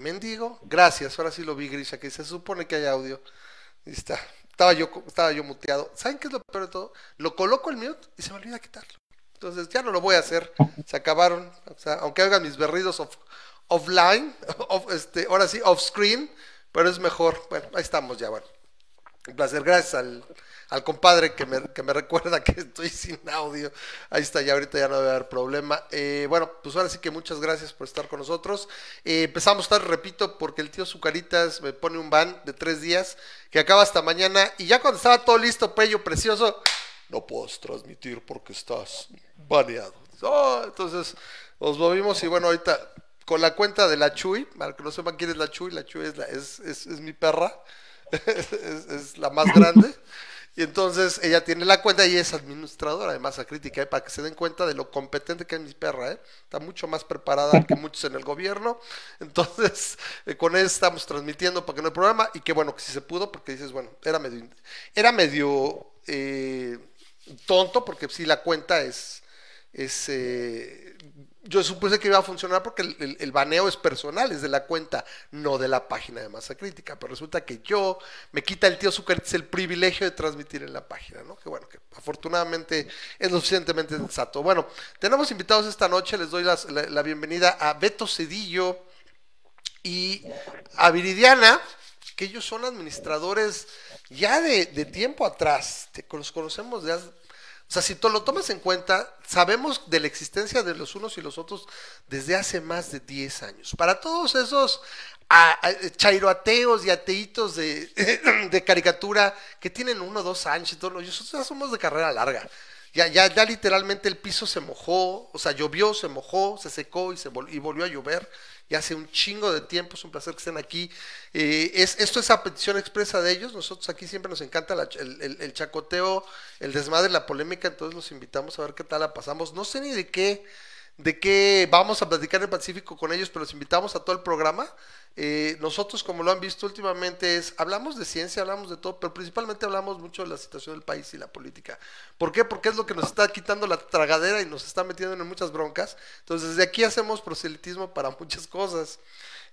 Mendigo, gracias, ahora sí lo vi, Grisha, que se supone que hay audio. Y está, estaba yo, estaba yo muteado. ¿Saben qué es lo peor de todo? Lo coloco el mute y se me olvida quitarlo. Entonces ya no lo voy a hacer. Se acabaron. O sea, aunque hagan mis berridos off- offline, off- este, ahora sí, off screen, pero es mejor. Bueno, ahí estamos ya, bueno. Un placer, gracias al, compadre que me, que me recuerda que estoy sin audio. Ahí está, ya ahorita ya no debe haber problema. Eh, bueno, pues ahora sí que muchas gracias por estar con nosotros. Eh, empezamos tarde, repito, porque el tío Zucaritas me pone un ban de tres días que acaba hasta mañana. Y ya cuando estaba todo listo, pello precioso, no puedes transmitir porque estás baneado. Oh, entonces nos movimos y bueno, ahorita con la cuenta de la Chuy, para que no sepan quién es la Chuy, la Chuy es, la, es, es, es mi perra, es, la más grande. Y entonces ella tiene la cuenta y es administradora de masa crítica, ¿eh? para que se den cuenta de lo competente que es mi perra. ¿eh? Está mucho más preparada que muchos en el gobierno. Entonces, eh, con él estamos transmitiendo para que no hay problema. Y qué bueno que sí se pudo, porque dices, bueno, era medio, era medio tonto, porque sí la cuenta es, yo supuse que iba a funcionar porque el, el- baneo es personal, es de la cuenta, no de la página de masa crítica. Pero resulta que yo me quita el tío Zucaritas el privilegio de transmitir en la página, ¿no? Que bueno, que afortunadamente es lo suficientemente sensato. Bueno, tenemos invitados esta noche, les doy la, la bienvenida a Beto Cedillo y a Viridiana, que ellos son administradores ya de, de tiempo atrás, los conocemos de hace, o sea, si tú lo tomas en cuenta, sabemos de la existencia de los unos y los otros desde hace más de 10 años. Para todos esos chairoateos y ateitos de, caricatura que tienen uno o dos años y todo, nosotros ya somos de carrera larga. Ya, ya, ya literalmente el piso se mojó, o sea, llovió, se mojó, se secó y, se y volvió a llover. Y hace un chingo de tiempo, es un placer que estén aquí. Eh, es, esto es a petición expresa de ellos. Nosotros aquí siempre nos encanta el- el chacoteo, el desmadre, la polémica, entonces los invitamos a ver qué tal la pasamos. No sé ni de qué, de qué vamos a platicar en Pacífico con ellos, pero los invitamos a todo el programa. Eh, nosotros, como lo han visto últimamente, es hablamos de ciencia, hablamos de todo, pero principalmente hablamos mucho de la situación del país y la política. ¿Por qué? Porque es lo que nos está quitando la tragadera y nos está metiendo en muchas broncas. Entonces, desde aquí hacemos proselitismo para muchas cosas.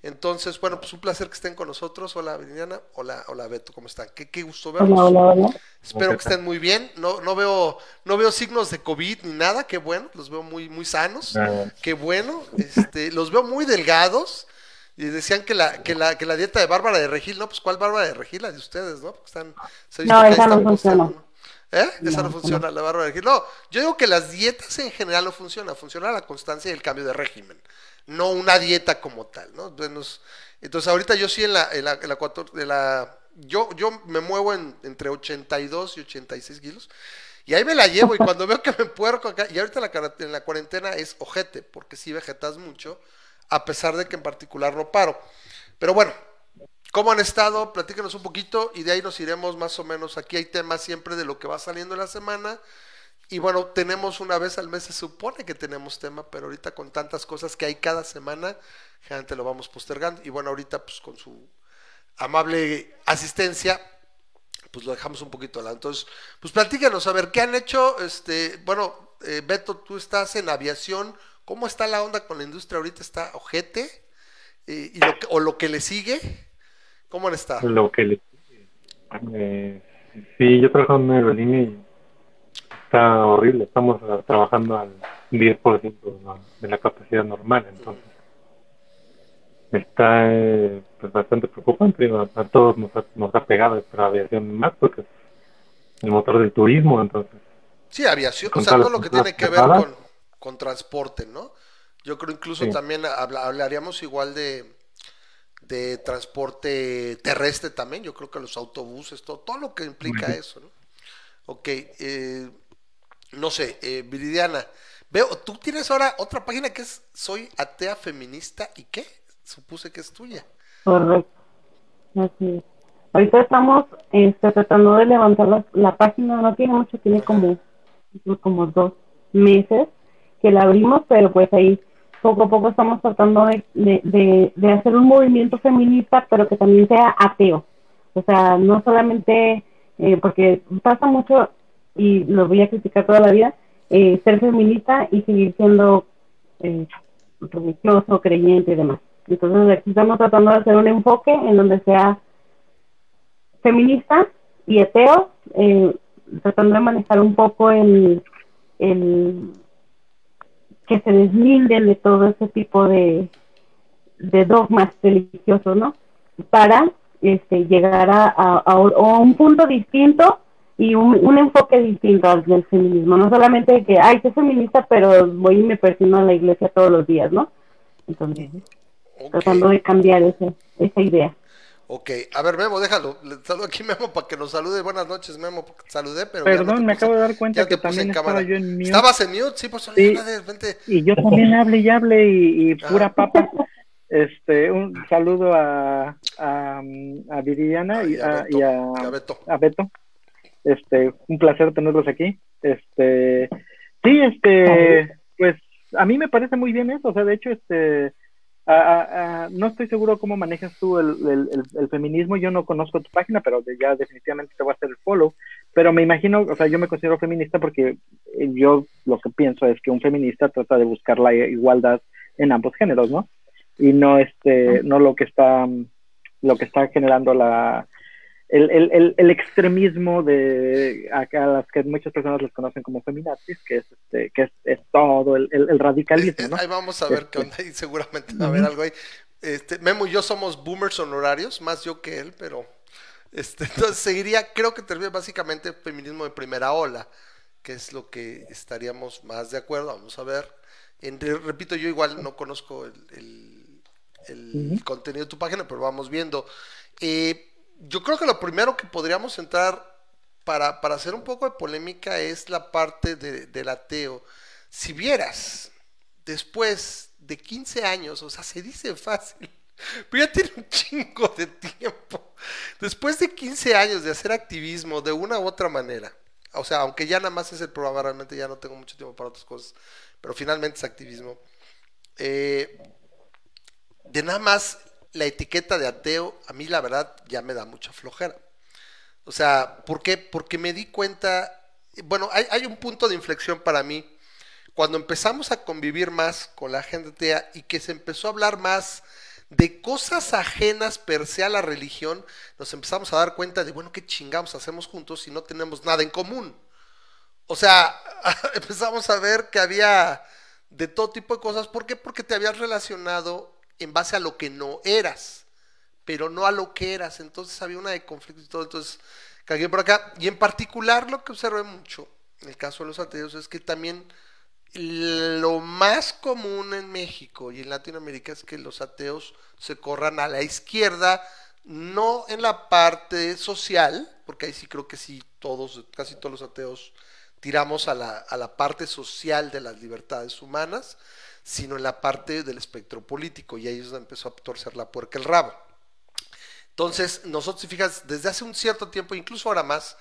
Entonces, bueno, pues un placer que estén con nosotros. Hola, Viridiana. Hola, hola, Beto, ¿cómo están? Qué, qué gusto verlos. Hola, hola, hola. Espero que estén muy bien. No, no veo, no veo signos de COVID ni nada. Qué bueno. Los veo muy, muy sanos. Qué bueno. Este, los veo muy delgados. Y decían que la, que la, que la dieta de Bárbara de Regil, no, pues ¿cuál Bárbara de Regil? La de ustedes, ¿no? Porque están, se No, esa no están funciona. postando, ¿no? ¿Eh? Esa no No, funciona, la Bárbara de Regil. No, yo digo que las dietas en general no funcionan, funciona la constancia y el cambio de régimen, no una dieta como tal, ¿no? Entonces, entonces ahorita yo sí en la, en la, en la, yo, yo me muevo en, entre 82 y 86 kilos. Y ahí me la llevo y cuando veo que me puerco acá, y ahorita la, en la cuarentena es ojete, porque sí vegetas mucho, a pesar de que en particular no paro. Pero bueno, ¿cómo han estado? Platíquenos un poquito y de ahí nos iremos más o menos. Aquí hay temas siempre de lo que va saliendo en la semana. Y bueno, tenemos una vez al mes, se supone que tenemos tema, pero ahorita con tantas cosas que hay cada semana, generalmente lo vamos postergando. Y bueno, ahorita pues con su amable asistencia, pues lo dejamos un poquito de lado. Entonces, pues platícanos, a ver, ¿qué han hecho? Este, bueno, eh, Beto, tú estás en aviación ¿Cómo está la onda con la industria ahorita? ¿Está ojete? Eh, y lo que- ¿O lo que le sigue? ¿Cómo está? Lo que le... eh, sí, yo trabajo en una aerolínea y está horrible. Estamos ah, trabajando al 10% de la- de la capacidad normal, entonces está eh, pues, bastante preocupante. A, a todos nos ha, nos ha pegado esta aviación más porque es el motor del turismo, entonces Sí, aviación, o sea, todo lo que tiene que ver con, con transporte, ¿no? Yo creo incluso Sí. también habla- hablaríamos igual de, de transporte terrestre también, yo creo que los autobuses, todo, todo lo que implica eso, ¿no? Ok, eh, no sé, eh, Viridiana, veo, tú tienes ahora otra página que es Soy Atea Feminista y qué? Supuse que es tuya. Correcto. Así es. Ahorita estamos este, tratando de levantar la, la página, no tiene mucho, tiene como, como dos meses que la abrimos, pero pues ahí poco a poco estamos tratando de, de, de, de hacer un movimiento feminista, pero que también sea ateo. O sea, no solamente, eh, porque pasa mucho, y lo voy a criticar toda la vida, eh, ser feminista y seguir siendo eh, religioso, creyente y demás. Entonces aquí estamos tratando de hacer un enfoque en donde sea feminista y ateo, eh, tratando de manejar un poco el, el que se deslinden de todo ese tipo de, de dogmas religiosos, ¿no? Para este, llegar a, a un punto distinto y un, un enfoque distinto al del feminismo. No solamente que, ay, soy feminista, pero voy y me persino a la iglesia todos los días, ¿no? Entonces, tratando de cambiar ese, esa idea. Ok, a ver, Memo, déjalo. Le saludo aquí, Memo, para que nos salude. Buenas noches, Memo, saludé, pero. ya no Perdón, me puse- acabo de dar cuenta que también en estaba cámara. yo en mute. ¿Estabas en mute? Sí, por eso Sí. de repente. Y yo también hable y hable y, y pura Ah. papa. Este, un saludo a, a, a Viridiana y Ay, a a, Beto, y a a, Beto. a Beto. Este, un placer tenerlos aquí. Este, sí, este, pues a mí me parece muy bien eso. O sea, de hecho, este, a- a- a- no estoy seguro cómo manejas tú el, el, el- el feminismo. Yo no conozco tu página, pero ya definitivamente te voy a hacer el follow. Pero me imagino, o sea, yo me considero feminista porque yo lo que pienso es que un feminista trata de buscar la igualdad en ambos géneros, ¿no? Y no este, no lo que está, lo que está generando la el, el, el, extremismo de acá a las que muchas personas les conocen como feminazis, que es este, que es, es todo el, el, radicalismo, ¿no? Ahí vamos a ver Este. qué onda y seguramente va a haber algo ahí. Este, Memo y yo somos boomers honorarios, más yo que él, pero este, entonces seguiría, creo que termina básicamente feminismo de primera ola, que es lo que estaríamos más de acuerdo. Vamos a ver. En- repito, yo igual no conozco el, el- contenido de tu página, pero vamos viendo. Eh, yo creo que lo primero que podríamos entrar para, para hacer un poco de polémica es la parte de- del ateo. Si vieras, después de 15 años, o sea, se dice fácil, pero ya tiene un chingo de tiempo. Después de 15 años de hacer activismo de una u otra manera, o sea, aunque ya nada más es el programa, realmente ya no tengo mucho tiempo para otras cosas, pero finalmente es activismo. Eh, de nada más la etiqueta de ateo, a mí la verdad ya me da mucha flojera. O sea, ¿por qué? Porque me di cuenta, bueno, hay, hay un punto de inflexión para mí cuando empezamos a convivir más con la gente atea y que se empezó a hablar más de cosas ajenas per se a la religión, nos empezamos a dar cuenta de, bueno, qué chingamos hacemos juntos si no tenemos nada en común. O sea, empezamos a ver que había de todo tipo de cosas. ¿Por qué? Porque te habías relacionado en base a lo que no eras, pero no a lo que eras. Entonces había una de conflicto y todo. Entonces, cagué por acá. Y en particular lo que observé mucho en el caso de los ateos es que también lo más común en México y en Latinoamérica es que los ateos se corran a la izquierda, no en la parte social, porque ahí sí creo que sí, todos, casi todos los ateos tiramos a la, a la parte social de las libertades humanas, sino en la parte del espectro político, y ahí es donde empezó a torcer la puerca el rabo. Entonces, nosotros, si fijas, desde hace un cierto tiempo, incluso ahora más,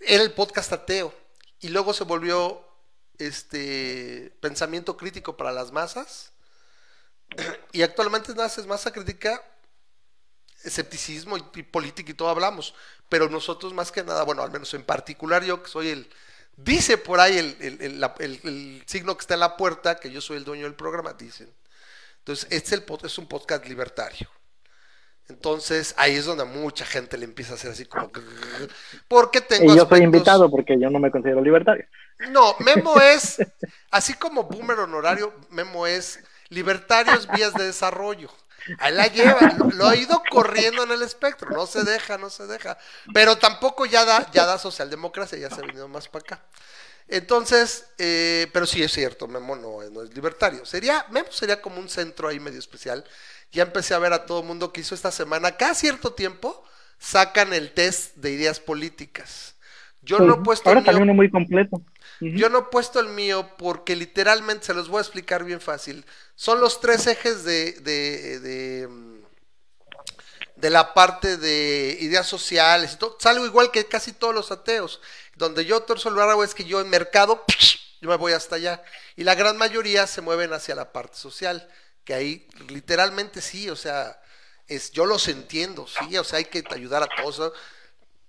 era el podcast ateo, y luego se volvió este pensamiento crítico para las masas, y actualmente nada es masa crítica, escepticismo y, y política y todo hablamos, pero nosotros más que nada, bueno, al menos en particular yo que soy el Dice por ahí el, el- el- signo que está en la puerta que yo soy el dueño del programa, dicen. Entonces, este es, el, pod- es un podcast libertario. Entonces, ahí es donde mucha gente le empieza a hacer así como... Porque tengo Y yo soy invitado porque yo no me considero libertario. no, Memo es, así como boomer honorario, Memo es libertarios vías de desarrollo. Ahí la lleva, lo, lo ha ido corriendo en el espectro, no se deja, no se deja. Pero tampoco ya da, ya da socialdemocracia, ya se ha venido más para acá. Entonces, eh, pero sí es cierto, Memo no, no es libertario. Sería, Memo sería como un centro ahí medio especial. Ya empecé a ver a todo el mundo que hizo esta semana, cada cierto tiempo sacan el test de ideas políticas. Yo no he puesto Ahora salió uno muy completo. Yo no he puesto el mío porque literalmente se los voy a explicar bien fácil. Son los tres ejes de, de, de, de la parte de ideas sociales. y todo. Salgo igual que casi todos los ateos. Donde yo torzo el barro es que yo en mercado, yo me voy hasta allá. Y la gran mayoría se mueven hacia la parte social. Que ahí literalmente sí, o sea, es, yo los entiendo, sí, o sea, hay que ayudar a todos.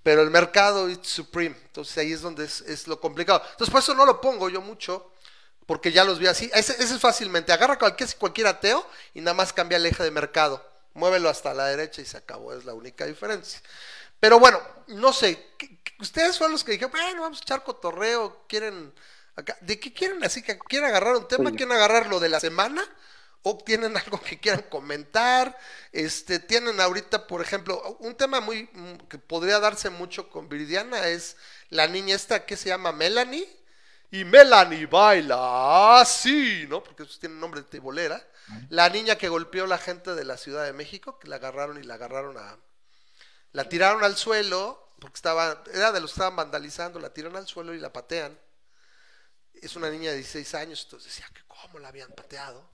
Pero el mercado es supreme. Entonces ahí es donde es, es lo complicado. Entonces por eso no lo pongo yo mucho. Porque ya los vi así. Ese, ese es fácilmente. Agarra cualquier, cualquier ateo y nada más cambia el eje de mercado. Muévelo hasta la derecha y se acabó. Es la única diferencia. Pero bueno, no sé. ¿qué- qué- Ustedes fueron los que dijeron, bueno, vamos a echar cotorreo. ¿Quieren acá? ¿De qué quieren? Así quieren agarrar un tema, quieren agarrar lo de la semana. ¿O tienen algo que quieran comentar? Este, tienen ahorita, por ejemplo, un tema muy mm, que podría darse mucho con Viridiana es la niña esta que se llama Melanie. Y Melanie baila así, ¿no? Porque eso tiene nombre de tibolera. La niña que golpeó a la gente de la Ciudad de México, que la agarraron y la agarraron a. La tiraron al suelo, porque estaba. Era de los que estaban vandalizando, la tiran al suelo y la patean. Es una niña de 16 años, entonces decía que cómo la habían pateado.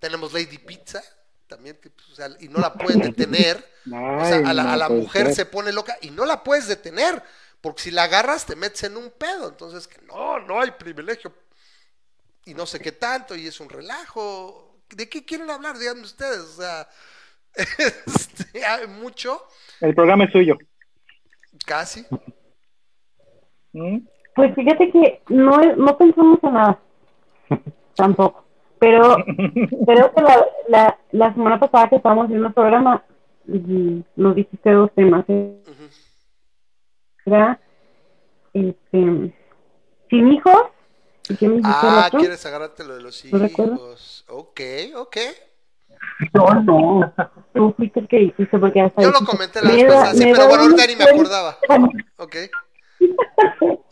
Tenemos Lady Pizza, también, que, pues, o sea, y no la pueden detener. O sea, a la, a Ay, la no puede mujer ser. se pone loca y no la puedes detener, porque si la agarras te metes en un pedo. Entonces, que no, no hay privilegio. Y no sé qué tanto, y es un relajo. ¿De qué quieren hablar? Díganme ustedes. O sea, este, hay mucho, El programa es suyo. casi. ¿Mm? Pues fíjate que no, no pensamos en nada. Tampoco. Pero creo que la, la, la semana pasada que estábamos viendo el programa, mm, nos dijiste dos temas. ¿eh? Era este, sin hijos. ¿Y qué me dijiste el Ah, quieres agarrarte lo de los ¿No hijos. Ok, ok. No, no. Tú fuiste el que dijiste porque hasta Yo lo comenté la me vez da- pasada, sí, pero bueno, ahorita ni me acordaba. Ok.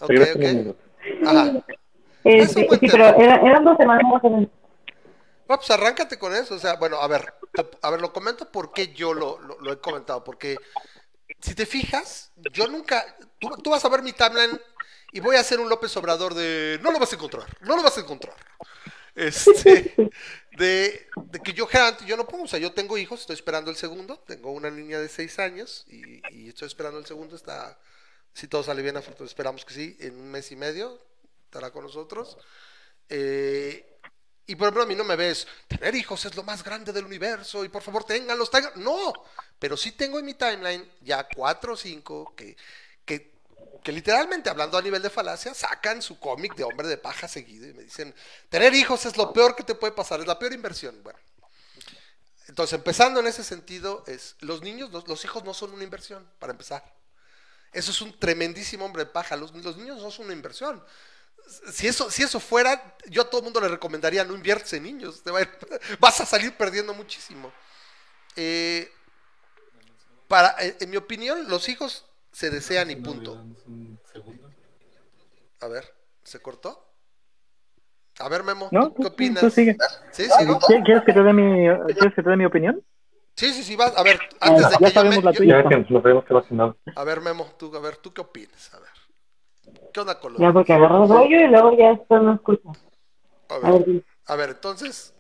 Ok, ok. Ajá. Este, buen sí, pero era- eran dos semanas más o menos. No, pues arráncate con eso. O sea, bueno, a ver, a ver, lo comento porque yo lo, lo- lo he comentado. Porque si te fijas, yo nunca. Tú, tú vas a ver mi timeline y voy a hacer un López Obrador de. No lo vas a encontrar, no lo vas a encontrar. Este. De, de que yo generalmente yo no pongo, o sea, yo tengo hijos, estoy esperando el segundo, tengo una niña de seis años y, y estoy esperando el segundo, está, si todo sale bien, esperamos que sí, en un mes y medio estará con nosotros. Eh, y por ejemplo, a mí no me ves, tener hijos es lo más grande del universo y por favor ténganlos, tengan. No, pero sí tengo en mi timeline ya cuatro o cinco que, que, literalmente hablando a nivel de falacia, sacan su cómic de hombre de paja seguido y me dicen, tener hijos es lo peor que te puede pasar, es la peor inversión. Bueno, entonces empezando en ese sentido, es los niños, los, hijos no son una inversión, para empezar. Eso es un tremendísimo hombre de paja. Los niños no son una inversión si eso, si eso fuera, yo a todo el mundo le recomendaría no inviertes en niños, te va a ir- vas a salir perdiendo muchísimo. Eh, para, en, en mi opinión, los hijos se desean y punto. A ver, ¿se cortó? A ver, Memo, ¿No? ¿tú qué Tú- opinas? tú sigue. ¿Qui- ¿Quieres que te dé mi, ¿quieres que te dé mi opinión? Sí, sí, sí, vas. A ver, antes de ya que yo sabemos me- la yo- tuya. Ya que nos vemos que va sin nada. A ver, Memo, tú, a ver, ¿tú qué opinas? A ver. ¿Qué onda con los Ya porque agarró el rollo y luego ya esto no escucha. A A ver. A entonces,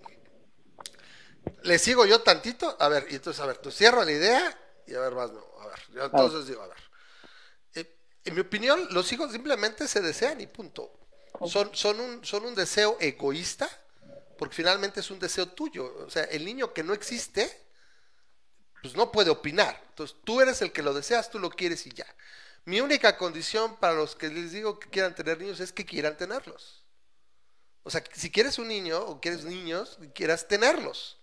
le sigo yo tantito. A ver, y entonces, a ver, tú cierra la idea y a ver, más no. A ver, yo entonces digo, a ver. Eh, en mi opinión, los hijos simplemente se desean y punto. Son, son, un, son un deseo egoísta, porque finalmente es un deseo tuyo. O sea, el niño que no existe, pues no puede opinar. Entonces, tú eres el que lo deseas, tú lo quieres y ya. Mi única condición para los que les digo que quieran tener niños es que quieran tenerlos. O sea, si quieres un niño o quieres niños, quieras tenerlos.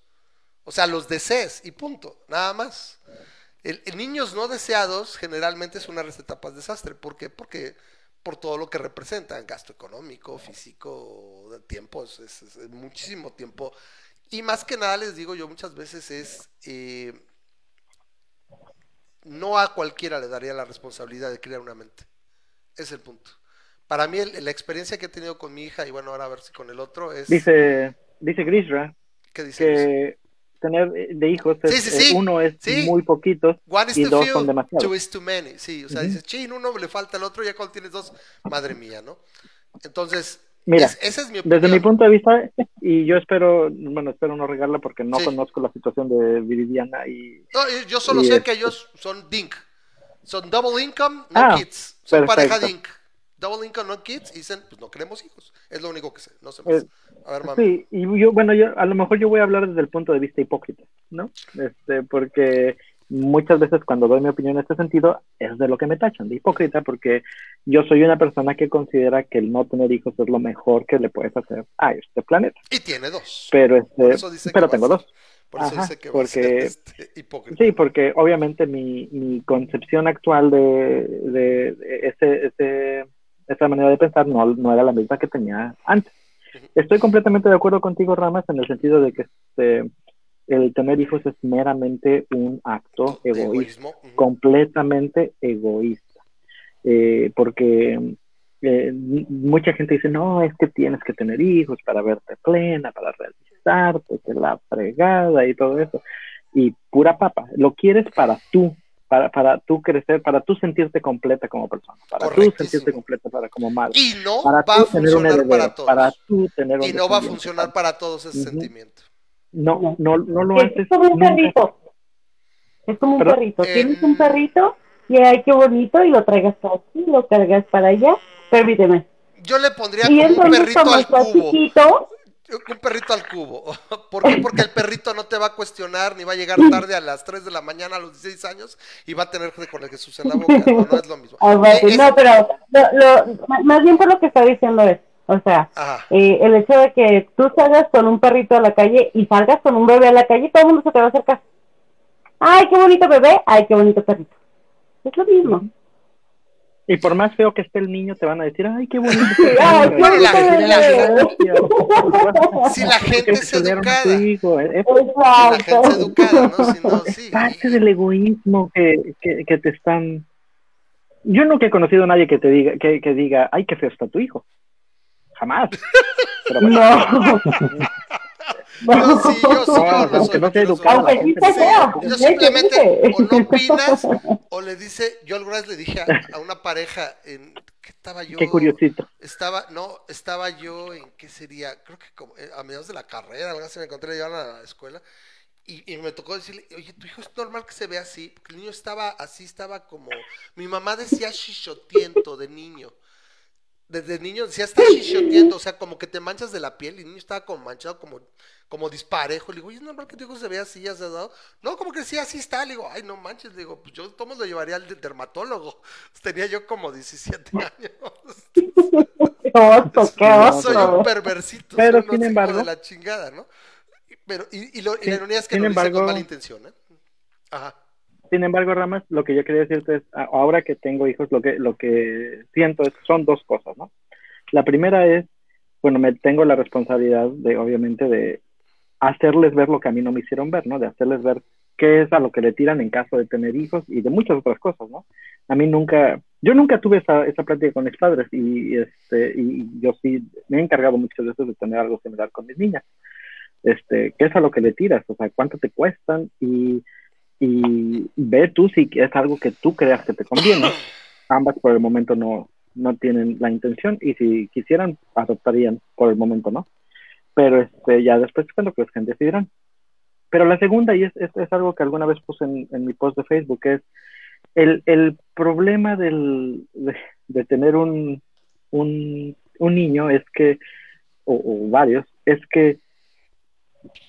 O sea, los desees y punto, nada más. El, niños no deseados generalmente es una receta para desastre. ¿Por qué? Porque por todo lo que representan, gasto económico, físico, de tiempo, es muchísimo tiempo. Y más que nada les digo yo muchas veces es, eh, no a cualquiera le daría la responsabilidad de criar una mente. Es el punto. Para mí el- la experiencia que he tenido con mi hija y bueno, ahora a ver si con el otro es... Dice, dice Grisra ¿Qué dice? que tener de hijos es, Sí, sí, sí. eh, uno es muy is y too dos few, son demasiados. two is too many. Sí, o sea, Ujú. dices, chin, uno le falta al otro, ya cuando tienes dos, madre mía, ¿no? Entonces, Mira, es- esa es mi. Desde mi punto de vista, y yo espero, bueno, espero no regarla porque no Sí. conozco la situación de Viridiana y No, yo- yo solo Y sé este- que ellos son DINK. Son double income, no Ah, kids. Son perfecto. pareja DINK. Double income, no kids. Y dicen, pues no queremos hijos. Es lo único que sé. No sé más. Eh, A ver, mami. Sí, y yo, bueno, yo a lo mejor yo voy a hablar desde el punto de vista hipócrita, ¿no? Este, porque muchas veces cuando doy mi opinión en este sentido es de lo que me tachan, de hipócrita, porque yo soy una persona que considera que el no tener hijos es lo mejor que le puedes hacer a este planeta. Y tiene dos. Pero este, pero tengo dos. Por eso Ajá, dice que porque- este, hipócrita. Sí, porque obviamente mi, mi concepción actual de, de, de ese, ese- esa manera de pensar no, no era la misma que tenía antes. Estoy completamente de acuerdo contigo, Ramas, en el sentido de que este, el tener hijos es meramente un acto egoísta, completamente egoísta. Eh, porque eh, mucha gente dice, no, es que tienes que tener hijos para verte plena, para realizarte, que la fregada y todo eso. Y pura papa, lo quieres para tú, para, para tú crecer, para tú sentirte completa como persona, para tú sentirte completa para como madre. Y no para va a funcionar heredero, para todos. para tú tener un y no va a funcionar para todos ese sentimiento. No, no, no lo Es, haces como un nunca. perrito. Es como un Perdón. perrito. Eh, Tienes un perrito y ay, qué bonito, y lo traigas para aquí, lo cargas para allá. Permíteme. Yo le pondría Y como un perrito como al cubo. chiquito, Un perrito al cubo. ¿Por qué? Porque el perrito no te va a cuestionar ni va a llegar tarde a las 3 de la mañana a los 16 años y va a tener con el Jesús en la boca. No, no es lo mismo. Eh, es- no, pero lo, lo- más bien por lo que está diciendo es, o sea, eh, el hecho de que tú salgas con un perrito a la calle y salgas con un bebé a la calle, todo el mundo se te va a acercar. Ay, qué bonito bebé, ay, qué bonito perrito. Es lo mismo. Y por más feo que esté el niño, te van a decir, ay, qué bonito. Ay, perrito". Bueno, la- qué bonito bebé. Si la gente es educada. Si la gente es educada, ¿no? Si no, sí. Es parte del egoísmo que, que, que te están... Yo nunca he conocido a nadie que te diga, que, que diga, ay, qué feo está tu hijo. Jamás. Pero bueno, No. Yo sí, yo sí, yo no soy no sea mentiroso. educado, sí. Yo simplemente o no opinas o le dice, yo alguna vez le dije a, a una pareja en ¿qué estaba yo? Qué curiosito. Estaba, no, estaba yo en qué sería, creo que como, eh, a mediados de la carrera, algo así me encontré, llevaron a la escuela y, y me tocó decirle, oye, tu hijo es normal que se vea así, porque el niño estaba así, estaba como, mi mamá decía chichotiento de niño. Desde niño decía, está chichotiendo, o sea, como que te manchas de la piel, y el niño estaba como manchado, como, como disparejo. Le digo, oye, es normal que tu hijo se vea así, ya se ha dado. No, como que sí, así está. Le digo, ay, no manches. Le digo, pues yo, ¿cómo lo llevaría al de- dermatólogo? Tenía yo como 17 años. Qué oso, qué Soy un oso. perversito. Pero, soy un sin embargo- de la chingada, ¿no? Pero, y, y, lo, y la ironía es que sin lo hice embargo- con mala intención, ¿eh? Ajá. Sin embargo, Ramas, lo que yo quería decirte es, ahora que tengo hijos, lo que, lo que siento es, son dos cosas, ¿no? La primera es, bueno, me tengo la responsabilidad de, obviamente, de hacerles ver lo que a mí no me hicieron ver, ¿no? De hacerles ver qué es a lo que le tiran en caso de tener hijos y de muchas otras cosas, ¿no? A mí nunca, yo nunca tuve esa, esa plática con mis padres y, este, y yo sí me he encargado muchas veces de tener algo similar con mis niñas. Este, qué es a lo que le tiras, o sea, cuánto te cuestan y, y ve tú si es algo que tú creas que te conviene. Ambas por el momento no, no tienen la intención y si quisieran adoptarían, por el momento no. Pero este, ya después cuando crezcan decidirán. Pero la segunda, y es, es, es algo que alguna vez puse en, en mi post de Facebook, es el, el problema del, de, de tener un, un, un niño es que, o, o varios, es que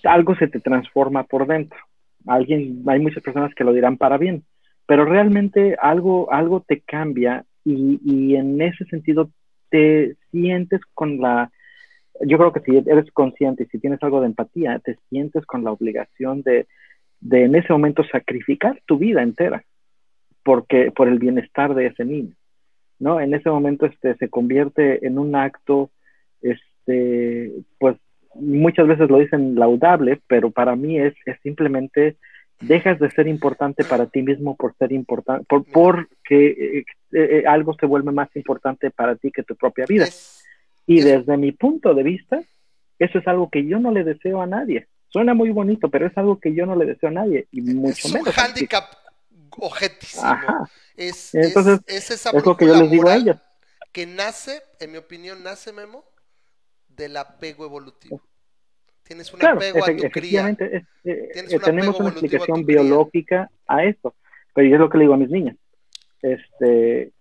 algo se te transforma por dentro. Alguien, hay muchas personas que lo dirán para bien, pero realmente algo, algo te cambia y, y en ese sentido te sientes con la, yo creo que si eres consciente y si tienes algo de empatía, te sientes con la obligación de, de en ese momento sacrificar tu vida entera porque por el bienestar de ese niño, ¿no? En ese momento este se convierte en un acto este pues muchas veces lo dicen laudable, pero para mí es, es simplemente dejas de ser importante para ti mismo por ser importante, por, porque eh, eh, algo se vuelve más importante para ti que tu propia vida. Y es- desde mi punto de vista, eso es algo que yo no le deseo a nadie. Suena muy bonito, pero es algo que yo no le deseo a nadie, y mucho es un menos. ti. handicap objetísimo. Es, Entonces, es, es esa Es lo que yo les digo a ellas. que nace, en mi opinión, nace, Memo, del apego evolutivo. Tienes un Claro, apego a tu cría. es- eh, eh, un tenemos una a explicación biológica a esto, pero yo es lo que le digo a mis niñas. Este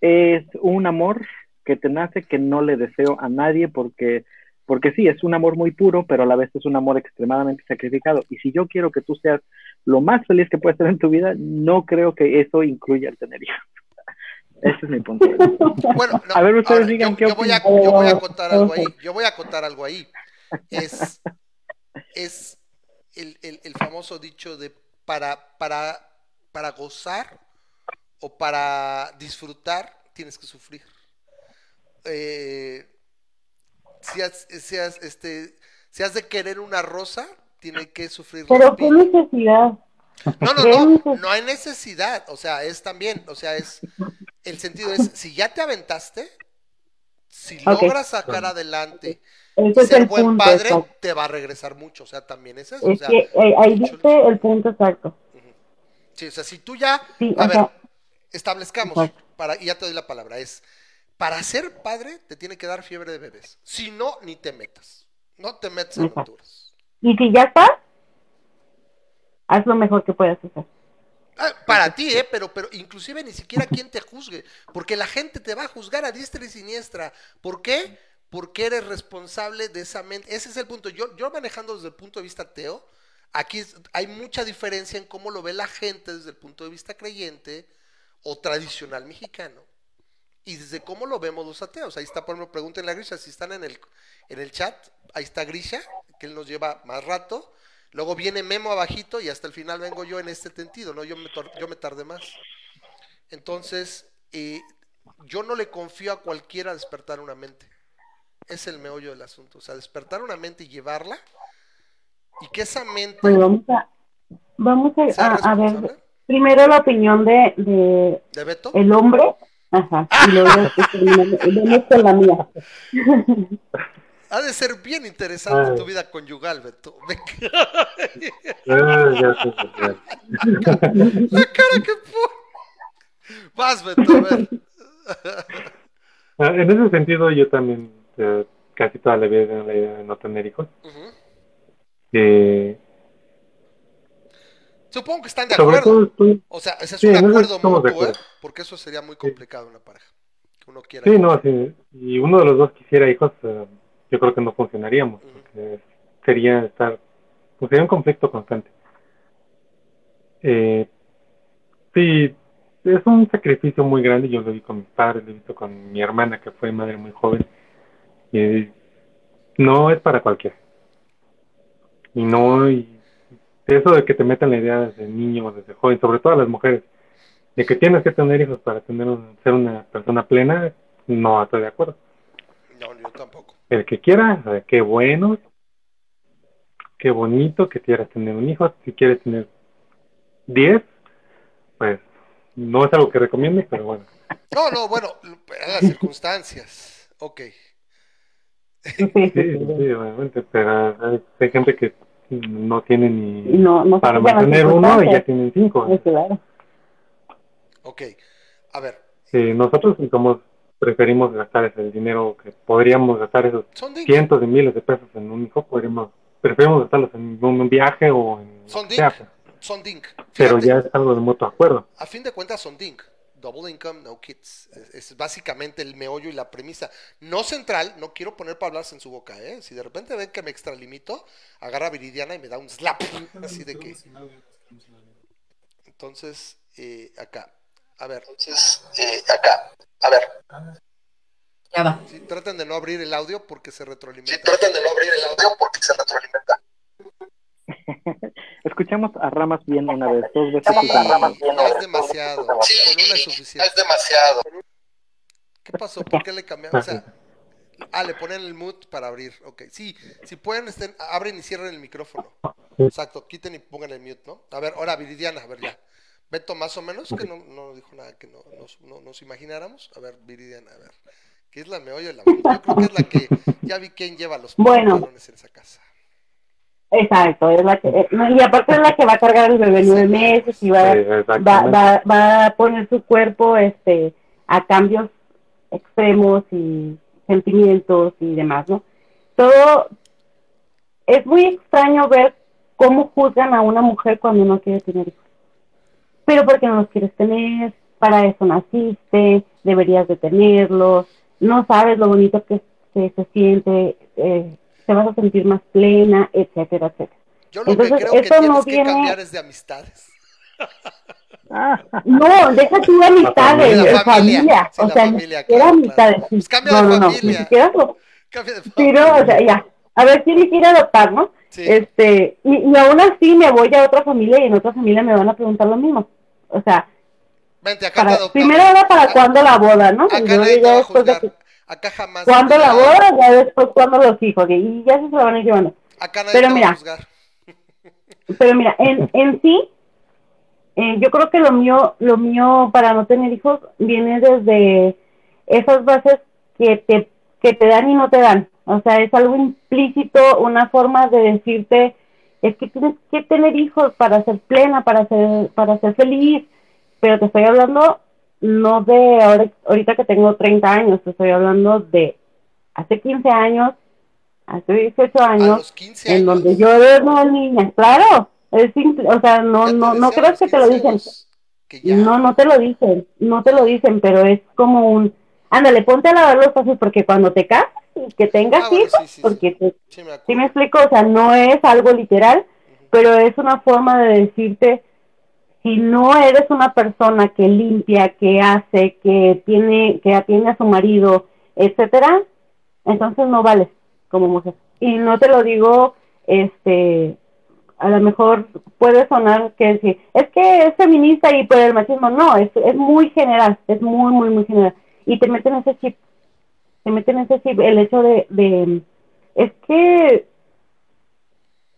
es un amor que te nace que no le deseo a nadie porque porque sí, es un amor muy puro, pero a la vez es un amor extremadamente sacrificado. Y si yo quiero que tú seas lo más feliz que puedes ser en tu vida, no creo que eso incluya el tener hijos. Ese es mi punto. Bueno, no, A ver, ustedes ahora, digan yo, qué yo voy a, opinan. yo voy a contar algo ahí. Yo voy a contar algo ahí. Es, es el, el- el famoso dicho de para, para, para gozar o para disfrutar tienes que sufrir. Eh, si, has, si has, este, si has de querer una rosa, tiene que sufrir Pero qué necesidad. No, no, ¿Qué no, no hay necesidad, o sea, es también, o sea, es, el sentido es, si ya te aventaste, si logras sacar adelante Ese y es ser el buen punto. padre, exacto. te va a regresar mucho, o sea, también es eso, o Es sea, que eh, ahí dice el punto exacto. sí, o sea, si tú ya, Sí, a ver, sea, establezcamos, exacto. para, y ya te doy la palabra, es, para ser padre te tiene que dar fiebre de bebés, si no, ni te metas, no te metas en aventuras. Y si ya estás, haz lo mejor que puedas hacer. Ah, para ti, ¿eh? Pero, pero inclusive ni siquiera quien te juzgue, porque la gente te va a juzgar a diestra y siniestra. ¿Por qué? Porque eres responsable de esa mente. Ese es el punto. Yo, yo manejando desde el punto de vista ateo, aquí hay mucha diferencia en cómo lo ve la gente desde el punto de vista creyente o tradicional mexicano. Y desde cómo lo vemos los ateos. Ahí está, por ejemplo, pregúntenle a Grisha si están en el, en el chat. Ahí está Grisha, que él nos lleva más rato. Luego viene Memo abajito y hasta el final vengo yo en este sentido, ¿no? Yo me, yo me tardé más. Entonces, eh, yo no le confío a cualquiera despertar una mente. Es el meollo del asunto. O sea, despertar una mente y llevarla. Y que esa mente Pues vamos a, vamos a, sea a- a ver primero la opinión de, de ¿De Beto? el hombre. Ajá. Y luego con la mía. Ha de ser bien interesante Ay. tu vida conyugal, Beto. Me. La cara que pone. Vas, Beto, a ver. Ah, En ese sentido, yo también eh, casi toda la vida la idea de no tener hijos. Eh, Supongo que están de acuerdo. todo. O sea, ese es Sí, un acuerdo mutuo, ¿eh? Porque eso sería muy complicado en una pareja. Que uno quiera. Sí, no, sí. Y uno de los dos quisiera hijos, eh, yo creo que no funcionaríamos. Porque sería estar... Pues sería un conflicto constante. Eh, sí, es un sacrificio muy grande. Yo lo vi con mis padres, lo he visto con mi hermana, que fue madre muy joven. Y no es para cualquiera. Y no... Y eso de que te metan la idea desde niño o desde joven, sobre todo a las mujeres, de que tienes que tener hijos para tener un- ser una persona plena, no estoy de acuerdo. No, yo tampoco. El que quiera, qué bueno, qué bonito que quieras tener un hijo. Si quieres tener 10, pues no es algo que recomiende, pero bueno. No, no, bueno, en las circunstancias. Ok. Sí, sí, obviamente, pero hay, hay gente que no tiene ni No, no se para mantener uno y ya tienen cinco. Sí, claro. Ok. A ver, Sí, nosotros somos, preferimos gastar ese dinero que podríamos gastar esos cientos de miles de pesos en un hijo, podríamos, preferimos gastarlos en un viaje o en Son dink. Son dink. pero ya es algo de mutuo acuerdo. A fin de cuentas son dink. Double income, no kids. Es, es básicamente el meollo y la premisa. No central, no quiero poner palabras en su boca, ¿eh? Si de repente ven que me extralimito, agarra a Viridiana y me da un slap. Así de que. Entonces, eh, acá. A ver, Entonces, eh, acá, a ver, Ya va. sí, traten de no abrir el audio porque se retroalimenta. traten de no abrir el audio porque se retroalimenta. Escuchamos a Ramas bien una vez, dos veces. Sí, ya es demasiado. Con una es suficiente. Es demasiado. ¿Qué pasó? ¿Por qué le cambiaron? O sea, ah, le ponen el mute para abrir. Ok, sí, si pueden, estén, abren y cierren el micrófono. Exacto, quiten y pongan el mute, ¿no? A ver, ahora Viridiana, a ver ya. Beto, más o menos, que no, no dijo nada que no, nos- no nos imagináramos. A ver, Viridiana, a ver. ¿Qué es la meollo de la Yo creo que es la que ya vi quién lleva los Bueno. pantalones en esa casa. Exacto, es la que, eh, y aparte es la que va a cargar el bebé nueve meses y va, Sí, va, va, va a poner su cuerpo este a cambios extremos y sentimientos y demás, ¿no? Todo es muy extraño ver cómo juzgan a una mujer cuando no quiere tener hijos. Pero porque no los quieres tener, para eso naciste, deberías de tenerlos, no sabes lo bonito que, que se siente, eh, te vas a sentir más plena, etcétera, etcétera. Yo lo Entonces, que creo que tienes no que viene- cambiar es de amistades. No, deja de amistades, La de familia, familia, sí, o la sea, familia, ni siquiera claro, amistades. claro. Pues cambia no, de no, no, familia. ni siquiera lo- Cambia de Sí, no, o sea, ya. A ver si le quiere adoptar, ¿no? Sí. Este, y, y aún así me voy a otra familia y en otra familia me van a preguntar lo mismo. O sea, Vente, acá te para, adoptamos. primero era para cuándo la boda, ¿no? Acá va después de que, Acá jamás. cuándo la boda, ya después cuándo los hijos, y ya se se van a ir llevando. Acá nadie Pero te va mira, a juzgar. Pero mira, en, en sí, eh, yo creo que lo mío, lo mío para no tener hijos viene desde esas bases que te, que te dan y no te dan. O sea, es algo implícito, una forma de decirte, es que tienes que tener hijos para ser plena, para ser, para ser feliz. Pero te estoy hablando no de ahora, ahorita que tengo 30 años, te estoy hablando de hace 15 años, hace 18 A años los 15 en donde yo era una niña, claro, es simple, o sea, no, no, no creas que te lo 15 dicen, ya. no, no te lo dicen, no te lo dicen, pero es como un, ándale, ponte a lavar los pasos porque cuando te casas y que tengas Ah, hijos, sí, sí, sí. porque te, Sí, me acuerdo. ¿sí me explico? O sea, no es algo literal, pero es una forma de decirte, si no eres una persona que limpia, que hace, que tiene, que atiende a su marido, etcétera, entonces no vales como mujer. Y no te lo digo, este, a lo mejor puede sonar que sí, es que es feminista y por el machismo, no, es, es muy general, es muy, muy, muy general. Y te meten ese chip, te meten ese chip, el hecho de, de es que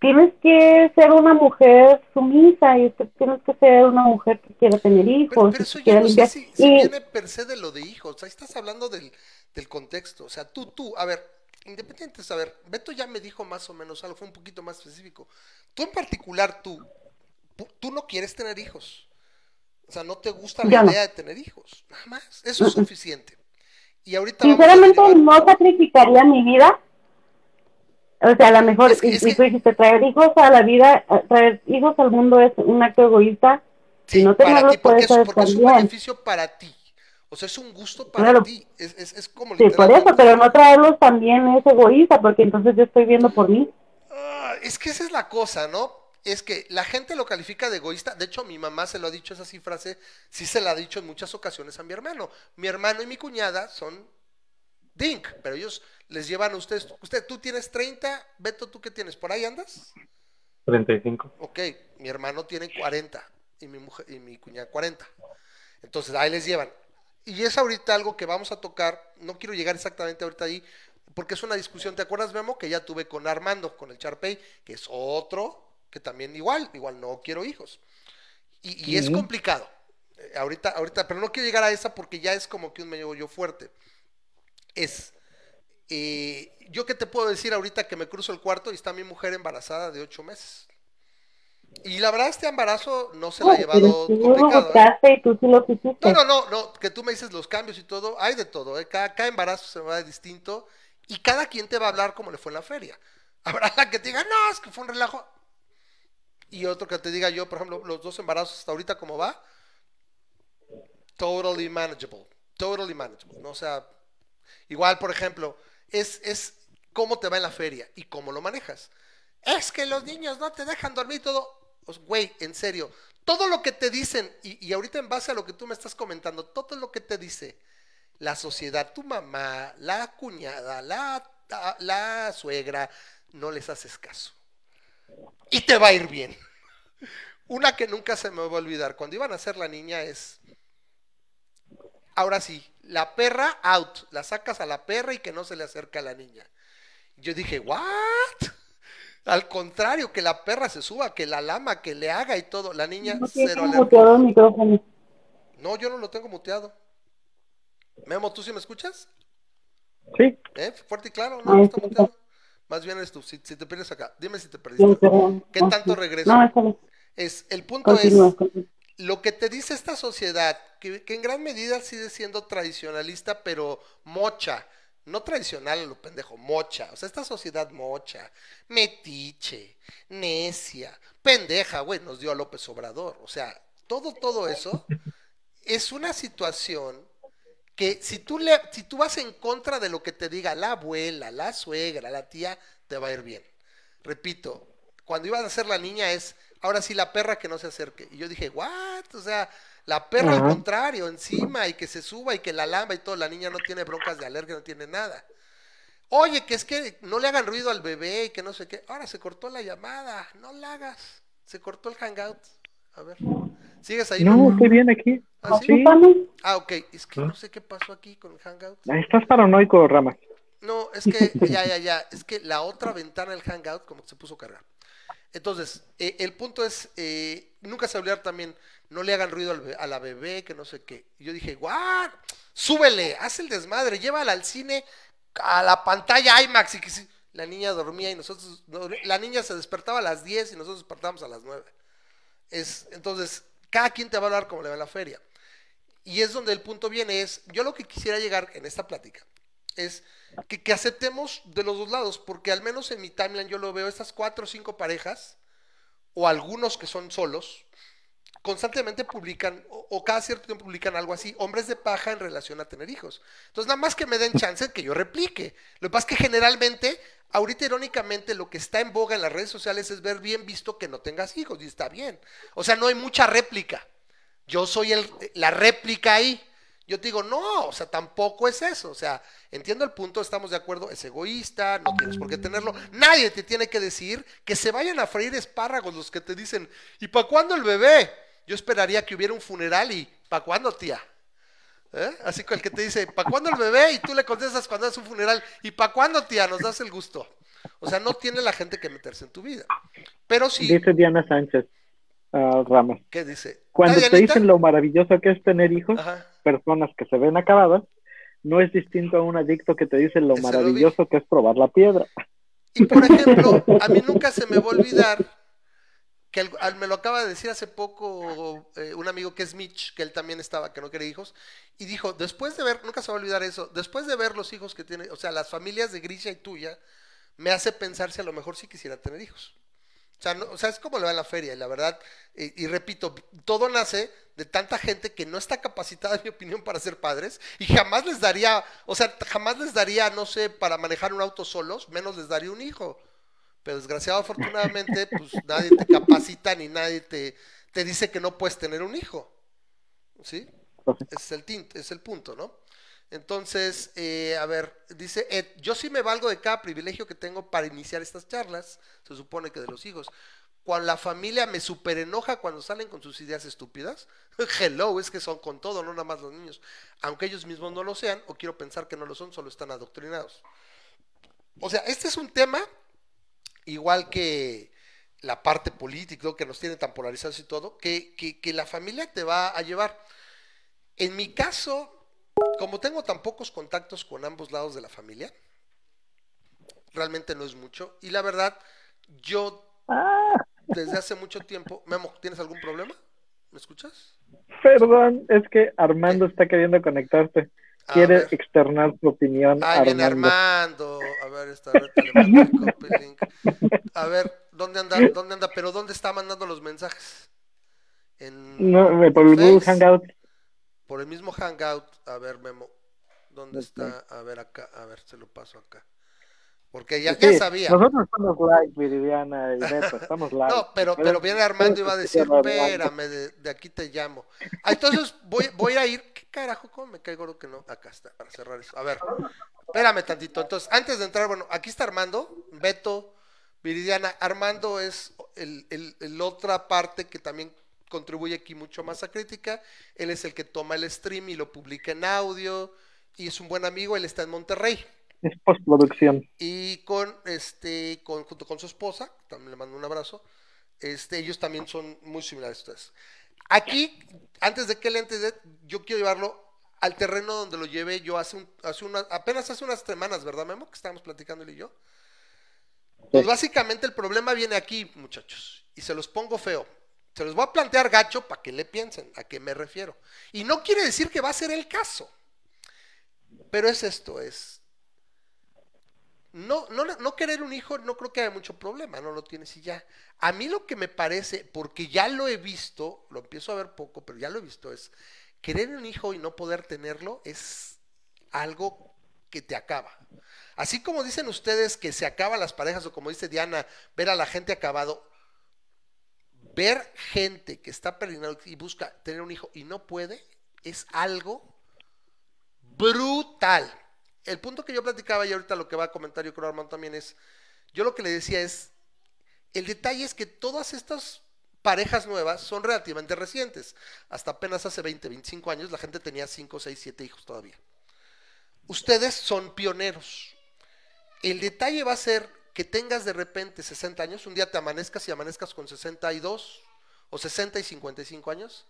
tienes que ser una mujer sumisa y es que tienes que ser una mujer que quiera tener Pero, hijos, pero eso que yo no sé si, si y viene per se de lo de hijos. Ahí estás hablando del, del contexto. O sea, tú, tú, a ver, independientes, a ver, Beto ya me dijo más o menos algo, fue un poquito más específico. Tú en particular, tú, tú no quieres tener hijos. O sea, no te gusta la no. idea de tener hijos. Nada más. Eso es suficiente. Y ahorita sinceramente no sacrificaría mi vida. O sea, a lo mejor, Es que- y, es y que- tú dijiste, traer hijos a la vida, eh, traer hijos al mundo es un acto egoísta. Sí, no para ti, porque, es, ser porque es un beneficio para ti. O sea, es un gusto para Claro. ti. Es, es, es como Sí, por eso, pero no traerlos también es egoísta, porque entonces yo estoy viendo por mí. Ah, es que esa es la cosa, ¿no? Es que la gente lo califica de egoísta. De hecho, mi mamá se lo ha dicho esa sí frase, sí se la ha dicho en muchas ocasiones a mi hermano. Mi hermano y mi cuñada son Dink, pero ellos les llevan a ustedes. Usted, tú tienes 30, Beto, ¿tú qué tienes? ¿Por ahí andas? 35. Ok, mi hermano tiene 40 y mi mujer y mi cuñada 40. Entonces, ahí les llevan. Y es ahorita algo que vamos a tocar, no quiero llegar exactamente ahorita ahí, porque es una discusión, ¿te acuerdas, Memo? Que ya tuve con Armando, con el Charpey, que es otro, que también igual, igual no quiero hijos. Y, y es complicado. Eh, ahorita, ahorita, pero no quiero llegar a esa porque ya es como que un medio yo fuerte. Es, eh, yo qué te puedo decir ahorita que me cruzo el cuarto y está mi mujer embarazada de ocho meses. Y la verdad este embarazo no se la ha llevado lo complicado. ¿eh? buscaste y tú sí lo quisiste. No, no, no, no, que tú me dices los cambios y todo, hay de todo, ¿eh? cada, cada embarazo se va distinto y cada quien te va a hablar como le fue en la feria. Habrá la que te diga, no, es que fue un relajo. Y otro que te diga yo, por ejemplo, los dos embarazos hasta ahorita cómo va, totally manageable, totally manageable, ¿no? Sea, igual, por ejemplo, es, es cómo te va en la feria y cómo lo manejas. Es que los niños no te dejan dormir todo. Pues, güey, en serio, todo lo que te dicen, y, y ahorita en base a lo que tú me estás comentando, todo lo que te dice la sociedad, tu mamá, la cuñada, la, la suegra, no les haces caso. Y te va a ir bien. Una que nunca se me va a olvidar, cuando iban a hacer la niña es, ahora sí, la perra out, la sacas a la perra y que no se le acerca a la niña. Yo dije, ¿what? Al contrario, que la perra se suba, que la lama, que le haga y todo. La niña, No cero muteado el micrófono. No, yo no lo tengo muteado. Memo, ¿tú sí me escuchas? Sí, ¿Eh? Fuerte y claro, Ah, no, no está sí, muteado. Más bien eres tú, si, si te pierdes acá. Dime si te perdiste. ¿Qué tanto regreso? No. Es, el punto es, continúa. lo que te dice esta sociedad, que, que en gran medida sigue siendo tradicionalista, pero mocha, no tradicional a lo pendejo, mocha, o sea, esta sociedad mocha, metiche, necia, pendeja, güey, nos dio a López Obrador, o sea, todo, todo eso es una situación que si tú, le, si tú vas en contra de lo que te diga la abuela, la suegra, la tía, te va a ir bien. Repito, cuando iban a hacer la niña es, ahora sí la perra que no se acerque. Y yo dije, what? O sea, la perra al contrario, encima y que se suba y que la lamba y todo, la niña no tiene broncas de alergia, no tiene nada. Oye, que es que no le hagan ruido al bebé y que no sé qué. Ahora se cortó la llamada, no la hagas. Se cortó el hangout. A ver, ¿sigues ahí? no, Memo? estoy bien aquí. ¿Ah, sí? Ah, ok, es que no sé qué pasó aquí con el hangout. estás paranoico, Ramas. No, es que, ya, ya, ya, es que la otra ventana del Hangout como que se puso a cargar. Entonces, eh, el punto es, eh, nunca se olvidar también, no le hagan ruido al a la bebé, que no sé qué. Y yo dije, guau, súbele, haz el desmadre, llévala al cine, a la pantalla IMAX. Y que sí". La niña dormía y nosotros, no, la niña se despertaba a las 10 y nosotros despertábamos a las 9. Es, entonces, cada quien te va a hablar como le va en la feria. Y es donde el punto viene, es, yo lo que quisiera llegar en esta plática es que, que aceptemos de los dos lados, porque al menos en mi timeline yo lo veo, estas cuatro o cinco parejas, o algunos que son solos, constantemente publican, o, o cada cierto tiempo publican algo así, hombres de paja en relación a tener hijos. Entonces, nada más que me den chance que yo replique. Lo que pasa es que generalmente, ahorita irónicamente, lo que está en boga en las redes sociales es ver bien visto que no tengas hijos, y está bien. O sea, no hay mucha réplica. Yo soy el, la réplica ahí. Yo te digo, no, o sea, tampoco es eso. O sea, entiendo el punto, estamos de acuerdo, es egoísta, no tienes por qué tenerlo. Nadie te tiene que decir que se vayan a freír espárragos los que te dicen, ¿y para cuándo el bebé? Yo esperaría que hubiera un funeral y, ¿para cuándo, tía? ¿Eh? Así que el que te dice, ¿para cuándo el bebé? Y tú le contestas cuando es un funeral, ¿y para cuándo, tía? Nos das el gusto. O sea, no tiene la gente que meterse en tu vida. Pero sí, Dice Diana Sánchez ah, Ramos. ¿qué dice? Cuando ¿Ah, te dicen lo maravilloso que es tener hijos, Ajá. personas que se ven acabadas, no es distinto a un adicto que te dice lo Ese lo maravilloso que es probar la piedra. Y por ejemplo, a mí nunca se me va a olvidar al- me lo acaba de decir hace poco eh, un amigo que es Mitch, que él también estaba, que no quería hijos, y dijo, después de ver, nunca se va a olvidar eso, después de ver los hijos que tiene, o sea, las familias de Grisha y tuya, me hace pensar si a lo mejor sí quisiera tener hijos. O sea, no- es como le va en la feria, y la verdad, y, y repito, todo nace de tanta gente que no está capacitada, en mi opinión, para ser padres, y jamás les daría, o sea, jamás les daría, no sé, para manejar un auto solos, menos les daría un hijo. Pero desgraciado, afortunadamente, pues nadie te capacita ni nadie te, te dice que no puedes tener un hijo. ¿Sí? Ese es el, tint, es el punto, ¿no? Entonces, eh, a ver, dice Ed, yo sí me valgo de cada privilegio que tengo para iniciar estas charlas, se supone que de los hijos. Cuando la familia me super enoja cuando salen con sus ideas estúpidas, hello, es que son con todo, no nada más los niños. Aunque ellos mismos no lo sean, o quiero pensar que no lo son, solo están adoctrinados. O sea, este es un tema, igual que la parte política, que nos tiene tan polarizados y todo, que, que, que la familia te va a llevar. En mi caso, como tengo tan pocos contactos con ambos lados de la familia, realmente no es mucho. Y la verdad, yo ah, desde hace mucho tiempo, Memo, ¿tienes algún problema? ¿Me escuchas? perdón, es que Armando está queriendo conectarse. Quiere ver. externar su opinión. Ahí viene Armando. A ver, está, a ver. A ver, ¿dónde anda? ¿Dónde anda? ¿Pero dónde está mandando los mensajes? En No, por el Google Face, Hangout. Por el mismo Hangout. A ver, Memo. ¿Dónde está? A ver, acá. A ver, se lo paso acá. Porque ya, sabía. Nosotros estamos live, Viridiana y Neto, estamos live. No, pero, pero viene Armando y va a decir, espérame, de, de aquí te llamo. Ah, entonces voy, voy a ir. ¿Qué carajo? ¿Cómo me cae gordo que no? Acá está, para cerrar eso. A ver, espérame tantito. Entonces, antes de entrar, bueno, aquí está Armando, Beto, Viridiana. Armando es el, el, el otra parte que también contribuye aquí mucho más a crítica. Él es el que toma el stream y lo publica en audio. Y es un buen amigo, él está en Monterrey Es postproducción. y con este con, junto con su esposa también le mando un abrazo este ellos también son muy similares a ustedes. Aquí antes de que él entre yo quiero llevarlo al terreno donde lo llevé yo hace un, hace una, apenas hace unas semanas verdad Memo que estábamos platicando él y yo. Pues básicamente el problema viene aquí muchachos y se los pongo feo. Se los voy a plantear gacho para que le piensen a qué me refiero. Y no quiere decir que va a ser el caso pero es esto es no, no, no querer un hijo no creo que haya mucho problema, no lo tienes y ya. A mí lo que me parece, porque ya lo he visto, lo empiezo a ver poco, pero ya lo he visto, es querer un hijo y no poder tenerlo es algo que te acaba. Así como dicen ustedes que se acaban las parejas, o como dice Diana, ver a la gente acabado, ver gente que está perdiendo y busca tener un hijo y no puede, es algo brutal el punto que yo platicaba y ahorita lo que va a comentar yo creo Armando también es, yo lo que le decía es, el detalle es que todas estas parejas nuevas son relativamente recientes. Hasta apenas hace 20, 25 años la gente tenía 5, 6, 7 hijos todavía. Ustedes son pioneros. El detalle va a ser que tengas de repente 60 años, un día te amanezcas y amanezcas con 62 o 60 y 55 años.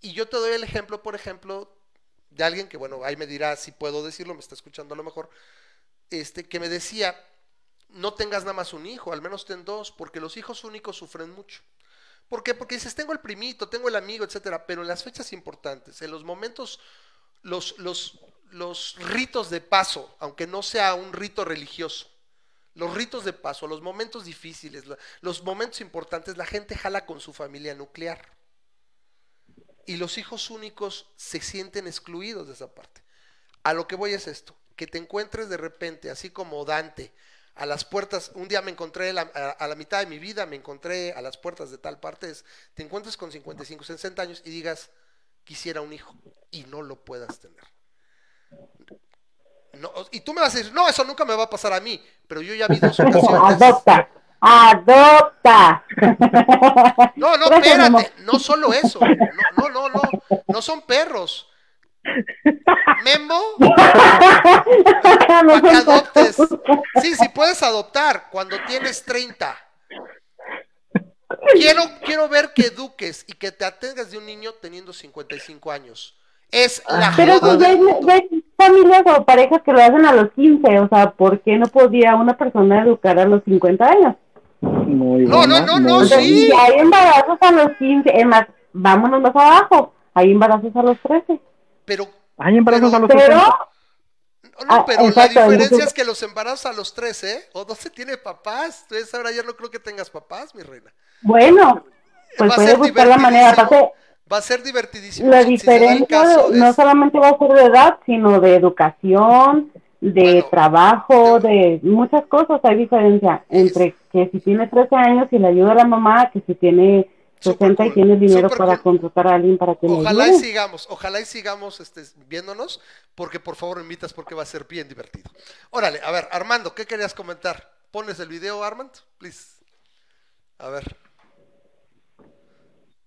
Y yo te doy el ejemplo, por ejemplo, de alguien que, bueno, ahí me dirá si puedo decirlo, me está escuchando a lo mejor, este, que me decía, no tengas nada más un hijo, al menos ten dos, porque los hijos únicos sufren mucho. ¿Por qué? Porque dices, tengo el primito, tengo el amigo, etcétera, pero en las fechas importantes, en los momentos, los, los, los ritos de paso, aunque no sea un rito religioso, los ritos de paso, los momentos difíciles, los momentos importantes, la gente jala con su familia nuclear. Y los hijos únicos se sienten excluidos de esa parte. A lo que voy es esto, que te encuentres de repente, así como Dante, a las puertas, un día me encontré la, a, a, la mitad de mi vida, me encontré a las puertas de tal parte, es, te encuentres con 55, 60 años y digas, quisiera un hijo y no lo puedas tener. No, y tú me vas a decir, no, eso nunca me va a pasar a mí, pero yo ya vi dos ocasiones. Adopta, adopta. No, no, espérate, no solo eso, no, no, no, no, no son perros. Memo, para que adoptes. Sí, sí puedes adoptar cuando tienes 30. Quiero, quiero ver que eduques y que te atengas de un niño teniendo 55 años. Es la Pero joda ya ya hay familias o parejas que lo hacen a los 15, o sea, ¿por qué no podía una persona educar a los 50 años? Muy No, no, buena, no, no. Entonces, sí. hay embarazos a los 15, es más, vámonos más abajo, hay embarazos a los 13. Pero, Hay embarazos a los Pero, 60. no, Ah, pero exacto, la diferencia entonces- es que los embarazos a los 13 o no se tiene papás. Entonces ahora ya no creo que tengas papás, mi reina. bueno, pues Va a puede ser buscar la manera. Aparte, Va a ser divertidísimo. la si- diferencia caso, no es- solamente va a ser de edad, sino de educación, de Bueno, trabajo, de muchas cosas. Hay diferencia entre que si tiene 13 años y le ayuda a la mamá, que si tiene Súper 60 y cool, tiene dinero para cool. contratar a alguien para que le Ojalá y ayude. sigamos, ojalá y sigamos este, viéndonos, porque por favor me invitas porque va a ser bien divertido. Órale, a ver, Armando, ¿qué querías comentar? ¿Pones el video, Armand? Please. A ver.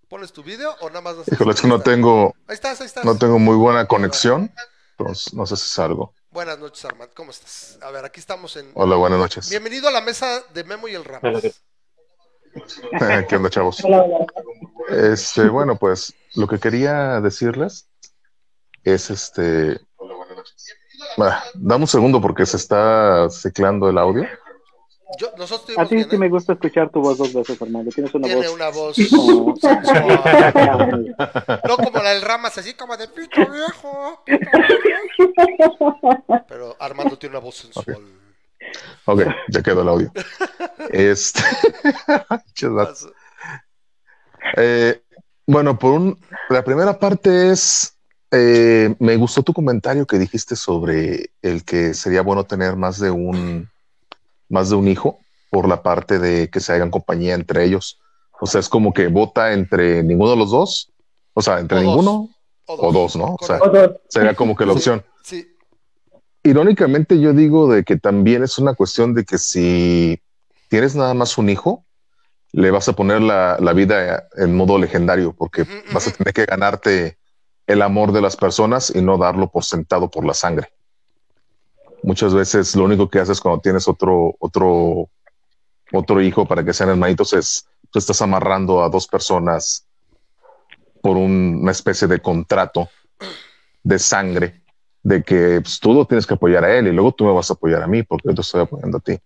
¿Pones tu video o nada más vas a Híjole, es que no tengo, Ahí estás, ahí estás. no tengo muy buena conexión, entonces no sé si salgo. Buenas noches, Armand, ¿cómo estás? A ver, aquí estamos en... Hola, buenas noches. Bienvenido a la mesa de Memo y el Hola, Ramos. ¿qué ¿Qué onda, chavos? Hola, hola. Este, bueno, pues lo que quería decirles es este. Ah, dame un segundo porque se está ciclando el audio. Yo, nosotros A ti bien, sí ¿eh? me gusta escuchar tu voz dos veces, Armando. Tienes una Tiene voz. una voz como-. No como la del Ramas, así como de pito viejo. Pero Armando tiene una voz sensual. Ok, ya quedó el audio. Este. Eh, bueno, por un, la primera parte es eh, me gustó tu comentario que dijiste sobre el que sería bueno tener más de un más de un hijo por la parte de que se hagan compañía entre ellos. O sea, es como que vota entre ninguno de los dos, o sea, entre O dos. ninguno O o dos, ¿no? O sea, sería como que la opción. Sí, Irónicamente, yo digo de que también es una cuestión de que si tienes nada más un hijo, le vas a poner la, la vida en modo legendario, porque vas a tener que ganarte el amor de las personas y no darlo por sentado por la sangre. Muchas veces lo único que haces cuando tienes otro, otro, otro hijo para que sean hermanitos es tú estás amarrando a dos personas por un- una especie de contrato de sangre de que pues, tú lo tienes que apoyar a él y luego tú me vas a apoyar a mí porque yo te estoy apoyando a ti.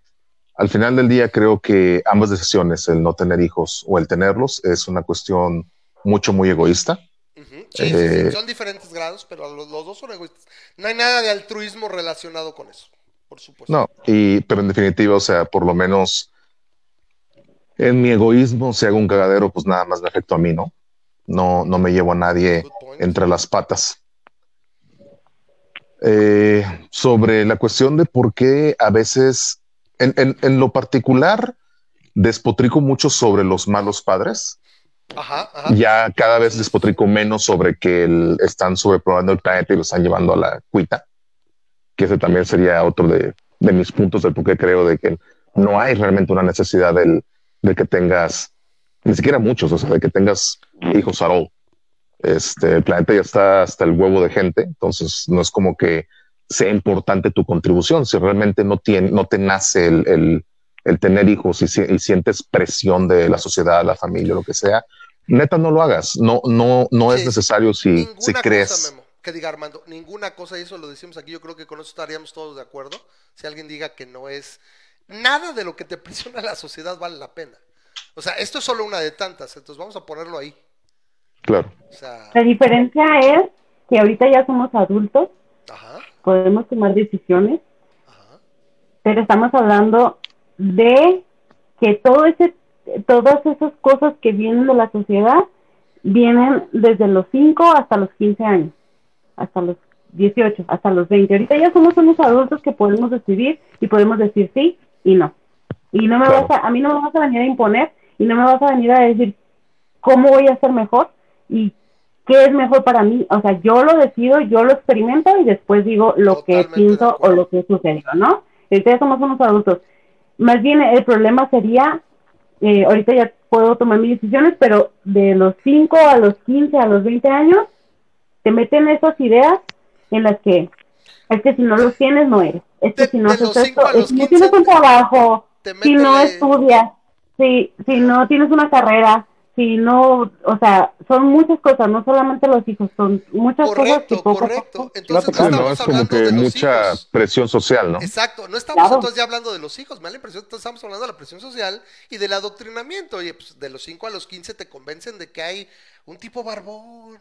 Al final del día creo que ambas decisiones, el no tener hijos o el tenerlos, es una cuestión mucho, muy egoísta. Sí, sí, sí, Eh, son diferentes grados, pero los, los dos son egoístas. No hay nada de altruismo relacionado con eso, por supuesto. No, y, pero en definitiva, o sea, por lo menos en mi egoísmo, si hago un cagadero, pues nada más me afecto a mí, ¿no? No, no me llevo a nadie entre las patas. Eh, sobre la cuestión de por qué a veces, en, en- en lo particular, despotrico mucho sobre los malos padres. Ajá, ajá. Ya cada vez despotrico menos sobre que el- están sobreprobando el planeta y lo están llevando a la cuita. Que ese también sería otro de, de mis puntos del por qué creo de que no hay realmente una necesidad del, de que tengas, ni siquiera muchos, o sea, de que tengas hijos at all. Este, el planeta ya está hasta el huevo de gente, entonces no es como que sea importante tu contribución. Si realmente no, tiene, no te nace el, el, el tener hijos y, y sientes presión de la sociedad, la familia, lo que sea, neta no lo hagas. No, no, no es Sí, necesario si, Ninguna si crees. cosa, Memo, que diga Armando, ninguna cosa, y eso lo decimos aquí, yo creo que con eso estaríamos todos de acuerdo. Si alguien diga que no es nada de lo que te presiona la sociedad vale la pena. O sea, esto es solo una de tantas, entonces vamos a ponerlo ahí. Claro. O sea, La diferencia es que ahorita ya somos adultos, ajá, podemos tomar decisiones, ajá. pero estamos hablando de que todo ese, todas esas cosas que vienen de la sociedad vienen desde los 5 hasta los 15 años, hasta los 18, hasta los 20. Ahorita ya somos unos adultos que podemos decidir y podemos decir sí y no. Y no me Claro. vas a, a mí no me vas a venir a imponer y no me vas a venir a decir cómo voy a ser mejor y qué es mejor para mí. O sea, yo lo decido, yo lo experimento y después digo lo que Totalmente pienso o lo que sucedió, ¿no? Ya somos unos adultos. Más bien el problema sería, eh, ahorita ya puedo tomar mis decisiones, pero de los 5 a los 15, a los 20 años, te meten esas ideas en las que es que si no los tienes, no eres. Es que De- si no haces esto, los si no 15, tienes un trabajo, si no estudias, si, si no tienes una carrera, si no, o sea, son muchas cosas, no solamente los hijos, son muchas cosas que Correcto, poco correcto. poco- Entonces no no, estamos es como hablando que de los mucha hijos. presión social, ¿no? Exacto, no estamos Claro. entonces ya hablando de los hijos, me da la impresión estamos hablando de la presión social y del adoctrinamiento. Oye, pues de los 5 a los 15 te convencen de que hay un tipo barbón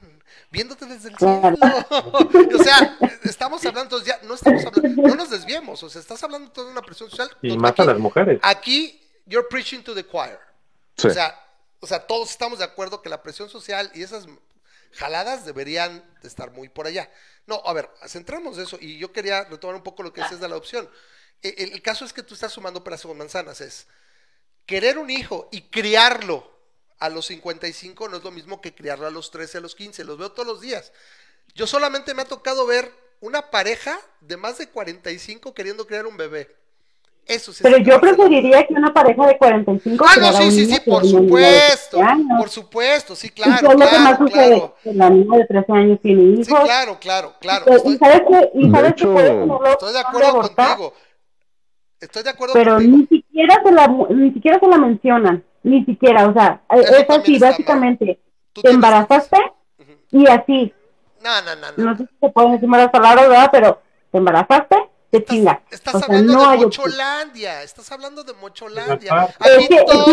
viéndote desde el Claro. cielo. o sea, estamos hablando, entonces ya no estamos hablando, no nos desviemos, o sea, estás hablando toda una presión social. Y Aquí- más a las mujeres. Aquí, you're preaching to the choir. Sí. O sea, o sea, todos estamos de acuerdo que la presión social y esas jaladas deberían de estar muy por allá. No, a ver, centramos eso y yo quería retomar un poco lo que decías de la opción. E- El, el caso es que tú estás sumando peras con manzanas, es querer un hijo y criarlo a los 55 no es lo mismo que criarlo a los 13, a los 15, los veo todos los días. Yo solamente me ha tocado ver una pareja de más de 45 queriendo criar un bebé. Eso sí Pero es yo preferiría que una pareja de 45 Ah, no, criara sí, un sí, sí, que por supuesto, 13 años. por supuesto, sí, ¿Y claro, es lo que más claro, sucede? claro. Que la niña de 13 años tiene hijos. Sí, claro, claro, claro. Y- Estoy, y sabes que, y De sabes hecho, que estoy de acuerdo abortar, contigo. Estoy de acuerdo pero contigo. ni siquiera se la ni siquiera se la mencionan, ni siquiera, o sea, Eso es así, básicamente, te tienes- embarazaste Ujú. y así, No, no, no, no. no sé si se pueden decir malas palabras, ¿verdad? Pero te embarazaste, te Estás, estás o sea, hablando no de hay. Mocholandia, estás hablando de Mocholandia. Aquí Es que, todos,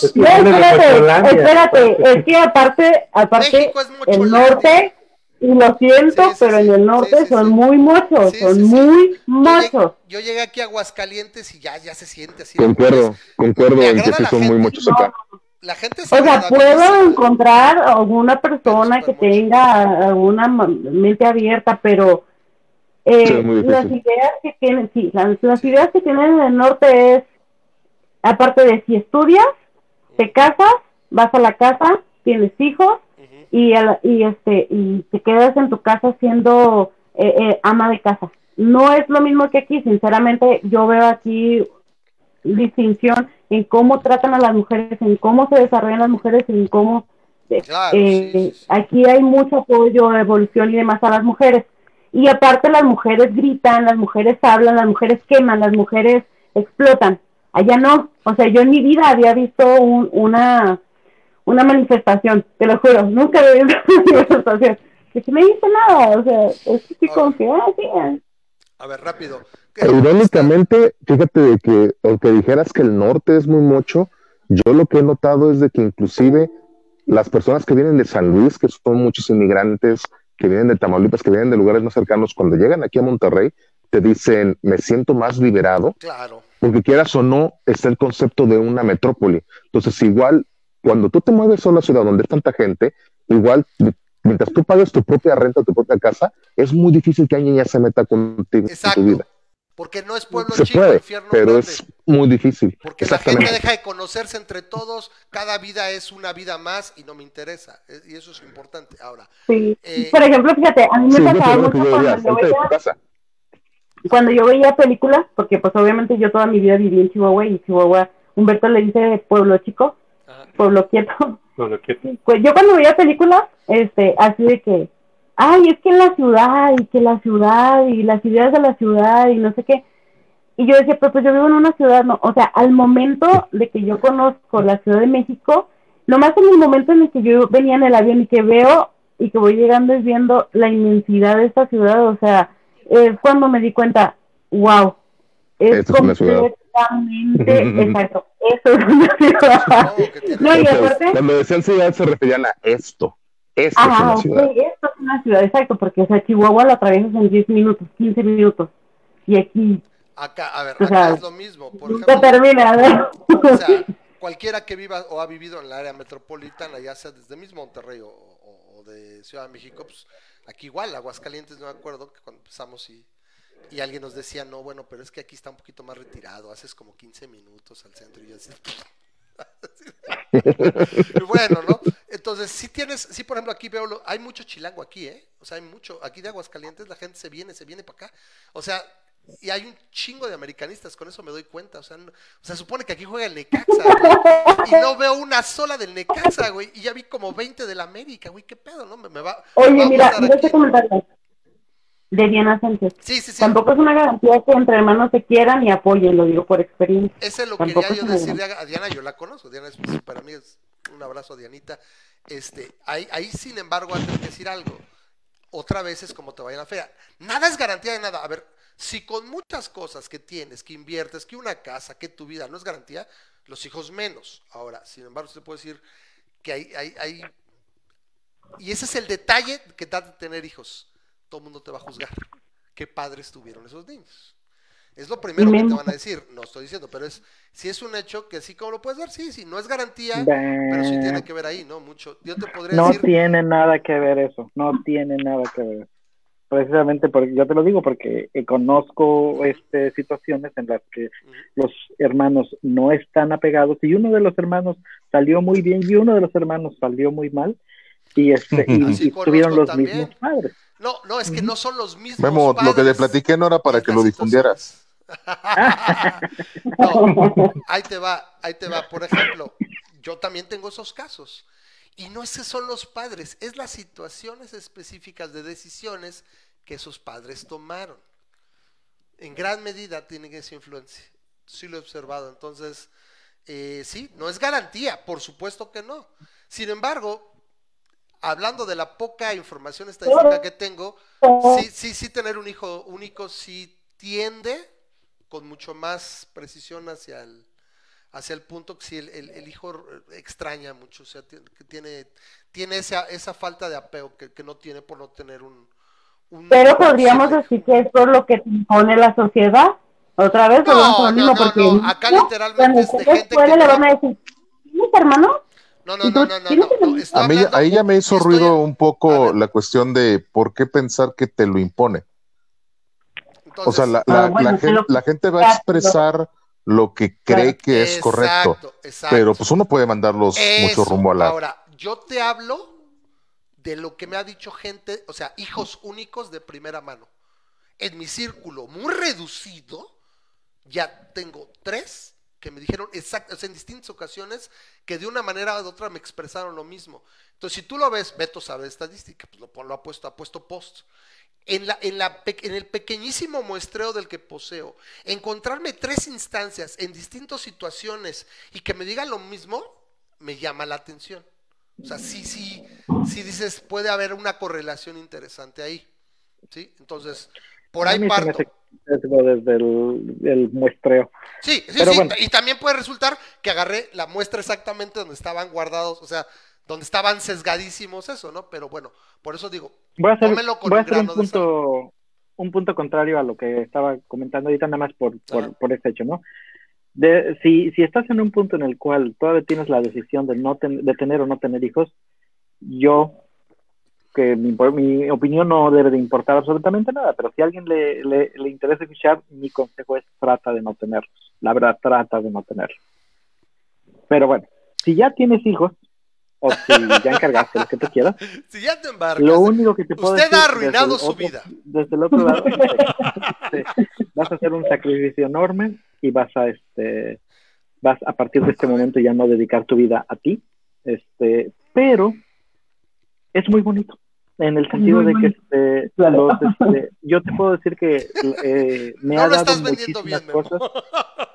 sí, no, espérate, espérate, es que aparte, aparte, es el norte, y lo siento, Sí, sí, pero sí. en el norte Sí, sí, son sí. muy mochos, Sí, son muy mochos. yo llegué aquí a Aguascalientes y ya, ya se siente así. Concuerdo, concuerdo en que sí son muy muchos acá. La gente O sabe sea, puedo encontrar alguna persona que tenga alguna ma- mente abierta, pero eh, las ideas que tienen, sí, las, las ideas que tienen en el norte es, aparte de si estudias, te casas, vas a la casa, tienes hijos y, a la- y este y te quedas en tu casa siendo eh, eh, ama de casa. No es lo mismo que aquí, sinceramente, yo veo aquí distinción en cómo tratan a las mujeres, en cómo se desarrollan las mujeres, en cómo eh, Claro, eh, sí, sí, sí. aquí hay mucho apoyo, evolución y demás a las mujeres. Y aparte las mujeres gritan, las mujeres hablan, las mujeres queman, las mujeres explotan. Allá no. O sea, yo en mi vida había visto un- una, una manifestación, te lo juro. Nunca había visto una manifestación. Que si me dice nada, o sea, es que Ahora. como que, ah, sí, ah. A ver, rápido. Irónicamente, fíjate de que aunque dijeras que el norte es muy mucho, yo lo que he notado es de que inclusive las personas que vienen de San Luis, que son muchos inmigrantes, que vienen de Tamaulipas, que vienen de lugares más cercanos, cuando llegan aquí a Monterrey, te dicen, me siento más liberado, Claro. porque quieras o no, está el concepto de una metrópoli. Entonces, igual, cuando tú te mueves a una ciudad donde hay tanta gente, igual, mientras tú pagues tu propia renta, tu propia casa, es muy difícil que alguien ya se meta contigo en tu vida. Porque no es pueblo Se chico, puede, infierno pero grande. es muy difícil. Porque la gente deja de conocerse entre todos, cada vida es una vida más y no me interesa. Y eso es importante. Ahora, Sí. Eh, Por ejemplo, fíjate, a mí me Sí, yo pasaba mucho yo cuando yo de tu veía cuando yo veía películas, porque pues obviamente yo toda mi vida viví en Chihuahua y Chihuahua, Humberto le dice pueblo chico, Ajá. pueblo quieto. No lo quiero. Pues yo cuando veía películas, este, así de que, ay, es que en la ciudad y que la ciudad y las ideas de la ciudad y no sé qué. Y yo decía, pues, pues yo vivo en una ciudad, no, o sea, al momento de que yo conozco la Ciudad de México, nomás en el momento en el que yo venía en el avión y que veo y que voy llegando es viendo la inmensidad de esta ciudad, o sea, es cuando me di cuenta, wow, es Esto es una ciudad. completamente, exacto, eso es una ciudad. Tiene- No, y aparte, cuando decían ciudad se referían a esto. Esto es Ajá, una ok, ciudad. esto es una ciudad, exacto, porque o sea, Chihuahua lo atraviesas en 10 minutos, 15 minutos. Y aquí acá, a ver, O acá sea, es lo mismo. Por ejemplo, termina, ¿no? o sea, cualquiera que viva o ha vivido en el área metropolitana, ya sea desde mismo Monterrey o, o- o de Ciudad de México, pues aquí igual, Aguascalientes, no me acuerdo que cuando empezamos y, y alguien nos decía, no, bueno, pero es que aquí está un poquito más retirado, haces como 15 minutos al centro y yo así. Bueno, ¿no? Entonces, si tienes, sí, por ejemplo, aquí veo, lo- hay mucho chilango aquí, ¿eh? O sea, hay mucho, aquí de Aguascalientes la gente se viene, se viene para acá. O sea, y hay un chingo de americanistas, con eso me doy cuenta. O sea, no- o sea, supone que aquí juega el Necaxa, güey, y no veo una sola del Necaxa, güey, y ya vi como 20 del América, güey, qué pedo, ¿no? Me, me va, me Oye, va a mira, gustar mira este comentario de Diana Sánchez. Sí, sí, sí. Tampoco es una garantía que entre hermanos se quieran y apoyen, lo digo por experiencia. Ese es lo Tampoco quería yo decirle a a Diana, yo la conozco, Diana es para mí es un abrazo a Dianita. Este, ahí, ahí sin embargo, antes que decir algo, otra vez es como te vaya la fea. Nada es garantía de nada. A ver, si con muchas cosas que tienes, que inviertes, que una casa, que tu vida no es garantía, los hijos menos. Ahora, sin embargo, se puede decir que hay, hay, hay... Y ese es el detalle que da de tener hijos. Todo el mundo te va a juzgar. ¿Qué padres tuvieron esos niños? Es lo primero que te van a decir, no estoy diciendo, pero es si es un hecho que sí como lo puedes ver, sí, sí, no es garantía, pero sí tiene que ver ahí, ¿no? Mucho. Yo te podría No decir, tiene nada que ver eso, no tiene nada que ver. Precisamente porque yo te lo digo porque eh, conozco este situaciones en las que los hermanos no están apegados y uno de los hermanos salió muy bien y uno de los hermanos salió muy mal y este y, y tuvieron los también. mismos padres. no, no, es que no son los mismos Memo, lo que te padres platiqué no era para que lo difundieras. No, ahí te va, ahí te va. Por ejemplo, yo también tengo esos casos. Y no es que son los padres, es las situaciones específicas de decisiones que esos padres tomaron. En gran medida tienen esa influencia. Sí lo he observado. Entonces, eh, sí, no es garantía, por supuesto que no. Sin embargo, hablando de la poca información estadística que tengo, sí, sí, sí tener un hijo único sí tiende con mucho más precisión hacia el hacia el punto que si el, el- el hijo extraña mucho, o sea, tiene, que tiene, tiene esa, esa falta de apego que, que no tiene por no tener un... un- Pero podríamos decir que es por lo que impone la sociedad. Otra vez, No, no, mismo, no, porque no, acá literalmente es de gente que le van a decir, ¿tienes hermano? No, no, no, no, no, no, no, estoy A mí, ahí ya me hizo estoy- ruido un poco la cuestión de por qué pensar que te lo impone. O sea, entonces, la, Ah, la- bueno, la te gen- lo- la gente va a expresar lo que cree que es correcto, Exacto, exacto. pero pues uno puede mandarlos mucho rumbo a la... Ahora, yo te hablo de lo que me ha dicho gente, o sea, hijos únicos de primera mano. En mi círculo muy reducido, ya tengo tres que me dijeron exacto, o sea, en distintas ocasiones, que de una manera o de otra me expresaron lo mismo. Entonces, si tú lo ves, Beto sabe de estadística, pues lo, lo ha puesto, ha puesto post. En, la, en, la, en el pequeñísimo muestreo del que poseo, encontrarme tres instancias en distintas situaciones y que me digan lo mismo, me llama la atención. O sea, sí, sí, sí dices, puede haber una correlación interesante ahí. ¿Sí? Entonces, por ahí parto. Desde el, el muestreo. Sí, sí, Pero sí. bueno. Y también puede resultar que agarré la muestra exactamente donde estaban guardados, o sea, donde estaban sesgadísimos eso, ¿no? Pero bueno, por eso digo, Voy a hacer, Tómelo con voy a un hacer punto, un punto contrario a lo que estaba comentando ahorita, nada más por, por, por este hecho, ¿no? De, si, si estás en un punto en el cual todavía tienes la decisión de, no ten- de tener o no tener hijos, yo, que mi, mi opinión no debe de importar absolutamente nada, pero si a alguien le, le, le interesa escuchar, mi consejo es trata de no tenerlos. La verdad, trata de no tenerlos. Pero bueno, si ya tienes hijos, o si ya encargaste lo que tú quieras, si ya te embarcas, lo único que te puedo Usted decir ha arruinado su otro- vida. Desde el otro lado, este, vas a hacer un sacrificio enorme y vas a, este, vas a partir de este momento ya no dedicar tu vida a ti, este, pero es muy bonito en el sentido de que este, Claro. los, este, yo te puedo decir que eh, me no ha dado muchísimas bien, Memo. cosas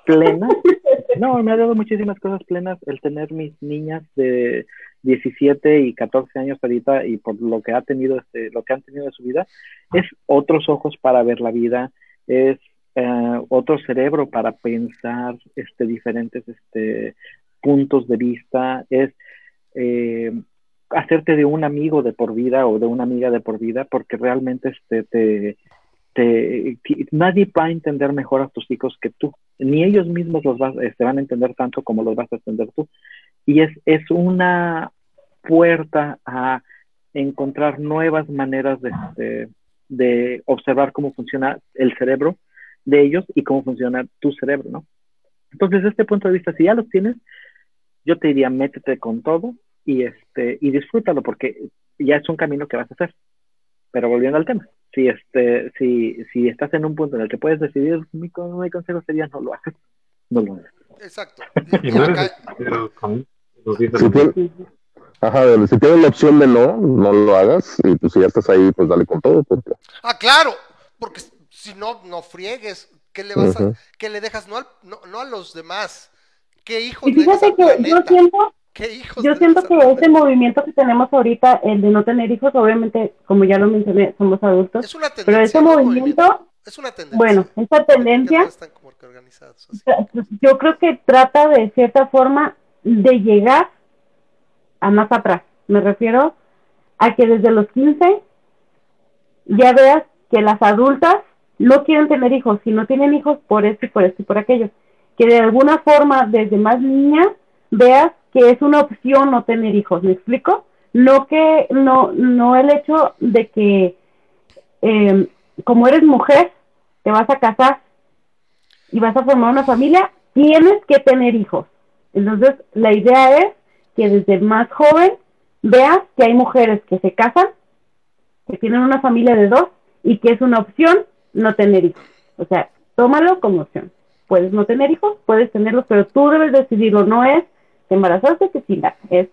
plenas. No, me ha dado muchísimas cosas plenas el tener mis niñas de 17 y 14 años ahorita y por lo que ha tenido este, lo que han tenido de su vida, es otros ojos para ver la vida, es eh, otro cerebro para pensar este, diferentes este, puntos de vista, es eh, hacerte de un amigo de por vida o de una amiga de por vida, porque realmente este, te, nadie va a entender mejor a tus hijos que tú, ni ellos mismos los vas, este, van a entender tanto como los vas a entender tú. Y es, es una puerta a encontrar nuevas maneras de, este, de observar cómo funciona el cerebro de ellos y cómo funciona tu cerebro, ¿no? Entonces, desde este punto de vista, si ya los tienes, yo te diría, métete con todo y, este, y disfrútalo porque ya es un camino que vas a hacer. Pero volviendo al tema, si, este, si, si estás en un punto en el que puedes decidir, mi, mi consejo sería no lo hagas. No lo hagas. Exacto. Y Acá- Si ajá, si tienes la opción de no, no lo hagas, y pues si ya estás ahí, pues dale con todo. porque- Ah, claro, porque si no, no friegues. ¿Qué le vas a, qué le dejas? No, al- no, no a los demás. ¿Qué hijos Y fíjate que yo siento, ¿Qué hijos yo siento que ese movimiento que tenemos ahorita, el de no tener hijos, obviamente, como ya lo mencioné, somos adultos, Es una tendencia. pero ese movimiento, Es una tendencia. bueno, esa tendencia, están como que organizados. yo creo que trata de cierta forma de llegar a más atrás. Me refiero a que desde los 15 ya veas que las adultas no quieren tener hijos, si no tienen hijos por esto y por esto y por aquello. Que de alguna forma, desde más niña, veas que es una opción no tener hijos. ¿Me explico? No que, no, no el hecho de que eh, como eres mujer, te vas a casar y vas a formar una familia, tienes que tener hijos. Entonces, la idea es que desde más joven veas que hay mujeres que se casan, que tienen una familia de dos y que es una opción no tener hijos. O sea, tómalo como opción. Puedes no tener hijos, puedes tenerlos, pero tú debes decidirlo. No es te embarazaste, que chinga. Es,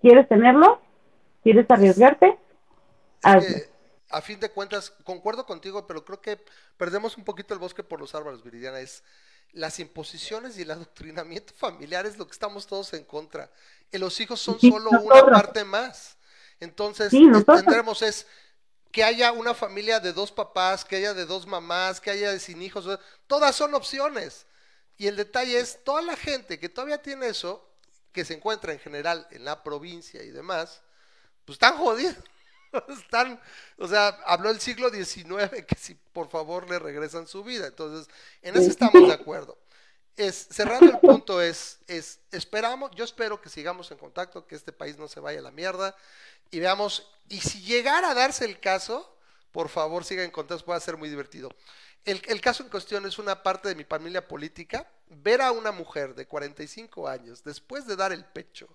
¿quieres tenerlo? ¿Quieres arriesgarte? Hazlo. a fin de cuentas, concuerdo contigo, pero creo que perdemos un poquito el bosque por los árboles, Viridiana. Es las imposiciones y el adoctrinamiento familiar es lo que estamos todos en contra. Y los hijos son Sí, solo una parte más. Entonces, Sí, tendremos es que haya una familia de dos papás, que haya de dos mamás, que haya de sin hijos. Todas son opciones. Y el detalle es, toda la gente que todavía tiene eso, que se encuentra en general en la provincia y demás, pues están jodidos. Están, o sea, habló el siglo XIX que si por favor le regresan su vida. Entonces, en eso estamos de acuerdo. es, cerrando el punto es, es, esperamos, yo espero que sigamos en contacto, que este país no se vaya a la mierda y veamos, y si llegara a darse el caso, por favor sigan en contacto, puede ser muy divertido. El, el caso en cuestión es una parte de mi familia política, ver a una mujer de 45 años, después de dar el pecho,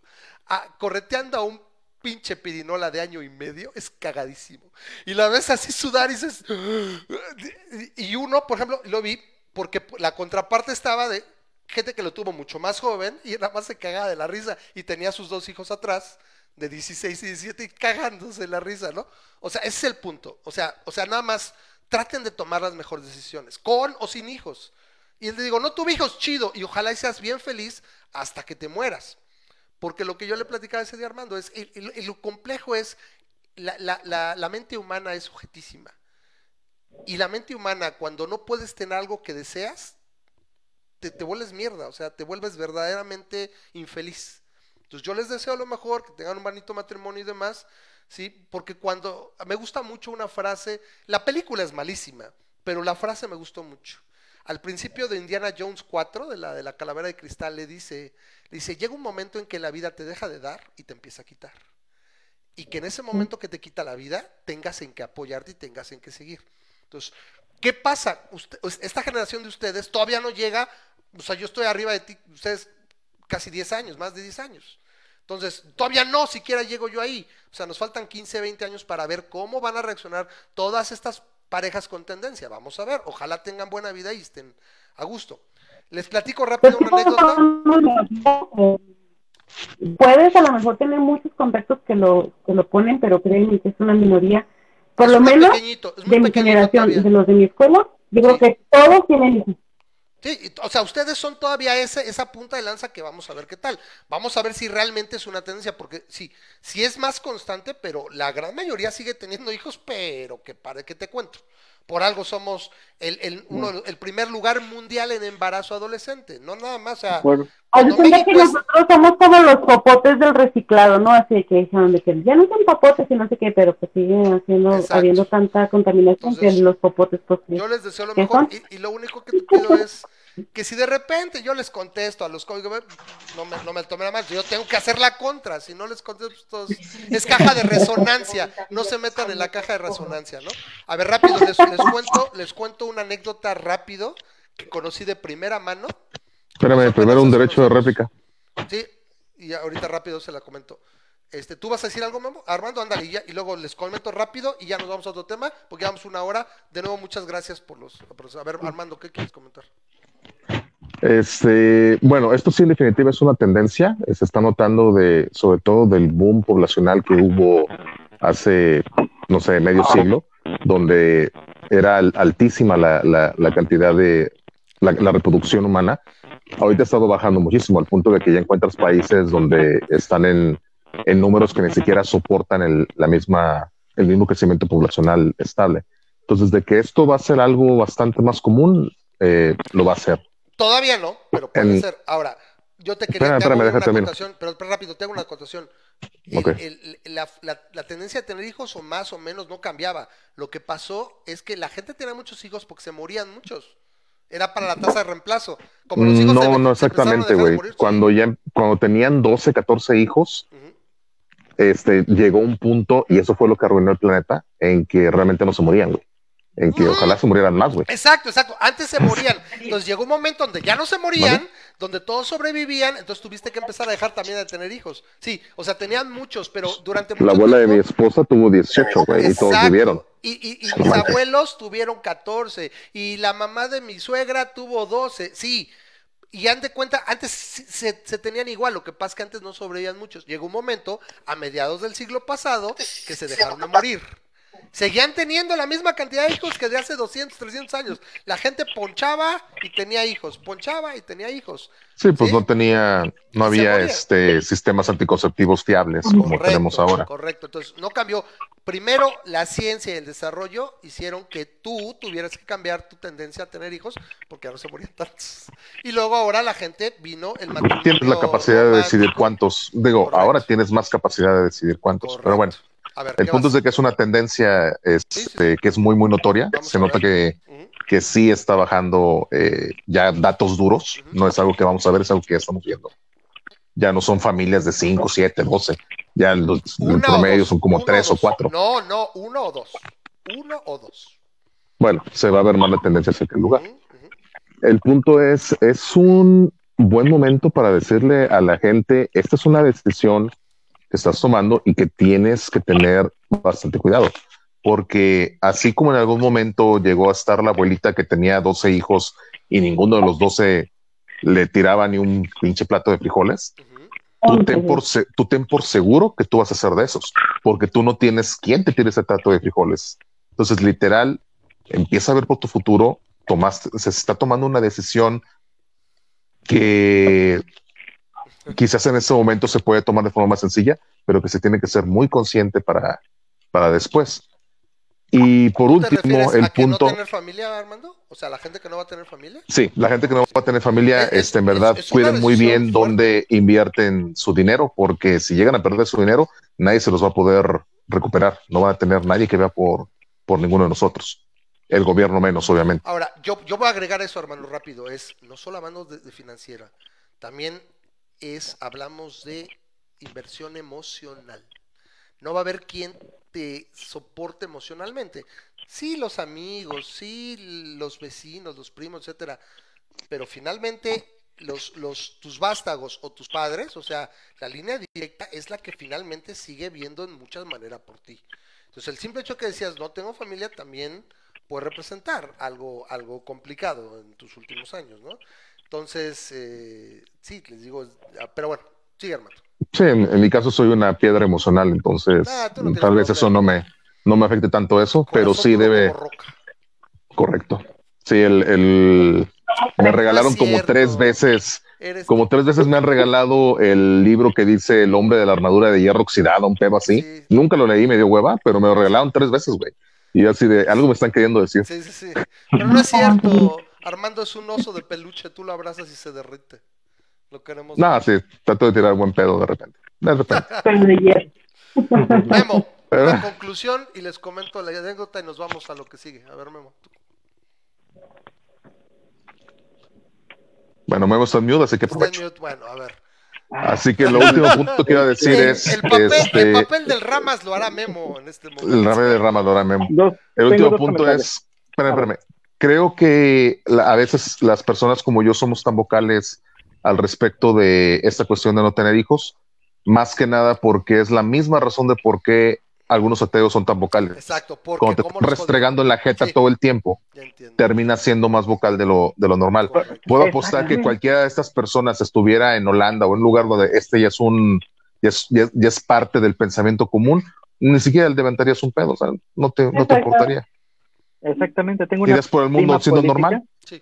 a- correteando a un pinche pirinola de año y medio, es cagadísimo. Y la ves así sudar y dices... Y uno, por ejemplo, lo vi porque la contraparte estaba de gente que lo tuvo mucho más joven y nada más se cagaba de la risa y tenía sus dos hijos atrás de 16 y 17 y cagándose la risa, ¿no? O sea, ese es el punto. O sea, o sea, nada más traten de tomar las mejores decisiones, con o sin hijos. Y le digo, no tuve hijos, chido, y ojalá y seas bien feliz hasta que te mueras. Porque lo que yo le platicaba ese día Armando es, el- el- el- lo complejo es, la, la- la- la mente humana es objetísima. Y la mente humana, cuando no puedes tener algo que deseas, te, te vuelves mierda, o sea, te vuelves verdaderamente infeliz. Entonces yo les deseo lo mejor, que tengan un bonito matrimonio y demás, ¿sí? Porque cuando, me gusta mucho una frase, la película es malísima, pero la frase me gustó mucho. Al principio de Indiana Jones 4, de la, de la calavera de cristal, le dice, le dice, llega un momento en que la vida te deja de dar y te empieza a quitar. Y que en ese momento que te quita la vida, tengas en que apoyarte y tengas en que seguir. Entonces, ¿qué pasa? Usted- pues, esta generación de ustedes todavía no llega, o sea, yo estoy arriba de ti, ustedes casi 10 años, más de 10 años. Entonces, todavía no siquiera llego yo ahí. O sea, nos faltan 15, 20 años para ver cómo van a reaccionar todas estas parejas con tendencia. Vamos a ver, ojalá tengan buena vida y estén a gusto. Les platico Pues rápido una anécdota. Puedes a lo mejor tener muchos contactos que lo, que lo ponen, pero créeme que es una minoría. Por Es lo menos de mi generación, todavía. de los de mi escuela, yo creo Sí. que todos tienen hijos. Sí, y- o sea, ustedes son todavía ese, esa punta de lanza que vamos a ver qué tal. Vamos a ver si realmente es una tendencia, porque sí, sí es más constante, pero la gran mayoría sigue teniendo hijos, pero que para que te cuento. Por algo somos el, el, uno, el primer lugar mundial en embarazo adolescente, no nada más. O sea, Bueno, Haz cuenta que nosotros somos como los popotes del reciclado, ¿no? Así que dijeron de que ya no son popotes y no sé qué, pero pues siguen haciendo, Exacto. habiendo tanta contaminación Entonces, que los popotes pues. Yo les deseo lo ¿Qué mejor y, y lo único que te pido es que si de repente yo les contesto a los códigos, no me, no me tomen a mal, yo tengo que hacer la contra, si no les contesto, pues, es caja de resonancia, no se metan en la caja de resonancia, ¿no? A ver, rápido, les, les cuento, les cuento una anécdota rápido que conocí de primera mano, Espérame, primero un derecho de réplica. sí, y ahorita rápido se la comento. Este, ¿Tú vas a decir algo, Memo? Armando, ándale, y, ya- y luego les comento rápido y ya nos vamos a otro tema, porque llevamos una hora. De nuevo, muchas gracias por los... por- A ver, Armando, ¿qué quieres comentar? Este, bueno, esto sí en definitiva es una tendencia. Se está notando de, sobre todo del boom poblacional que hubo hace, no sé, medio siglo, donde era al- altísima la, la- la cantidad de la, la reproducción humana. Ahorita ha estado bajando muchísimo al punto de que ya encuentras países donde están en, en números que ni siquiera soportan el, la misma, el mismo crecimiento poblacional estable. Entonces, de que esto va a ser algo bastante más común, eh, lo va a ser. Todavía no, pero puede En- ser. Ahora, yo te quería Espérame, te hago espérame, una deja termino. acotación, pero, rápido, te hago una acotación. El- Ok. el- la, la- la tendencia a tener hijos o más o menos no cambiaba. Lo que pasó es que la gente tenía muchos hijos porque se morían muchos. Era para la tasa de reemplazo. Como los hijos se- No, no exactamente, güey. Cuando ya, cuando tenían 12, 14 hijos, este, llegó un punto, y eso fue lo que arruinó el planeta, en que realmente no se morían, güey. En que Mm. ojalá se murieran más, güey. Exacto, exacto. Antes se morían. Entonces llegó un momento donde ya no se morían, donde todos sobrevivían, entonces tuviste que empezar a dejar también de tener hijos. Sí, o sea, tenían muchos, pero durante mucho La abuela de mi esposa tuvo 18, güey, y todos vivieron. Y, y- mis abuelos tuvieron 14 y la mamá de mi suegra tuvo 12, sí. Y han de cuenta, antes se, se tenían igual, lo que pasa es que antes no sobrevivían muchos. Llegó un momento, a mediados del siglo pasado, que se dejaron de morir. Seguían teniendo la misma cantidad de hijos que de hace 200, 300 años. La gente ponchaba y tenía hijos, ponchaba y tenía hijos. Sí, pues Sí. no tenía, no había este sistemas anticonceptivos fiables como Correcto, tenemos ahora. Correcto, entonces no cambió. Primero, la ciencia y el desarrollo hicieron que tú tuvieras que cambiar tu tendencia a tener hijos porque ya no se morían tantos. Y luego ahora la gente vino el matrimonio. Tienes la capacidad de decidir cuántos, digo, Correcto. ahora tienes más capacidad de decidir cuántos, Correcto. pero bueno. A ver, El ¿qué punto es de que es una tendencia este, Sí, sí, sí. que es muy, muy notoria. Vamos Se nota que que sí está bajando eh, ya datos duros. No es algo que vamos a ver, es algo que ya estamos viendo. Ya no son familias de 5, 7, 12. Ya los, el promedio son como uno 3 o dos. 4. No, no, uno o dos. Uno o dos. Bueno, se va a ver más la tendencia hacia aquel lugar. El punto es, es un buen momento para decirle a la gente, esta es una decisión que estás tomando y que tienes que tener bastante cuidado. Porque así como en algún momento llegó a estar la abuelita que tenía 12 hijos y ninguno de los 12 le tiraba ni un pinche plato de frijoles, tú ten, por, tú ten por seguro que tú vas a ser de esos, porque tú no tienes quien te tire ese plato de frijoles. Entonces, literal, empieza a ver por tu futuro, tomaste, se está tomando una decisión que quizás en este momento se puede tomar de forma más sencilla, pero que se tiene que ser muy consciente para, para después. Y por ¿Tú te último, el a que punto... no tener familia, Armando? O sea, la gente que no va a tener familia. Sí, la gente que no va a tener familia, Es- es- este, en verdad, es- es cuiden muy bien fuerte. dónde invierten su dinero, porque si llegan a perder su dinero, nadie se los va a poder recuperar. No van a tener nadie que vea por, por ninguno de nosotros. El gobierno menos, obviamente. Ahora, yo, yo voy a agregar eso, hermano, rápido. Es no solo hablamos de, de financiera, también es, hablamos de inversión emocional. No va a haber quien te soporte emocionalmente. Sí, los amigos, sí, los vecinos, los primos, etcétera. Pero finalmente, los, los, tus vástagos o tus padres, o sea, la línea directa es la que finalmente sigue viendo en muchas maneras por ti. Entonces, el simple hecho que decías no tengo familia también puede representar algo, algo complicado en tus últimos años, ¿no? Entonces, eh, sí, les digo, ah, pero bueno, sigue, hermano. Sí, en, en mi caso soy una piedra emocional, entonces Ah, no tal vez eso no me, no me afecte tanto eso, pero sí debe, correcto. Sí, el, el- me regalaron como tres veces Eres Como tres veces me han regalado el libro que dice El hombre de la armadura de hierro oxidado, un pedo así. Sí. Nunca lo leí, me dio hueva, pero me lo regalaron tres veces, güey. Y así de, algo me están queriendo decir. Sí, sí, sí. Pero no es cierto. Armando es un oso de peluche, tú lo abrazas y se derrite. Lo queremos. Nada, sí, trato de tirar buen pedo de repente. De repente. Memo, una conclusión y les comento la anécdota y nos vamos a lo que sigue. A ver, Memo. tú. Bueno, me hemos en mute, así que Está en aprovecho. mute. Bueno, a ver. Así que lo último punto que iba a decir El, es el papel, el este, papel del Ramas lo hará Memo en este momento. el rame de rama, Dora Memo. Dos, El último punto es, espérame, espérame. Creo que la- a veces las personas como yo somos tan vocales al respecto de esta cuestión de no tener hijos, más que nada porque es la misma razón de por qué algunos ateos son tan vocales. Exacto, porque Cuando te nos restregando en la jeta Sí. todo el tiempo, jodimos. Ya entiendo. termina siendo más vocal de lo, de lo normal. Correcto. Puedo apostar que cualquiera de estas personas estuviera en Holanda o en un lugar donde este ya es un ya es, ya- ya es parte del pensamiento común, ni siquiera le levantarías un pedo, o sea, no te, no te importaría. Exactamente, tengo una por el mundo prima siendo política- normal. Sí.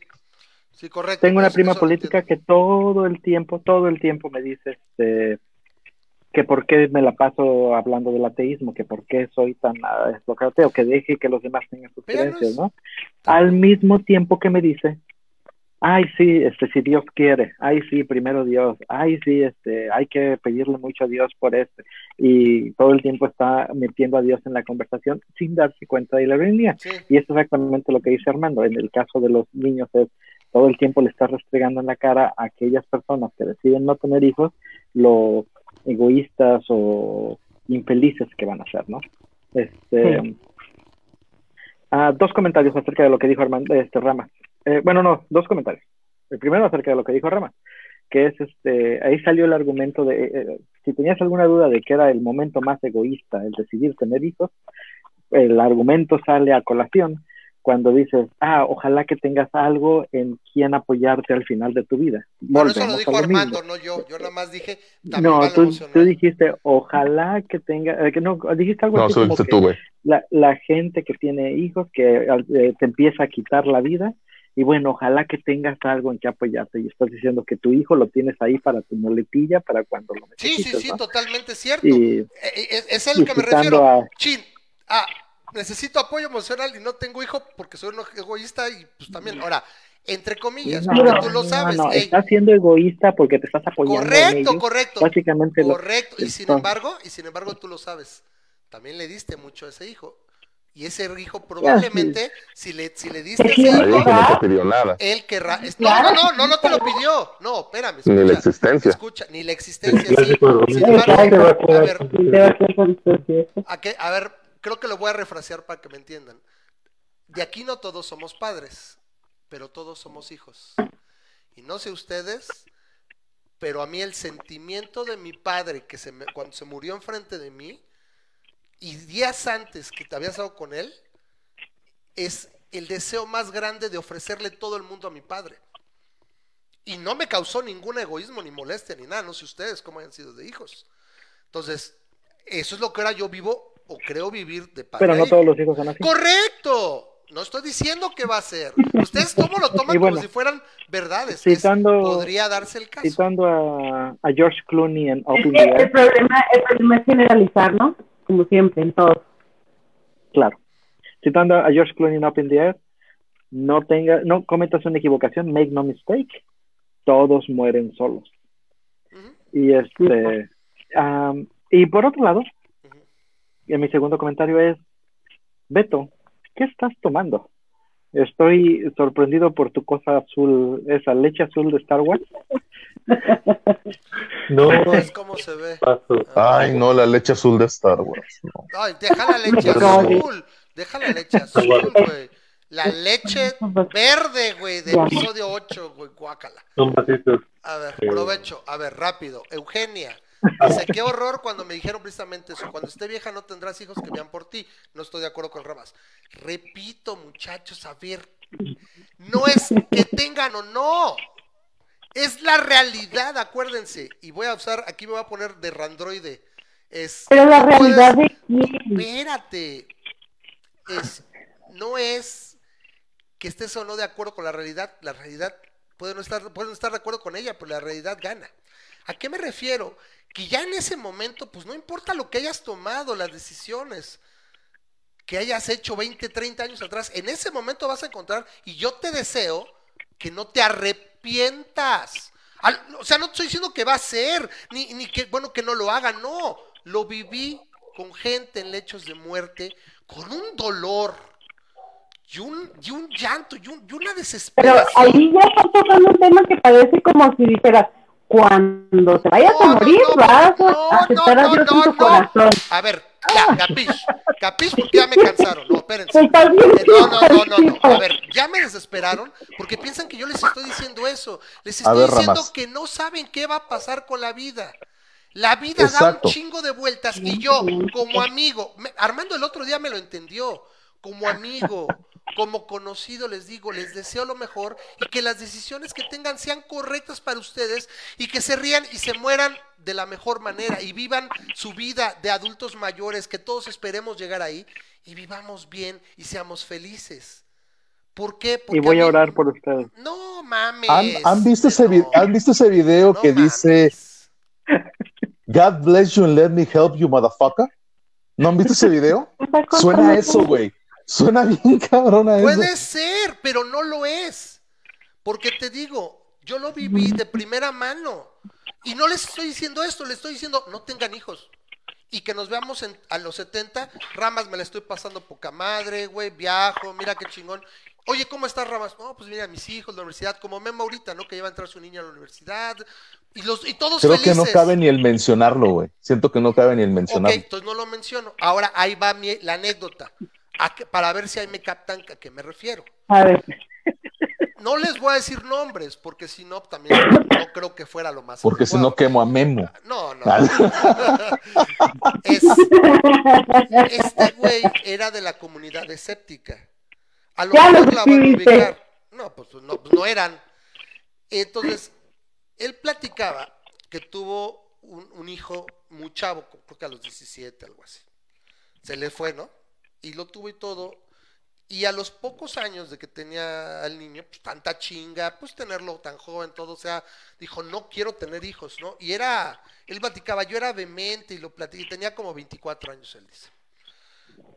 Sí, correcto. Tengo una Eso- prima eso política entiendo. que todo el tiempo, todo el tiempo me dice este, que por qué me la paso hablando del ateísmo, que por qué soy tan enfocado ateo, que deje que los demás tengan sus Pero no creencias, es- ¿no? Al mismo tiempo que me dice, ay sí, este, si Dios quiere, ay sí, primero Dios, ay sí, este, hay que pedirle mucho a Dios por este, y todo el tiempo está metiendo a Dios en la conversación sin darse cuenta de la ironía. Sí. Y es exactamente lo que dice Armando. En el caso de los niños es todo el tiempo le está restregando en la cara a aquellas personas que deciden no tener hijos lo egoístas o infelices que van a ser, ¿no? Este, ah, dos comentarios acerca de lo que dijo Armando, este Rama. Eh, bueno, no, dos comentarios. El primero acerca de lo que dijo Rama, que es este, ahí salió el argumento de, eh, si tenías alguna duda de que era el momento más egoísta el decidir tener hijos, el argumento sale a colación cuando dices, ah, ojalá que tengas algo en quien apoyarte al final de tu vida. Bueno, eso lo dijo Armando, mismo. no yo. Yo nada más dije. No, tú, tú dijiste, ojalá que tenga, eh, que no, dijiste algo No, así como que tú, güey. la, la gente que tiene hijos que eh, te empieza a quitar la vida y bueno, ojalá que tengas algo en que apoyarte y estás diciendo que tu hijo lo tienes ahí para tu muletilla para cuando lo Sí, necesites, sí, sí, ¿no? totalmente cierto. Y Eh, eh, Es, es lo que me refiero. a- Chin, ah, necesito apoyo emocional y no tengo hijo porque soy un egoísta y pues también, ahora, entre comillas, No, porque tú lo no, sabes. no, ey, estás siendo egoísta porque te estás apoyando en correcto, ellos. correcto. Básicamente lo- Correcto. Y sin embargo, y sin embargo tú lo sabes. También le diste mucho a ese hijo. Y ese hijo probablemente, si le, si le diste Te ese hijo, no te pidió nada, él querrá. No, no, no, no, no te lo pidió. No, espérame. ni la Escucha, existencia. escucha, ni la existencia. Sí. Sin embargo, a ver, que- a ver, creo que lo voy a refrasear para que me entiendan. De aquí no todos somos padres, pero todos somos hijos. Y no sé ustedes, pero a mí el sentimiento de mi padre que se me- cuando se murió enfrente de mí y días antes que te había estado con él es el deseo más grande de ofrecerle todo el mundo a mi padre. Y no me causó ningún egoísmo ni molestia ni nada, no sé ustedes cómo hayan sido de hijos. Entonces, eso es lo que ahora yo vivo o creo vivir de padre. Pero no hijo. todos los hijos son así. Correcto. No estoy diciendo que va a ser. Ustedes cómo lo toman bueno, como si fueran verdades. Es- citando- podría darse el caso. Citando a, a George Clooney en Open el problema, el problema es generalizar, ¿no? Como siempre, en todo. claro. Citando a George Clooney en Open the Air, no tenga, no cometas una equivocación, make no mistake. Todos mueren solos. Y este, am, y por otro lado, y mi segundo comentario es, Beto, ¿qué estás tomando? Estoy sorprendido por tu cosa azul, esa leche azul de Star Wars. No, No es como se ve. paso. Ay, no, la leche azul de Star Wars. no. Ay, deja la leche azul. Deja la leche azul, güey. La leche verde, güey, de Ya. episodio 8, güey, guácala. A ver, provecho. A ver, rápido. Eugenia. Dice, qué horror cuando me dijeron precisamente eso. Cuando esté vieja no tendrás hijos que vean por ti. No estoy de acuerdo con Ramas. Repito, muchachos, a ver. No es que tengan o no. Es la realidad, acuérdense. Y voy a usar, aquí me voy a poner de randroide. Es, Pero la puedes- realidad de quién. Espérate. Es, no es que estés o no de acuerdo con la realidad. La realidad puede no estar, puede no estar de acuerdo con ella, pero la realidad gana. ¿A qué me refiero? Que ya en ese momento, pues no importa lo que hayas tomado, las decisiones que hayas hecho 20, 30 años atrás, en ese momento vas a encontrar, y yo te deseo que no te arrepientas. Al- o sea, no te estoy diciendo que va a ser, ni, ni que, bueno, que no lo haga, no. Lo viví con gente en lechos de muerte, con un dolor, y un, y un llanto, y, un- y una Pero desesperación. ahí ya estás tocando un tema que parece como si dijera, cuando te vayas a No, no, morir, no, vas no, a aceptar no, a Dios no, en tu no. corazón. A ver, ya, capish, capish porque ya me cansaron, no, espérense. Eh, No, no, no, no. A ver, ya me desesperaron porque piensan que yo les estoy diciendo eso. Les A estoy ver, diciendo Ramas. que no saben qué va a pasar con la vida. La vida da un chingo de vueltas y yo, como amigo, me- Armando el otro día me lo entendió. Como amigo, como conocido, les digo, les deseo lo mejor y que las decisiones que tengan sean correctas para ustedes y que se rían y se mueran de la mejor manera y vivan su vida de adultos mayores, que todos esperemos llegar ahí y vivamos bien y seamos felices. ¿Por qué? Porque Y voy a mí- orar por ustedes. No mames. ¿Han, han visto ese no, ¿Han visto ese video no que dice. God bless you and let me help you, motherfucker? ¿No han visto ese video? Suena eso, güey. Suena bien cabrón a eso. Puede ser, pero no lo es. Porque te digo, yo lo viví de primera mano. Y no les estoy diciendo esto, les estoy diciendo, no tengan hijos. Y que nos veamos en- a los 70. Ramas, me la estoy pasando poca madre, güey, viajo, mira qué chingón. Oye, ¿cómo estás, Ramas? No, pues mira, mis hijos, la universidad, como Memo ahorita, ¿no? Que lleva a entrar su niña a la universidad. Y, los, y todos Creo que felices. no cabe ni el mencionarlo, güey. Siento que no cabe ni el Ok, mencionarlo. entonces no lo menciono. Ahora ahí va mi- la anécdota. ¿A qué- para ver si ahí me captan a qué me refiero. A ver, No les voy a decir nombres, porque si no, también no creo que fuera lo más Porque si no quemo a Memo. No, no. Es- este güey era de la comunidad escéptica. A lo Ya lo mejor la van a ubicar. No, pues no, pues no eran. Entonces, él platicaba que tuvo un, un hijo muy chavo, creo que a los 17, algo así. Se le fue, ¿no? Y lo tuvo y todo. Y a los pocos años de que tenía al niño, pues tanta chinga, pues tenerlo tan joven, todo, o sea, dijo, no quiero tener hijos, ¿no? Y era, él platicaba, yo era vehemente y lo platicé, y tenía como 24 años, él dice.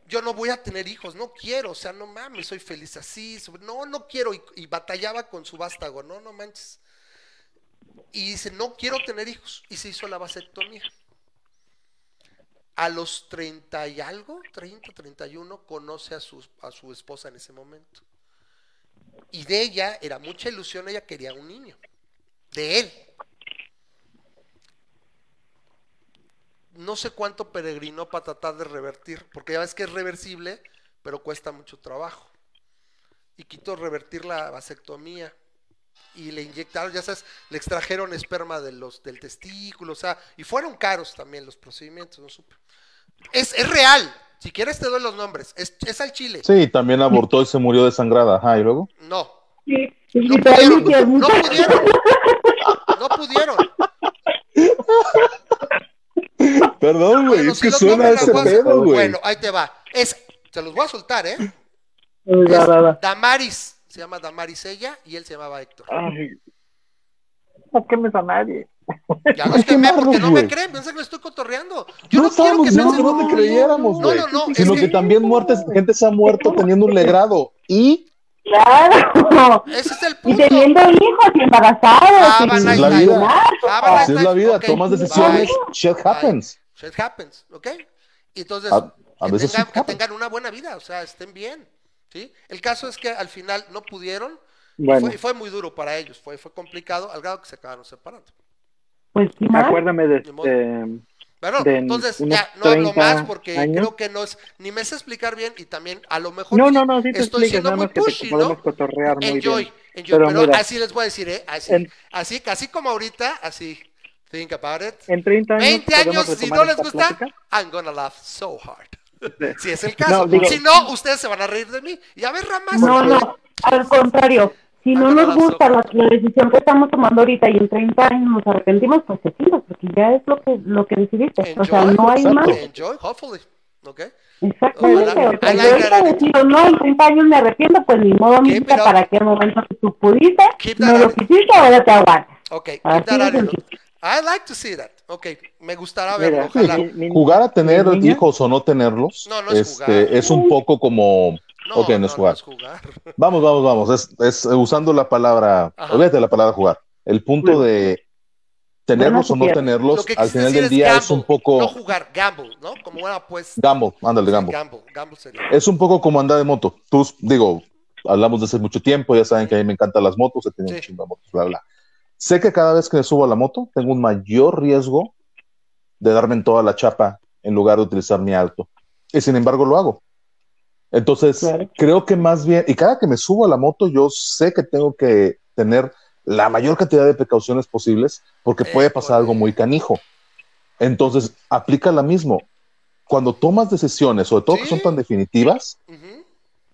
Yo no voy a tener hijos, no quiero, o sea, no mames, soy feliz así, no, no quiero, y, y batallaba con su vástago, no, no manches. Y dice, no quiero tener hijos, y se hizo la vasectomía. A los 30 y algo, 30, 31, conoce a su, a su esposa en ese momento. Y de ella era mucha ilusión, ella quería un niño. De él. No sé cuánto peregrinó para tratar de revertir, porque ya ves que es reversible, pero cuesta mucho trabajo. Y quitó revertir la vasectomía y le inyectaron, ya sabes, le extrajeron esperma de los, del testículo, o sea, y fueron caros también los procedimientos, no supe. Es, es real, si quieres te doy los nombres, es, es al chile. Sí, también abortó y se murió desangrada. Ajá, y luego. No, Sí, no es pudieron, no pudieron, no pudieron. Perdón, güey, Bueno, es si que suena ese pedo, güey. Bueno, ahí te va. Es, se los voy a soltar, ¿eh? Va. Damaris, se llama Damaris ella y él se llamaba Héctor. Ay. No quemes a nadie. Ya que quemé porque no me creen, piensan que me estoy cotorreando. Yo No no, quiero que no como te creyéramos, No, güey. no, no, es Sino que que también muertes, gente se ha muerto teniendo un legrado. Y Claro. ese es el Y punto. teniendo hijos y embarazados. Ah, y y la vida. Ah, así es la vida, tomas bye. decisiones, shit happens. Shit happens, ¿ok? Y entonces, A- a que, veces tengan, shit que happens. tengan una buena vida, o sea, estén bien, ¿sí? El caso es que al final no pudieron y Bueno, fue, y fue muy duro para ellos, fue, fue complicado, al grado que se acabaron separando. Pues sí, más. acuérdame de modo. este. Bueno, de entonces ya no hablo 30 más porque años. creo que no es, ni me sé explicar bien y también a lo mejor No, no, no, sí te estoy siendo muy pushy, podemos ¿no? cotorrear muy Enjoy, bien. enjoy, pero, Pero mira. así les voy a decir, ¿eh? Así, En- así, así como ahorita, así, think about it. En 30 años 20 podemos años, si no les gusta, plática. I'm gonna laugh so hard. Si es el caso. No, digo- si no, ustedes se van a reír de mí. Y a ver, Ramas. No, no, al contrario. Si no nos gusta la, la decisión que estamos tomando ahorita y en 30 años nos arrepentimos, pues se tira, porque ya es lo que lo que decidiste. O sea, no hay exacto. más. Enjoy, hopefully. Exactamente. Ojalá. O sea, I yo like ahorita decido, no, en 30 años me arrepiento, pues ni modo, up. para qué momento que tú pudiste, no lo quisiste, ahora te aguantas. Ok, keep Así I like to see that. Ok, me gustará Mira, verlo. Ojalá. mi- mi- Jugar a tener hijos o no tenerlos No, no es este, jugar. es un poco como. No, ok, no, no, es jugar. no es jugar. Vamos, vamos, vamos. Es, es usando la palabra. Ajá. Olvídate de la palabra jugar. El punto de tenerlos o no tenerlos, al final del día es un poco. No jugar, gamble, ¿no? Como una pues. Gamble, ándale, gamble. Gamble, gamble sería. Es un poco como andar de moto. Tú, digo, hablamos de hace mucho tiempo, ya saben que a mí me encantan las motos, he tenido Sí. un chingo de motos, bla, bla. Sé que cada vez que me subo a la moto, tengo un mayor riesgo de darme en toda la chapa en lugar de utilizar mi alto. Y sin embargo lo hago. Entonces, Claro. creo que más bien, y cada que me subo a la moto, yo sé que tengo que tener la mayor cantidad de precauciones posibles porque puede pasar algo muy canijo. Entonces, aplica la mismo. Cuando tomas decisiones, sobre todo que Sí. son tan definitivas,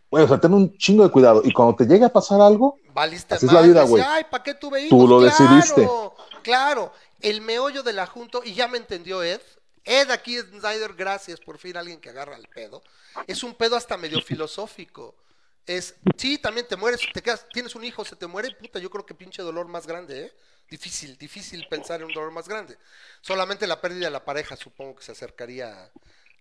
bueno, o sea, ten un chingo de cuidado. Y cuando te llegue a pasar algo, Valiste Así es la vida, güey. Ay, ¿para qué tuve hijos? Tú lo Claro, decidiste. Claro, el meollo del asunto, y ya me entendió Ed. Ed aquí, Snyder, gracias, por fin alguien que agarra el pedo. Es un pedo hasta medio filosófico. Es, sí, también te mueres, te quedas, tienes un hijo, se te muere, puta, yo creo que pinche dolor más grande, ¿eh? Difícil, difícil pensar en un dolor más grande. Solamente la pérdida de la pareja supongo que se acercaría a,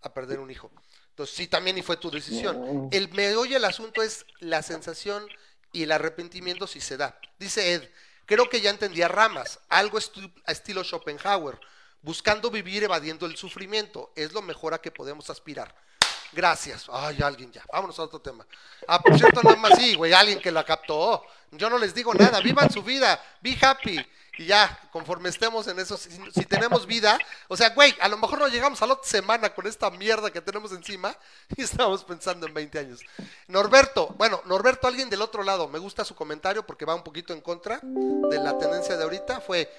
a perder un hijo. Entonces, sí, también y fue tu decisión. El meollo del asunto es la sensación y el arrepentimiento si se da. Dice Ed, creo que ya entendía ramas, algo a estilo Schopenhauer, buscando vivir evadiendo el sufrimiento, es lo mejor a que podemos aspirar. Gracias. Ay, alguien ya. Vámonos a otro tema. Ah, por cierto, nada más sí, güey, alguien que la captó. Yo no les digo nada, vivan su vida, be happy. Y ya, conforme estemos en eso, si, si tenemos vida, o sea, güey, a lo mejor no llegamos a la otra semana con esta mierda que tenemos encima y estamos pensando en 20 años. Norberto, bueno, Norberto, alguien del otro lado, me gusta su comentario porque va un poquito en contra de la tendencia de ahorita, fue,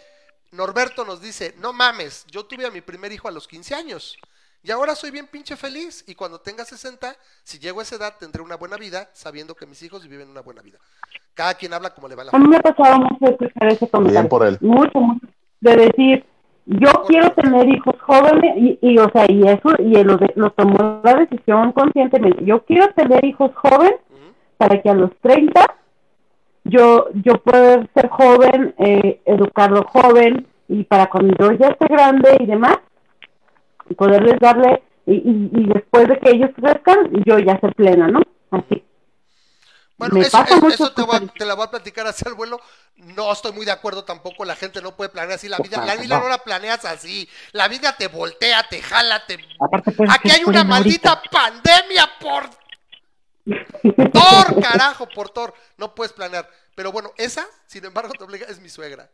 Norberto nos dice, no mames, yo tuve a mi primer hijo a los 15 años y ahora soy bien pinche feliz y cuando tenga 60, si llego a esa edad, tendré una buena vida sabiendo que mis hijos viven una buena vida. Cada quien habla como le va la A mí me ha pasado mucho escuchar ese comentario. por él. Mucho, mucho. De decir, yo quiero tener hijos jóvenes y, y, o sea, y eso, y lo, de- lo tomó la decisión conscientemente. Yo quiero tener hijos jóvenes para que a los 30 yo, yo poder ser joven, eh, educarlo joven y para cuando yo ya esté grande y demás, poderles darle, y, y, y después de que ellos crezcan, yo ya ser plena, ¿no? Así. Bueno, Me eso, pasa eso- te, voy a- te la voy a platicar hacia el vuelo. No estoy muy de acuerdo tampoco. La gente no puede planear así la vida. La vida no la planeas así. La vida te voltea, te jala, te. Pues, Aquí ¿qué hay una maldita ahorita? pandemia por. Thor, carajo, por Thor. No puedes planear. Pero bueno, esa, sin embargo, te obliga, es mi suegra.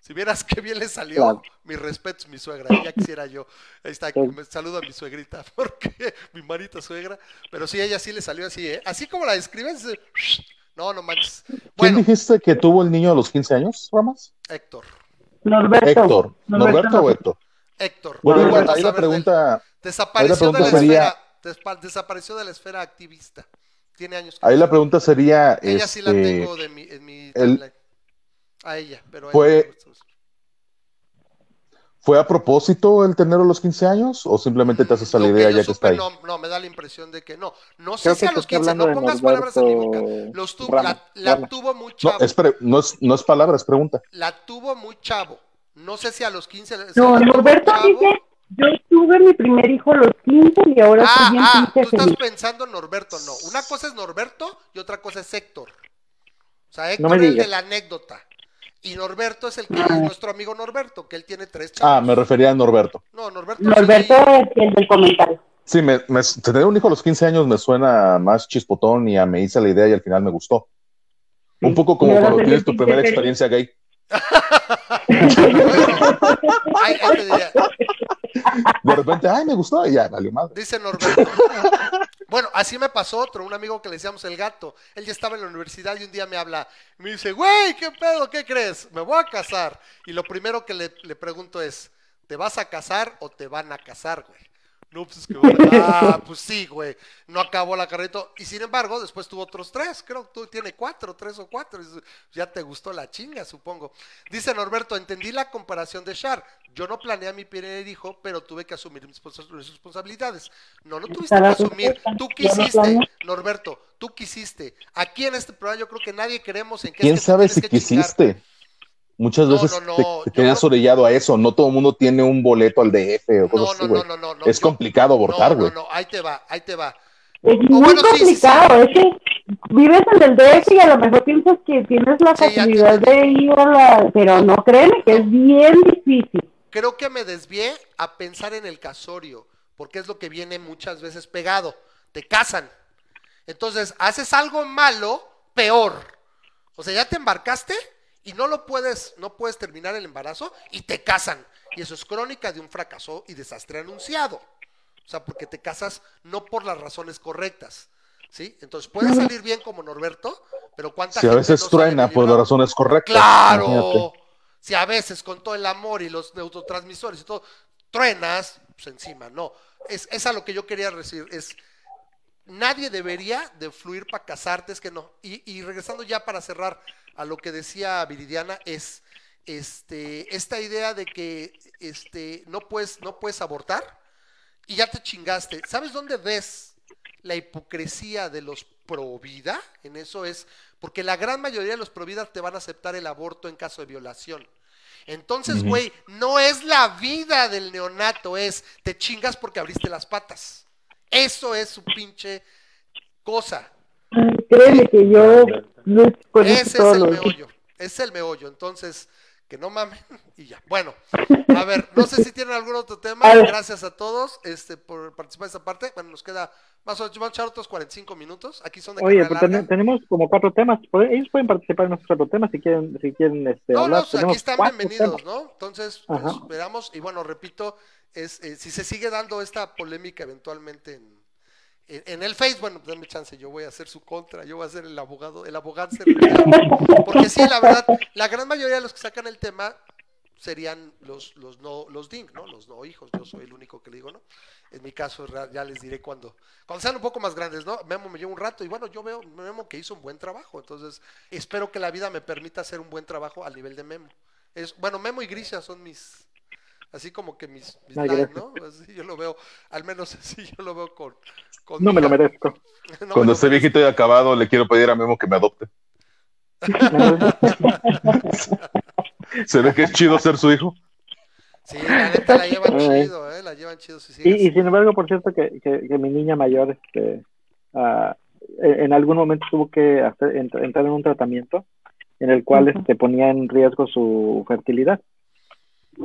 Si vieras qué bien le salió, Claro. mi respeto es mi suegra, ya quisiera yo. Ahí está, Sí. me saludo a mi suegrita, porque mi marita suegra, pero sí, ella sí le salió así, ¿eh? Así como la describes, no, no manches. ¿Quién Bueno, dijiste que tuvo el niño a los 15 años, Ramas? Héctor, Norberto. Héctor. ¿Norberto o Héctor? Héctor. Bueno, igual, bueno ahí la de pregunta, Desapareció de la sería- esfera, desapareció de la esfera activista. Tiene años. que ahí la pregunta sería, Ella sí la este, tengo de mi, en mi el-. A ella, pero a Fue- ella no. ¿fue a propósito el tenerlo a los 15 años o simplemente te haces a la idea ya que está ahí? No, no, me da la impresión de que no. No sé Creo si que a los estoy 15, hablando no pongas palabras en mi boca. Norberto Los tuvo, la, tuvo muy No, chavo. es, no, es, no es palabra, es pregunta. La tuvo muy chavo. No sé si a los 15. o sea, No, Norberto dice, yo tuve mi primer hijo a los 15 y ahora Ah, estoy bien ah, tú estás feliz. pensando en Norberto, no. Una cosa es Norberto y otra cosa es Héctor. O sea, No Héctor es el de la anécdota. Y Norberto es el que es nuestro amigo Norberto, que él tiene tres chavos. Ah, me refería a Norberto. No, Norberto. Norberto es el del comentario. Sí, me, me- tener un hijo a los 15 años me suena más chispotón y a me hice la idea y al final me gustó. Un poco como cuando tienes tu primera experiencia gay. Ay, ahí te diría. De repente, ay, me gustó y ya, valió madre. Dice Norberto. Bueno, así me pasó otro, un amigo que le decíamos el gato. Él ya estaba en la universidad y un día me habla. Me dice, güey, ¿qué pedo? ¿Qué crees? Me voy a casar. Y lo primero que le, le pregunto es, ¿te vas a casar o te van a casar, güey? No, pues es que... Ah, pues sí, güey. No acabó la carrera y sin embargo, después tuvo otros tres. Creo que tú tiene cuatro, tres o cuatro. Ya te gustó la chinga, supongo. Dice Norberto, entendí la comparación de Char. Yo no planeé a mi primer hijo, pero tuve que asumir mis respons- mis responsabilidades. No, no tuviste que asumir. Tú quisiste. Norberto. Tú quisiste. Aquí en este programa yo creo que nadie queremos en que ¿Quién es que sabe tienes si que chingar. Muchas veces no, no, te- te, orillado a eso. No todo el mundo tiene un boleto al DF o No, cosas así, no, güey. no, no, no, no. Es Yo- complicado abortar, no, güey. no, no, ahí te va, ahí te va. Es O muy bueno, sí, sí, complicado, es que vives en el DF y a lo mejor piensas que tienes la te facilidad de ir a la... Pero no, créeme que es bien difícil. Creo que me desvié a pensar en el casorio, porque es lo que viene muchas veces pegado. Te casan. Entonces, haces algo malo, peor. O sea, ya te embarcaste y no lo puedes, no puedes terminar el embarazo y te casan. Y eso es crónica de un fracaso y desastre anunciado. O sea, porque te casas no por las razones correctas. ¿Sí? Entonces puede salir bien como Norberto, pero cuánta Si a veces no truena por las razones correctas. Claro. imagínate. Si a veces con todo el amor y los neurotransmisores y todo, truenas, pues encima, no. Es, es a lo que yo quería decir, es nadie debería de fluir para casarte, es que no. Y, y regresando ya para cerrar a lo que decía Viridiana, es este, esta idea de que este, no, puedes, no puedes abortar y ya te chingaste. ¿Sabes dónde ves la hipocresía de los pro vida? En eso es, porque la gran mayoría de los pro vida te van a aceptar el aborto en caso de violación. Entonces, güey, no es la vida del neonato, es te chingas porque abriste las patas. Eso es su pinche cosa. Ay, Créeme que yo lucho con eso Ese es el meollo. Es el meollo. Entonces, que no mamen y ya. Bueno, a ver, no sé si tienen algún otro tema. A. Gracias a todos este, por participar en esta parte. Bueno, nos queda más o menos, vamos a echar otros 45 minutos. Aquí son de Oye, larga. ten- tenemos como cuatro temas. Pueden- Ellos pueden participar en nuestros cuatro temas si quieren, si quieren este, No, hablar. no, aquí están bienvenidos, temas. ¿no? Entonces, pues, esperamos. Y bueno, repito, es eh, si se sigue dando esta polémica eventualmente en, en, el Face, bueno, denme chance, yo voy a hacer su contra, yo voy a ser el abogado, el abogado. Porque sí, la verdad, la gran mayoría de los que sacan el tema serían los, los no, los DING, ¿no? Los no hijos, yo soy el único que le digo, ¿no? En mi caso, ya les diré cuando, cuando sean un poco más grandes, ¿no? Memo me lleva un rato y bueno, yo veo Memo que hizo un buen trabajo, entonces espero que la vida me permita hacer un buen trabajo al nivel de Memo. Es, bueno, Memo y Grisha son mis, así como que mis, mis Ay. ¿no? Así yo lo veo, al menos así yo lo veo con... con No mi me lo merezco. No Cuando esté merezco. viejito y acabado, le quiero pedir a Memo que me adopte. Se ve que es chido ser su hijo. Sí, la neta la llevan chido, ¿eh? La llevan chido. Si Y, y sin embargo, por cierto, que, que, que mi niña mayor, este, ah, eh, en algún momento tuvo que hacer, ent- entrar en un tratamiento en el cual este, ponía en riesgo su fertilidad.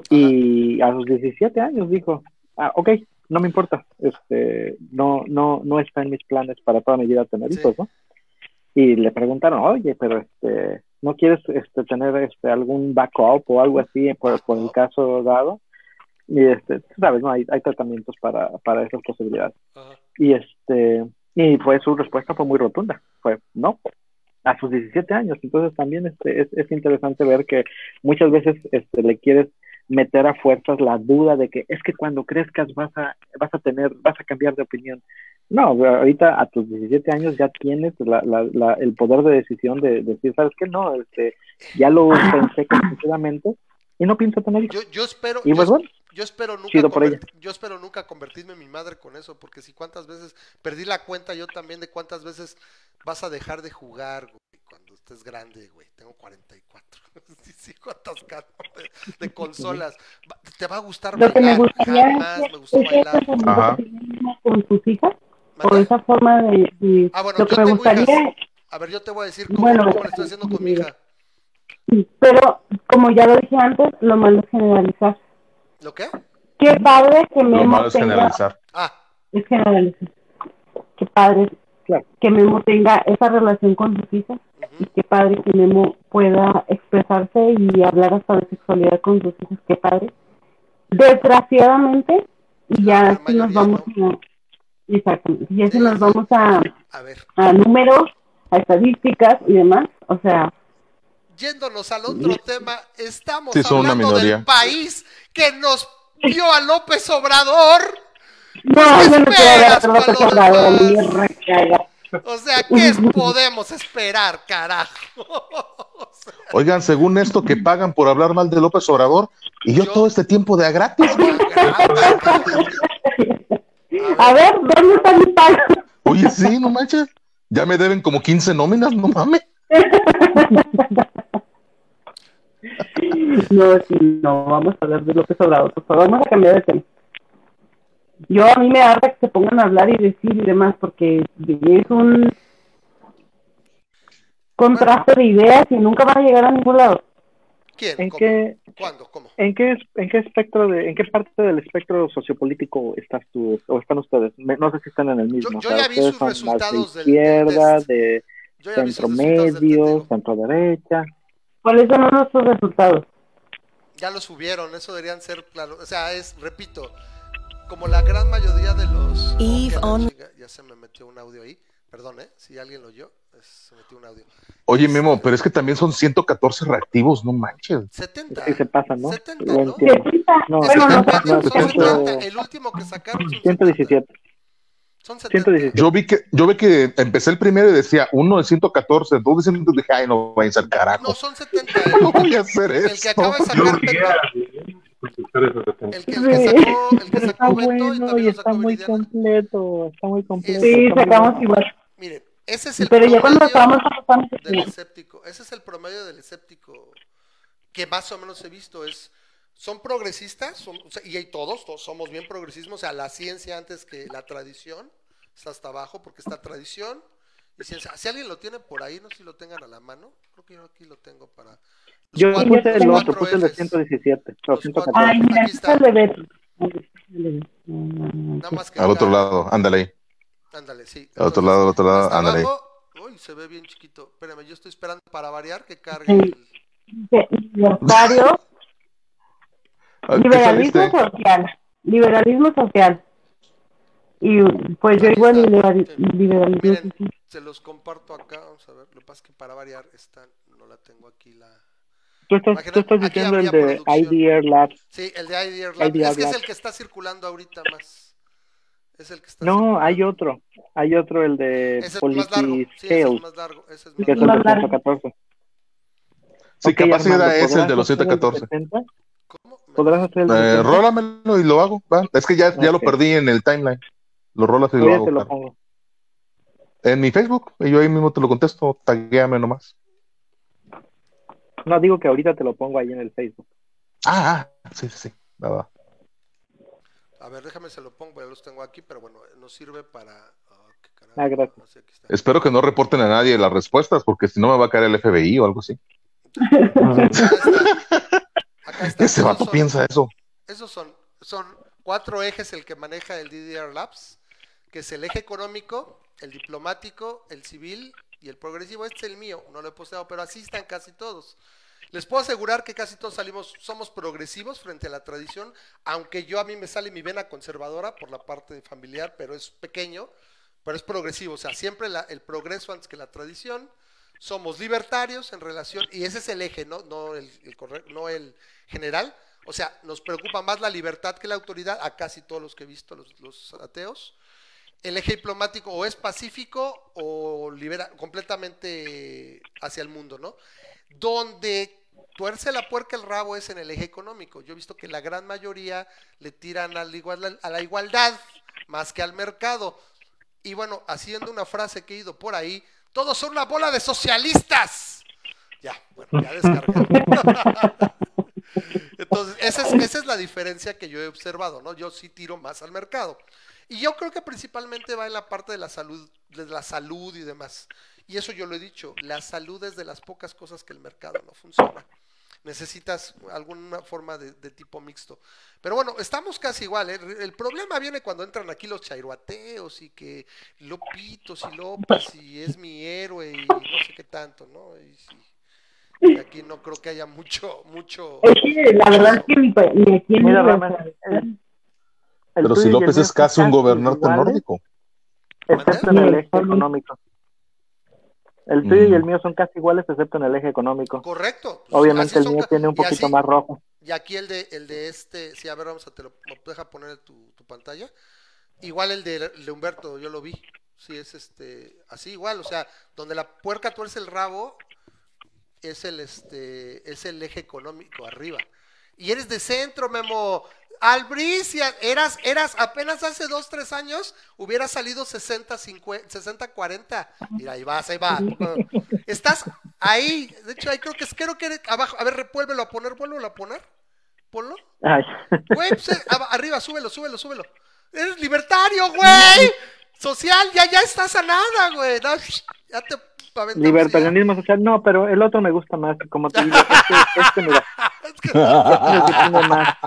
Y a sus 17 años dijo, ah, ok, no me importa, este, no, no, no está en mis planes para toda mi vida tener Sí. hijos, ¿no? Y le preguntaron, oye, pero este, ¿no quieres este, tener este, algún backup o algo así por, por el caso dado? Y este, sabes, ¿no? Hay, hay tratamientos para, para esas posibilidades. Ajá. Y este, y pues su respuesta fue muy rotunda, fue no, a sus 17 años. Entonces también este, es, es interesante ver que muchas veces este, le quieres meter a fuerzas la duda de que es que cuando crezcas vas a, vas a tener, vas a cambiar de opinión. No, ahorita a tus 17 años ya tienes la, la, la, el poder de decisión de, de decir, ¿sabes qué? No, este, ya lo pensé completamente y no pienso tener hijos. Yo, yo espero, Y yo, pues bueno, yo espero nunca chido por yo espero nunca convertirme en mi madre con eso, porque si cuántas veces perdí la cuenta yo también de cuántas veces vas a dejar de jugar, güey, cuando estés grande, güey. Tengo 44. Sí, sí, cuántas de, de consolas. Te va a gustar Lo que me bailar, gustaría jamás es me gustó es bailar. Ajá. con sus hijas, o ¿Mande? esa forma de... de- Ah, bueno, lo que me gustaría, hijas. A ver, yo te voy a decir cómo, Bueno, cómo le estoy haciendo con mi hija. pero como ya lo dije antes, lo malo es generalizar. ¿Lo qué? Qué padre que Lo Memo malo es tenga... generalizar. Ah, Es generalizar. Qué padre Claro. que Memo tenga esa relación con sus hijas y qué padre que Memo pueda expresarse y hablar hasta de sexualidad con sus hijas, qué padre. Desgraciadamente, y ya si nos vamos a... Exactamente, y ya si nos vamos a, a ver. a números, a estadísticas y demás, o sea, Yéndonos al otro tema, estamos Sí, hablando del país que nos vio a López Obrador. no, ¿qué yo no quiero a López Obrador. O sea, ¿qué podemos esperar, carajo? O sea, Oigan, según esto que pagan por hablar mal de López Obrador, y yo Yo- todo este tiempo de a gratis. A ver, ¿dónde está mi pago? Oye, sí, no manches. Ya me deben como 15 nóminas, no mames. No, sí, no, vamos a hablar de López Obrador, por favor, vamos a cambiar de tema. Yo a mí me harta que se pongan a hablar y decir y demás, porque es un contraste de ideas y nunca van a llegar a ningún lado. ¿Quién? ¿en ¿Cómo? qué, ¿Cuándo? ¿Cómo? ¿En qué, en qué espectro de, en qué parte del espectro sociopolítico estás tú o están ustedes? Me- no sé si están en el mismo. yo o sea, ya vi ustedes sus resultados de izquierda, del de Yo sus centro medio, centro derecha. ¿Cuáles son nuestros resultados? Ya lo subieron, eso deberían ser claro. O sea, es, repito, como la gran mayoría de los. Oh, la on- Ya se me metió un audio ahí. Perdón, ¿eh? Si alguien lo oyó, es- se metió un audio. Oye, Memo, pero es que también son 114 reactivos, no manches. 70. Sí se pasan, ¿no? 70, Lo ¿no? entiendo. No, Es bueno, no, no, 70. El último que sacaron son 117. 70. Son 70. 117. Yo vi que, yo vi que empecé el primero y decía uno de 114, dos de 100, dije, ay, no vayan a ser carajo. No, son 70. No El, voy a hacer el eso. que acaba de sacar el que, el que sacó, el que Pero está Beto bueno y está muy Viridiana. completo, está muy completo. Sí, sacamos igual. Miren, ese es el Pero ya cuando promedio estábamos del escéptico. Ese es el promedio del escéptico que más o menos he visto. Es, son progresistas, son- o sea, y hay todos, todos somos bien progresismos, o sea, la ciencia antes que la tradición, está hasta abajo porque está tradición y ciencia. Si alguien lo tiene por ahí, no sé si lo tengan a la mano, creo que yo aquí lo tengo para... los Yo cuatro- puse el otro, puse el de ejes. 117, o Los 114. Ay, mira, Aquí este está. Nada más que Al otro lado, ándale ahí. Ándale, sí. Al otro lado, al otro lado, ándale. abajo, uy, se ve bien chiquito. Espérame, yo estoy esperando para variar que cargue Sí. el... ¿Qué Liberalismo social. Liberalismo social. Y pues yo igual liberalismo Se los comparto acá, vamos a ver. Lo que pasa es que para variar, esta no la tengo aquí la. Tú estás, tú estás diciendo el de producción. IDR Lab. Sí, el de IDR Lab. Es que es el que está circulando ahorita más. Es el que está no, hay otro. Hay otro, el de Policy Scale. Sí, ese es más largo. Ese es más que largo. es el de 114. Sí, okay, capacidad es el de los 714. ¿Podrás hacer el Eh, 60? rólamelo y lo hago. va. Es que ya, ya lo perdí en el timeline. Lo rolas y lo hago. te lo claro. pongo. En mi Facebook, y yo ahí mismo te lo contesto, taguéame nomás. No, digo que ahorita te lo pongo ahí en el Facebook. Ah, ah, sí, sí, sí. Va. A ver, déjame se lo pongo, ya los tengo aquí, pero bueno, nos sirve para... oh, qué Ah, gracias. No sé, aquí está. Espero que no reporten a nadie las respuestas, porque si no me va a caer el FBI o algo así. Está. Ese vato son- piensa eso. Esos son, son cuatro ejes el que maneja el DDR Labs, que es el eje económico, el diplomático, el civil y el progresivo. Este es el mío, no lo he posteado, pero así están casi todos. Les puedo asegurar que casi todos salimos, somos progresivos frente a la tradición, aunque yo a mí me sale mi vena conservadora por la parte familiar, pero es pequeño, pero es progresivo, o sea, siempre la- el progreso antes que la tradición. Somos libertarios en relación, y ese es el eje, no, no, el, el corre- no el general. O sea, nos preocupa más la libertad que la autoridad, a casi todos los que he visto, los, ateos. El eje diplomático o es pacífico o libera completamente hacia el mundo, ¿no? Donde tuerce la puerca el rabo es en el eje económico. Yo he visto que la gran mayoría le tiran a la igualdad, a la igualdad más que al mercado. Y bueno, haciendo una frase que he ido por ahí, todos son una bola de socialistas. Ya, bueno, ya descargué. Entonces, esa es, esa es la diferencia que yo he observado, ¿no? Yo sí tiro más al mercado. Y yo creo que principalmente va en la parte de la salud, de la salud y demás. Y eso yo lo he dicho, la salud es de las pocas cosas que el mercado no funciona. Necesitas alguna forma de, de tipo mixto. Pero bueno, estamos casi igual. ¿eh? El problema viene cuando entran aquí los chairuateos y que Lopitos y López y es mi héroe y no sé qué tanto, ¿no? Y, sí. Y aquí no creo que haya mucho, mucho. Es que la verdad es que ni, pa- ni aquí en Mira, el- el Pero si López es casi un gobernante iguales, nórdico. Excepto en el eje económico. El tuyo y Mm. el mío son casi iguales, excepto en el eje económico. Correcto. Pues, Obviamente el mío ca- tiene un poquito así- más rojo. Y aquí el de, el de este, sí, a ver, vamos a te lo, deja poner tu, tu pantalla. Igual el de, el de Humberto, yo lo vi. Sí, es este, así igual, o sea, donde la puerca tuerce el rabo, es el este, es el eje económico arriba. Y eres de centro, Memo. Albricia, eras, eras apenas hace dos, tres años, hubiera salido 60, 50, 60, 40. Mira, ahí vas, ahí va. Estás ahí, de hecho, ahí creo que es, creo que eres abajo. A ver, revuélvelo a poner, vuélvelo a poner. Ponlo. Güey, pues, eh, arriba, súbelo, súbelo, súbelo. Eres libertario, güey. Social, ya, ya estás a nada, güey. Ya te. Libertarianismo social, no, pero el otro me gusta más, como te digo, este, este mira, Es que- este me más.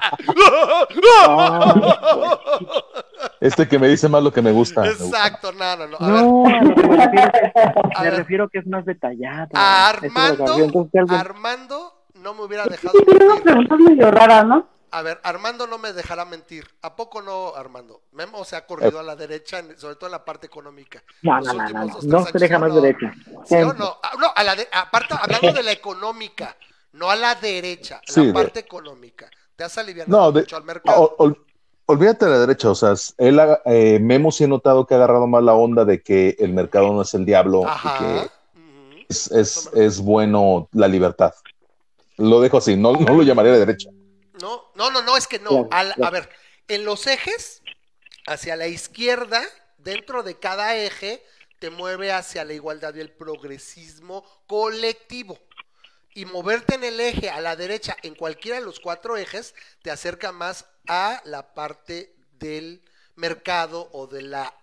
Este que me dice más lo que me gusta. me gusta. Exacto, no, no, no. A ver, No, a lo que me refiero, A me ver. refiero que es más detallado. a Eso es lo que me refiero. Armando, Entonces, Armando no me hubiera dejado Sí, mentir. preguntas medio raras, ¿no? A ver, Armando no me dejará mentir. ¿A poco no, Armando? Memo se ha corrido a la derecha, sobre todo en la parte económica. No, Los no, no, no, no, se deja ¿sí o más no? derecha. ¿Sí o no? Ah, no, a la de- aparte, hablando de la económica, no a la derecha, Sí, la de- parte económica. Te has aliviado No, de- mucho al mercado. Ol- ol- olvídate de la derecha, o sea, él, ha- eh, Memo sí he notado que ha agarrado más la onda de que el mercado no es el diablo y que es, es, es bueno la libertad. Lo dejo así, no, no lo llamaría de derecha. No, no, no, no, es que no. Claro, Al- claro. A ver, en los ejes, hacia la izquierda, dentro de cada eje, te mueve hacia la igualdad y el progresismo colectivo. Y moverte en el eje a la derecha, en cualquiera de los cuatro ejes, te acerca más a la parte del mercado o de la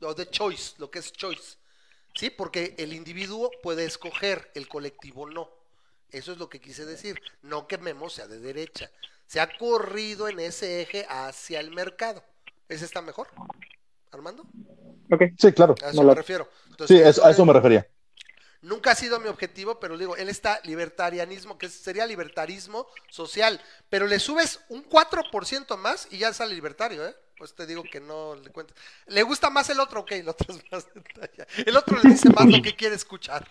o de choice, lo que es choice. ¿Sí? Porque el individuo puede escoger, el colectivo no. Eso es lo que quise decir. No que Memo sea de derecha. Se ha corrido en ese eje hacia el mercado. ¿Ese está mejor? ¿Armando? Ok. Sí, claro. A eso No me la- refiero. Sí, Entonces, es- a eso me refería. Nunca ha sido mi objetivo, pero digo, él está libertarianismo, que sería libertarismo social, pero le subes un 4% más y ya sale libertario, ¿eh? Pues te digo que no le cuentes. Le gusta más el otro, ok, el otro es más detallado. El otro le dice más lo que quiere escuchar.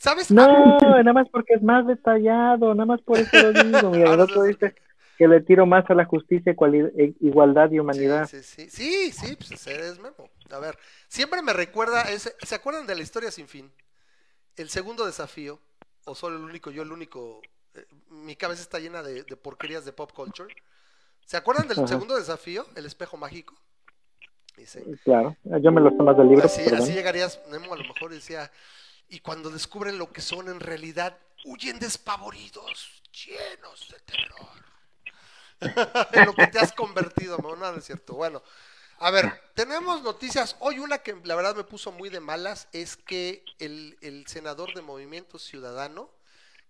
¿Sabes? No, nada más porque es más detallado, nada más por eso lo digo. Mira, el Ahora otro dice que le tiro más a la justicia, e- igualdad y humanidad. Sí, sí, sí, sí, sí, pues ese es Memo. A ver, siempre me recuerda, ese, ¿se acuerdan de la historia sin fin? El segundo desafío, o solo el único, yo el único, eh, mi cabeza está llena de, de porquerías de pop culture. ¿Se acuerdan del Ajá. segundo desafío, el espejo mágico? Dice, Claro, yo me lo tomo del libro. así, así llegarías, Memo a lo mejor decía, y cuando descubren lo que son en realidad, huyen despavoridos, llenos de terror. en lo que te has convertido, no, no es cierto. Bueno, A ver, tenemos noticias. Hoy una que la verdad me puso muy de malas es que el, el senador de Movimiento Ciudadano,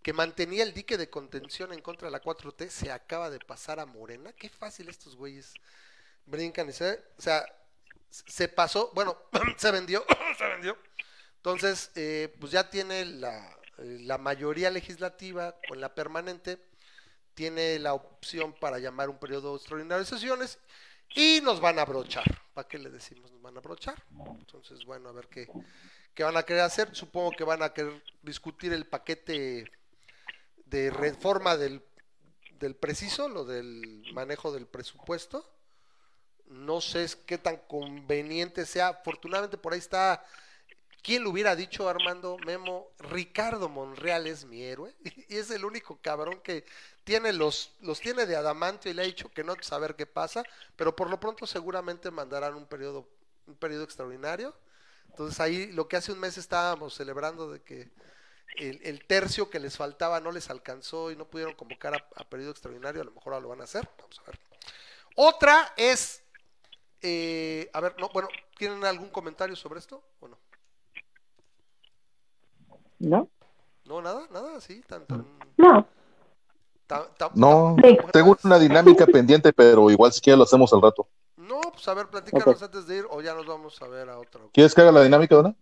que mantenía el dique de contención en contra de la 4T, se acaba de pasar a Morena. Qué fácil estos güeyes brincan y se... O sea, se pasó, bueno, se vendió, se vendió. Entonces, eh, pues ya tiene la, la mayoría legislativa con la permanente, tiene la opción para llamar un periodo extraordinario de sesiones y nos van a abrochar. ¿Para qué le decimos? Nos van a abrochar. Entonces, bueno, a ver qué, qué van a querer hacer. Supongo que van a querer discutir el paquete de reforma del, del preciso, lo del manejo del presupuesto. No sé qué tan conveniente sea. Afortunadamente por ahí está, ¿quién lo hubiera dicho Armando Memo? Ricardo Monreal es mi héroe y es el único cabrón que tiene los, los tiene de adamantio y le ha dicho que no saber qué pasa, pero por lo pronto seguramente mandarán un periodo, un periodo extraordinario. Entonces ahí lo que hace un mes estábamos celebrando de que el, tercio que les faltaba no les alcanzó y no pudieron convocar a, a periodo extraordinario, a lo mejor ahora lo van a hacer, vamos a ver. Otra es, eh, a ver, no, bueno, ¿tienen algún comentario sobre esto o no? ¿No? No, nada, nada, sí, tan, tan, No, tan- tan- No, tan- tengo una dinámica pendiente, pero igual si quieres lo hacemos al rato. No, pues a ver, platícanos antes de ir o ya nos vamos a ver a otra. ¿Quieres que haga la dinámica, Dona?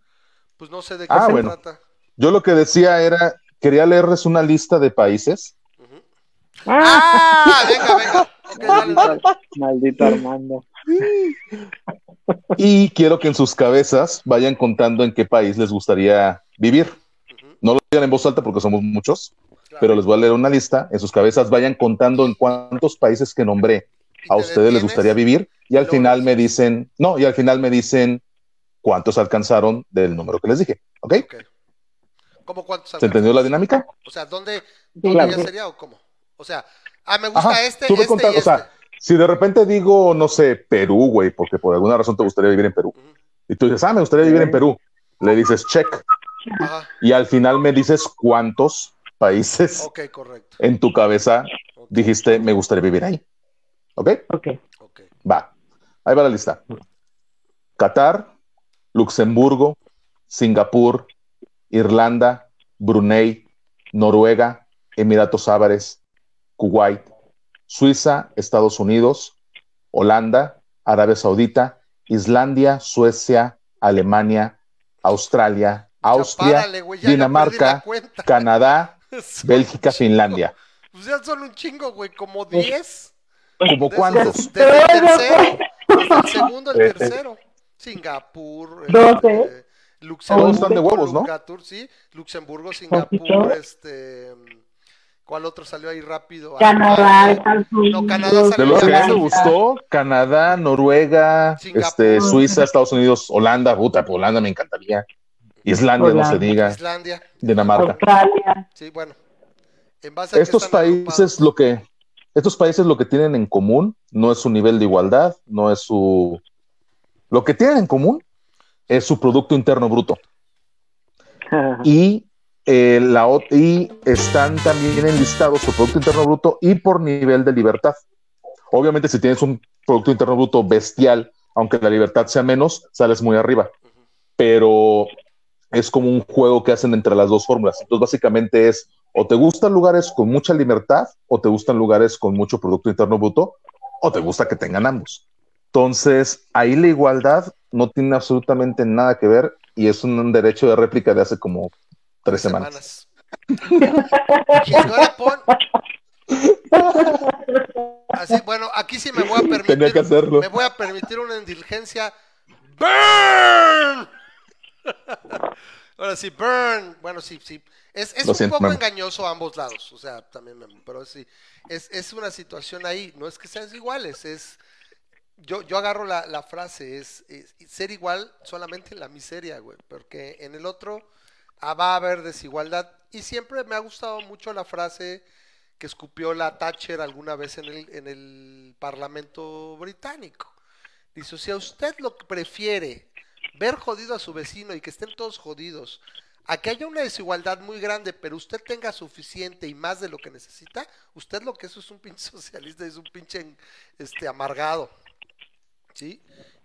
Pues no sé de qué Ah, se bueno. trata. Yo lo que decía era, quería leerles una lista de países Ujú. Ah, ¡Ah! Venga, venga. Ok, dale, dale. Maldito, maldito Armando. y quiero que en sus cabezas vayan contando en qué país les gustaría vivir. Digan en voz alta porque somos muchos, claro. pero les voy a leer una lista. En sus cabezas vayan contando en cuántos países que nombré a te ustedes les gustaría vivir y al final me dicen, no, y al final me dicen cuántos alcanzaron del número que les dije. ¿Ok? Ok. ¿Cómo cuántos ¿Se entendió la dinámica? O sea, ¿dónde, dónde claro. ya sería o cómo? O sea, ah, me gusta Ajá, este, este contando, y o sea, este. Si de repente digo, no sé, Perú, güey, porque por alguna razón te gustaría vivir en Perú, y tú dices, ah, me gustaría vivir en Perú, le dices check, Ajá, y al final me dices cuántos países correcto. en tu cabeza dijiste, me gustaría vivir ahí. ¿Ok? ok. ok. Va. Ahí va la lista. Qatar, Luxemburgo, Singapur, Irlanda, Brunei, Noruega, Emiratos Árabes, Kuwait, Suiza, Estados Unidos, Holanda, Arabia Saudita, Islandia, Suecia, Alemania, Australia, Austria, párale, Dinamarca. Canadá, Bélgica. Finlandia. Pues ya son un chingo, güey, como 10. ¿Como cuántos? Desde el tercero, desde el segundo al Eh, eh. tercero. Singapur, Doce. este, Luxemburgo, Todos están de huevos, ¿no? Lugatur, sí, Luxemburgo, Singapur, Poquito. este, ¿cuál otro salió ahí rápido? Canadá, Alemania. Estados No, Canadá De salió los que más me Holanda. gustó, Canadá, Noruega, Singapur. este, Suiza, Estados Unidos, Holanda, puta, pues Holanda me encantaría. Islandia, no se diga, Islandia, Dinamarca. Australia. sí, bueno. En base a que Estos países lo que estos países lo que tienen en común no es su nivel de igualdad, no es su lo que tienen en común es su producto interno bruto y eh, la ot- y están también enlistados por producto interno bruto y por nivel de libertad. Obviamente si tienes un producto interno bruto bestial, aunque la libertad sea menos, sales muy arriba. Pero es como un juego que hacen entre las dos fórmulas. Entonces básicamente es o te gustan lugares con mucha libertad o te gustan lugares con mucho producto interno bruto o te gusta que tengan ambos. Entonces, ahí la igualdad no tiene absolutamente nada que ver y es un derecho de réplica de hace como tres semanas. Pon- Así, bueno, aquí sí me voy a permitir. Tenía que hacerlo. Me voy a permitir una indulgencia. ¡Burn! Ahora sí, burn. Bueno, sí, sí. Es, es un siento, poco engañoso a ambos lados. O sea, también, pero sí. Es, es una situación ahí. No es que sean iguales, es. Yo, yo agarro la, la frase, es, es ser igual solamente en la miseria, güey. Porque en el otro ah, va a haber desigualdad. Y siempre me ha gustado mucho la frase que escupió la Thatcher alguna vez en el, en el Parlamento británico. Dice, si a usted lo que prefiere ver jodido a su vecino y que estén todos jodidos, a que haya una desigualdad muy grande, pero usted tenga suficiente y más de lo que necesita, usted lo que es es un pinche socialista, es un pinche este, amargado. ¿Sí?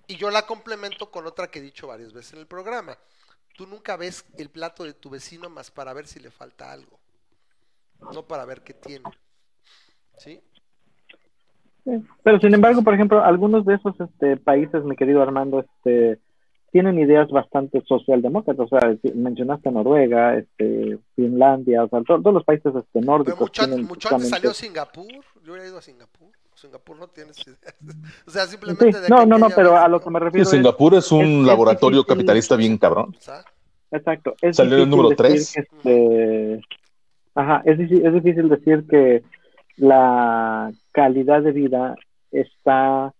Y yo la complemento con otra que he dicho varias veces en el programa. Tú nunca ves el plato de tu vecino más para ver si le falta algo. No para ver qué tiene. ¿Sí? Pero sin embargo, por ejemplo, algunos de esos este, países, mi querido Armando, este, tienen ideas bastante socialdemócratas. O sea, mencionaste Noruega, este, Finlandia, o sea, to- todos los países este, Pero nórdicos mucho, tienen mucho antes justamente- salió Singapur. Yo hubiera ido a Singapur. Singapur no tienes ideas. O sea, simplemente Sí, de no, no, no, pero a lo que me Sí, refiero es, Singapur es un es- laboratorio capitalista bien cabrón. Exacto, es Salió el número decir tres. que, este, ajá, es, es difícil decir que la calidad de vida está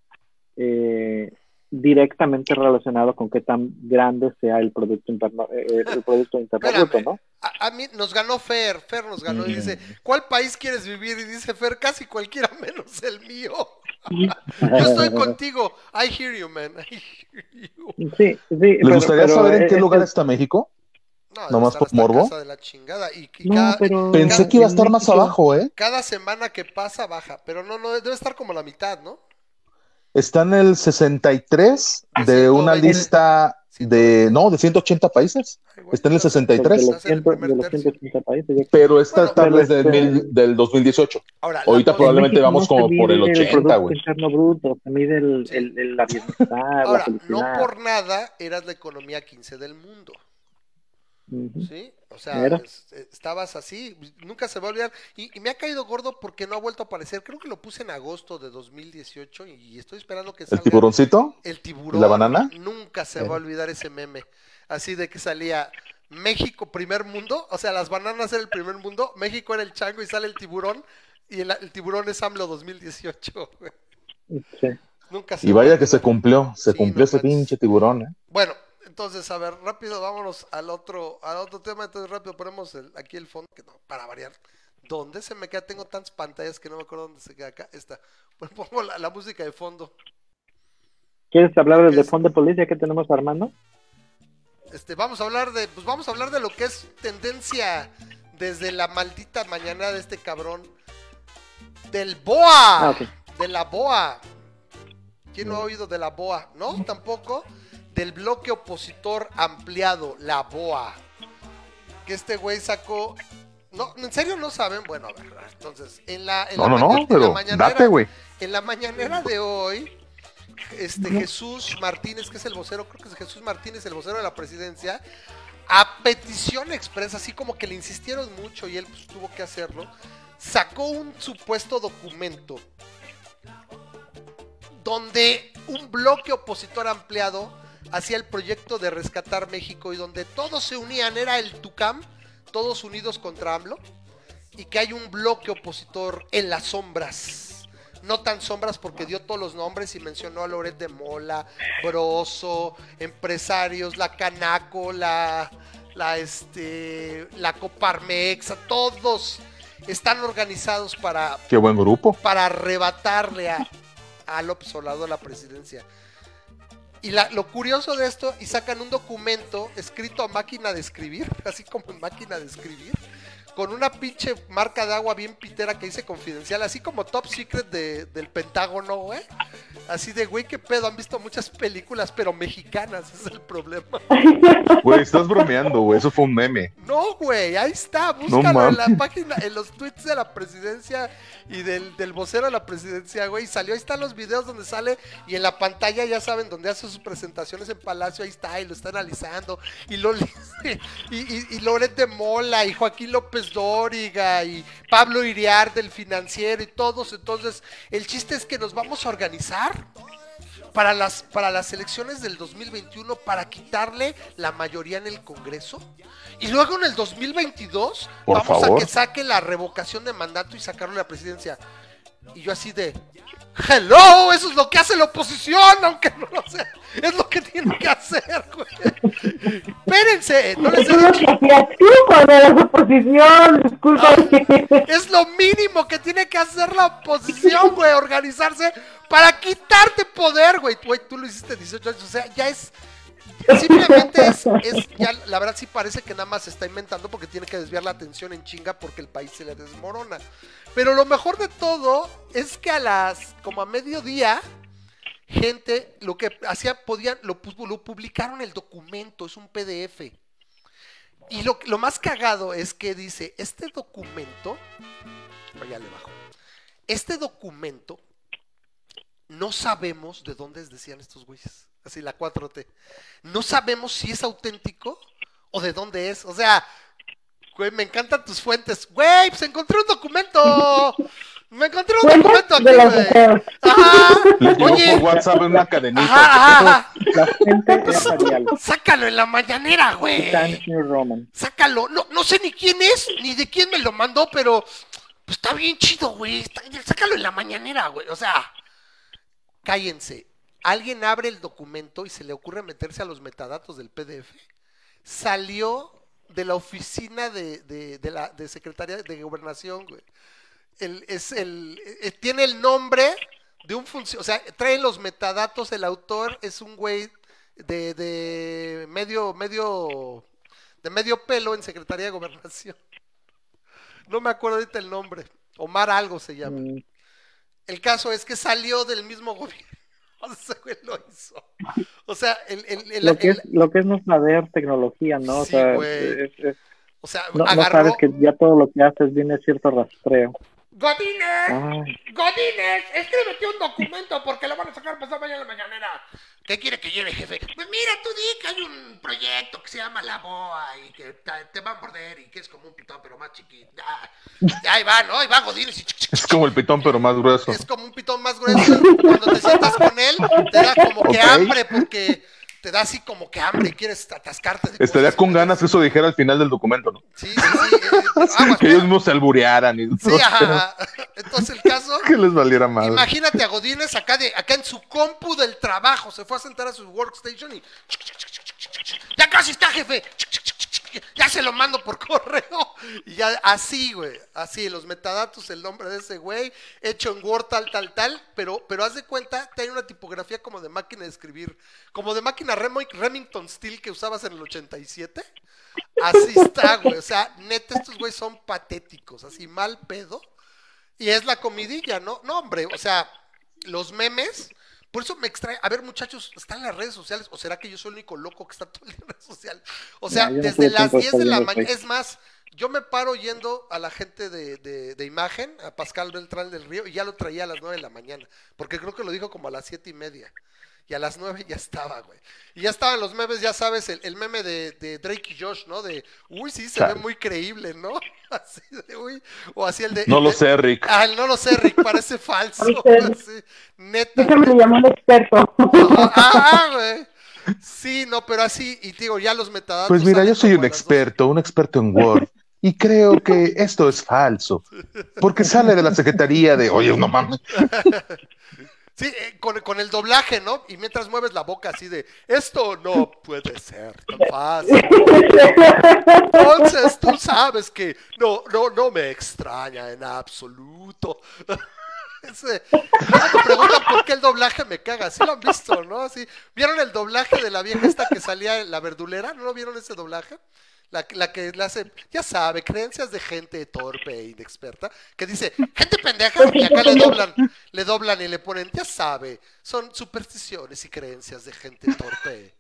eh, directamente relacionado con qué tan grande sea el producto interno, eh, el producto interno Espérame. bruto, ¿no? a, a mí nos ganó Fer. Fer nos ganó y dice: ¿Cuál país quieres vivir? Y dice Fer: Casi cualquiera menos el mío. Yo estoy contigo. I hear you, man. I hear you. Sí, sí. ¿Les pero- gustaría pero saber en es- qué es- lugar está México? No, Nomás por morbo. casa de la chingada. Y, y No, cada, pero Pensé que iba a estar más México- abajo, ¿eh? cada semana que pasa baja. Pero no, no, debe estar como la mitad, ¿no? Está en el 63 de una 120. lista de, no, de 180 países. Está en el estás- 63. de los, Estás en el 100 de primer los tercio. 180 países. ya- Pero esta Bueno, tabla es pero del, este- mil- del 2018. Ahora, la Ahorita probablemente vamos no como por el mide 80, Producto güey. El, el, el- Ahora, no por nada eras la economía 15 del mundo. ¿Sí? O sea, es- estabas así, nunca se va a olvidar. Y, y me ha caído gordo porque no ha vuelto a aparecer. Creo que lo puse en agosto de 2018 y estoy esperando que ¿El salga tiburoncito? el tiburón. ¿La banana? Nunca se Eh. va a olvidar ese meme. Así de que salía México primer mundo, o sea, las bananas era el primer mundo, México era el chango y sale el tiburón y el, el tiburón es AMLO 2018. güey. Sí. Nunca se Y vaya que se cumplió, se Sí, cumplió no ese manches. pinche tiburón, ¿eh? Bueno, entonces, a ver, rápido, vámonos al otro, al otro tema. Entonces, rápido ponemos el- aquí el fondo, que no, para variar. ¿Dónde se me queda? Tengo tantas pantallas que no me acuerdo dónde se queda acá. Esta. Bueno, pongo la, la música de fondo. ¿Quieres hablar ¿Qué desde es? Fondo de Policía que tenemos Armando? Este, vamos a hablar de, pues vamos a hablar de lo que es tendencia desde la maldita mañana de este cabrón. Del BOA. Ah. De la BOA. ¿Quién no ha oído de la BOA? ¿No? Tampoco. Del bloque opositor ampliado, la BOA. Que este güey sacó. No, ¿en serio no saben? Bueno, a ver, entonces, en la, en No, la no, no, en la pero mañanera- date, güey. en la mañanera de hoy, este Jesús Martínez, que es el vocero, creo que es Jesús Martínez, el vocero de la presidencia, a petición expresa, así como que le insistieron mucho y él pues, tuvo que hacerlo, sacó un supuesto documento donde un bloque opositor ampliado hacía el proyecto de rescatar México y donde todos se unían, era el TUCAM, todos unidos contra AMLO, y que hay un bloque opositor en las sombras. No tan sombras porque dio todos los nombres y mencionó a Loret de Mola, Broso, empresarios, la Canaco, la, la, este, la Coparmex, a todos están organizados para, Qué buen grupo. para arrebatarle a, a López Obrador la presidencia. Y la- lo curioso de esto, y sacan un documento escrito a máquina de escribir, así como en máquina de escribir, con una pinche marca de agua bien pitera que dice confidencial, así como Top Secret de- del Pentágono, güey. Así de, güey, qué pedo, han visto muchas películas, pero mexicanas, ese es el problema. Güey, estás bromeando, güey. Eso fue un meme. No, güey, ahí está, búscalo en la página, en los tweets de la presidencia y del, del vocero de la presidencia, güey, salió, ahí están los videos donde sale y en la pantalla ya saben donde hace sus presentaciones en Palacio, ahí está, y lo está analizando, y lo y, y, y Loret de Mola, y Joaquín López Dóriga, y Pablo Iriar del financiero, y todos, entonces, el chiste es que nos vamos a organizar para las, para las elecciones del 2021 para quitarle la mayoría en el Congreso. Y luego en el 2022 Por vamos favor. a que saque la revocación de mandato y sacarlo de la presidencia. Y yo así de, hello, eso es lo que hace la oposición, aunque no lo sea. Es lo que tiene que hacer, güey. Espérense, no les es que tú cuando eras oposición, discúlpame. Es lo mínimo que tiene que hacer la oposición, güey, organizarse para quitarte poder, güey. Güey, tú lo hiciste 18 años, o sea, ya es... Simplemente es, es- ya la verdad sí parece que nada más se está inventando porque tiene que desviar la atención en chinga porque el país se le desmorona. Pero lo mejor de todo es que a las, como a mediodía, gente, lo que hacía, podían, lo, lo publicaron el documento, es un PDF. Y lo, lo más cagado es que dice, este documento, oh, ya le bajo, este documento, no sabemos de dónde decían estos güeyes, así la 4T, no sabemos si es auténtico o de dónde es, o sea, güey, me encantan tus fuentes, güey, pues encontré un documento, me encontré un documento aquí, güey. Ajá, Le oye, por WhatsApp en una cadenita. ajá, ajá, ajá. La gente es Arial. Sácalo en la mañanera, güey. Sácalo. No, no sé ni quién es, ni de quién me lo mandó, pero pues está bien chido, güey. Está- Sácalo en la mañanera, güey. O sea, cállense. Alguien abre el documento y se le ocurre meterse a los metadatos del PDF. Salió de la oficina de, de, de la de Secretaría de Gobernación, güey. El, es el, eh, tiene el nombre de un funcionario, o sea, trae los metadatos, el autor es un güey de, de medio, medio, de medio pelo en Secretaría de Gobernación. No me acuerdo ahorita el nombre. Omar algo se llama. Mm, El caso es que salió del mismo gobierno. Ese güey lo hizo. O sea, el, el- el- Lo que, es, lo que es no saber tecnología, ¿no? O sea, güey. es- es- o sea, no, sabes que ya todo lo que haces viene cierto rastreo. Godínez, Ay, Godínez, escríbete un documento porque lo van a sacar pasado mañana en la mañanera. ¿Qué quiere que lleve, jefe? Pues mira, tú di que hay un proyecto que se llama La Boa y que te, va a morder y que es como un pitón pero más chiquito. Ah, ya, ahí va, ¿no? Ahí va Godínez y Es como el pitón, pero más grueso. es como un pitón más grueso. Cuando te sientas con él, te da como que hambre, porque te da así como que hambre y quieres atascarte. De Estaría cosas. con ganas que eso dijera al final del documento, ¿no? Sí, sí, sí. eh, aguas, Que ellos mismos se alburearan y Sí, ajá. Entonces el caso, que les valiera más. imagínate a Godínez acá, de, acá en su compu del trabajo, se fue a sentar a su workstation y... Ya casi está, jefe. Ya se lo mando por correo. Y ya así, güey. Así, los metadatos, el nombre de ese güey, hecho en Word, tal, tal, tal. Pero, pero haz de cuenta, tiene una tipografía como de máquina de escribir. Como de máquina Remo- Remington Steel que usabas en el 87. Así está, güey. O sea, neta, estos güeyes son patéticos. Así, mal pedo. Y es la comidilla, ¿no? No, hombre, o sea, los memes. Por eso me extrae. A ver, muchachos, ¿están las redes sociales? ¿O será que yo soy el único loco que está todo el día en redes sociales? O sea, No, desde las tiempo de 10 estar de la mañana. Facebook. Es más, yo me paro yendo a la gente de, de- de imagen, a Pascal Beltrán del Río, y ya lo traía a las 9 de la mañana. Porque creo que lo dijo como a las siete y media. Y a las 9 ya estaba, güey. Y ya estaban los memes, ya sabes, el, el meme de, de Drake y Josh, ¿no? De, uy, sí, se Chale. ve muy creíble, ¿no? Así de, uy. O así el de. No el lo sé, Rick. Ah, el no lo sé, Rick, parece falso. Así, neta. Déjame le llamo al experto. Ah, ah, güey. Sí, no, pero así, y digo, ya los metadatos. Pues mira, yo soy un experto, un experto en Word. Y creo que esto es falso. Porque sale de la secretaría de, oye, no mames. Sí, eh, con, con el doblaje, ¿no? Y mientras mueves la boca así de, esto no puede ser tan fácil. Entonces tú sabes que no, no, no me extraña en absoluto. Ese- luego me preguntan por qué el doblaje me caga. Sí lo han visto, ¿no? ¿Vieron el doblaje de la vieja esta que salía en la verdulera? ¿No lo vieron ese doblaje? La, la que le hace, ya sabe, creencias de gente torpe e inexperta, que dice, gente pendeja, y acá le doblan, le doblan y le ponen, ya sabe, son supersticiones y creencias de gente torpe.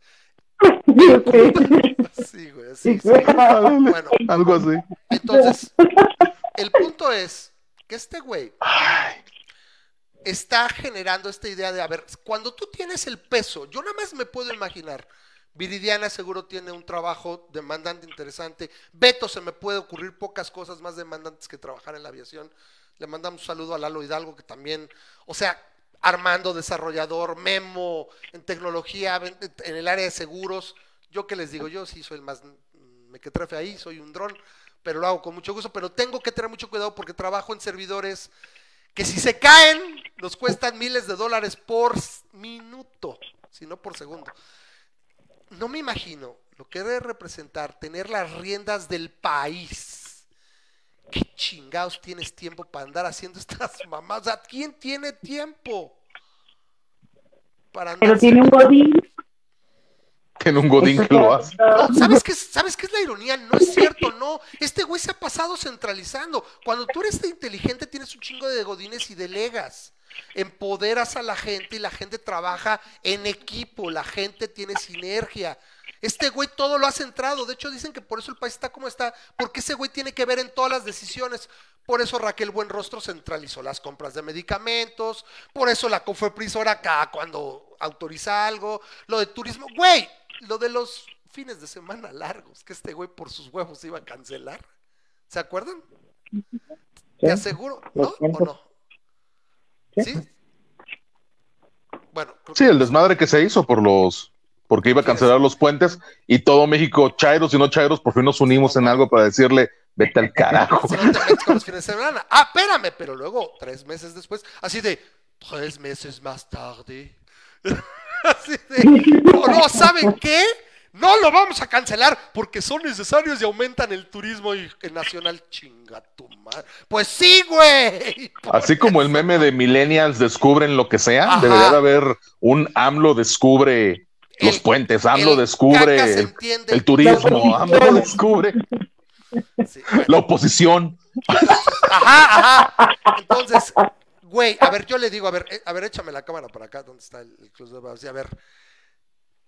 Sí, güey, sí, sí. Bueno, Algo así. entonces, el punto es que este güey está generando esta idea de, a ver, cuando tú tienes el peso, yo nada más me puedo imaginar, Viridiana seguro tiene un trabajo demandante interesante, Beto se me puede ocurrir pocas cosas más demandantes que trabajar en la aviación, le mandamos un saludo a Lalo Hidalgo que también, o sea, Armando desarrollador, Memo en tecnología, en el área de seguros, yo que les digo, yo sí soy el más mm, me que trefe ahí, soy un dron, pero lo hago con mucho gusto, pero tengo que tener mucho cuidado porque trabajo en servidores que si se caen nos cuestan miles de dólares por minuto, si no por segundo. No me imagino lo que debe representar tener las riendas del país. ¿Qué chingados tienes tiempo para andar haciendo estas mamás? Sea, ¿quién tiene tiempo para andar Pero tiene un godín. Tiene un godín que lo hace. ¿sabes qué, es- ¿Sabes qué es la ironía? No es cierto, no. Este güey se ha pasado centralizando. Cuando tú eres inteligente, tienes un chingo de godines y delegas. Empoderas a la gente y la gente trabaja en equipo. La gente tiene sinergia. Este güey todo lo ha centrado. De hecho, dicen que por eso el país está como está. Porque ese güey tiene que ver en todas las decisiones. Por eso Raquel Buenrostro centralizó las compras de medicamentos. Por eso la Cofepris ahora acá cuando autoriza algo. Lo de turismo. Güey, lo de los fines de semana largos, que este güey por sus huevos iba a cancelar. ¿Se acuerdan? Te aseguro, ¿no? ¿O no? Sí. ¿Sí? Bueno, creo Sí, que- el desmadre que se hizo por los. Porque iba a cancelar los puentes y todo México, chairos y no chairos, por fin nos unimos en algo para decirle, vete al carajo. si no te metes con los fines de semana. Ah, espérame, pero luego, tres meses después, así de, tres meses más tarde. No, no, ¿saben qué? No lo vamos a cancelar porque son necesarios y aumentan el turismo y- el nacional. Chinga tu madre. Pues sí, güey. Así como el meme de Millennials descubren lo que sea, Ajá. debería de haber un AMLO descubre los puentes, AMLO el descubre el, turismo, AMLO descubre Sí, bueno. la oposición. Ajá, ajá. Entonces, güey, a ver, yo le digo, a ver, eh, a ver, échame la cámara para acá, ¿dónde está el, el? Así, A ver,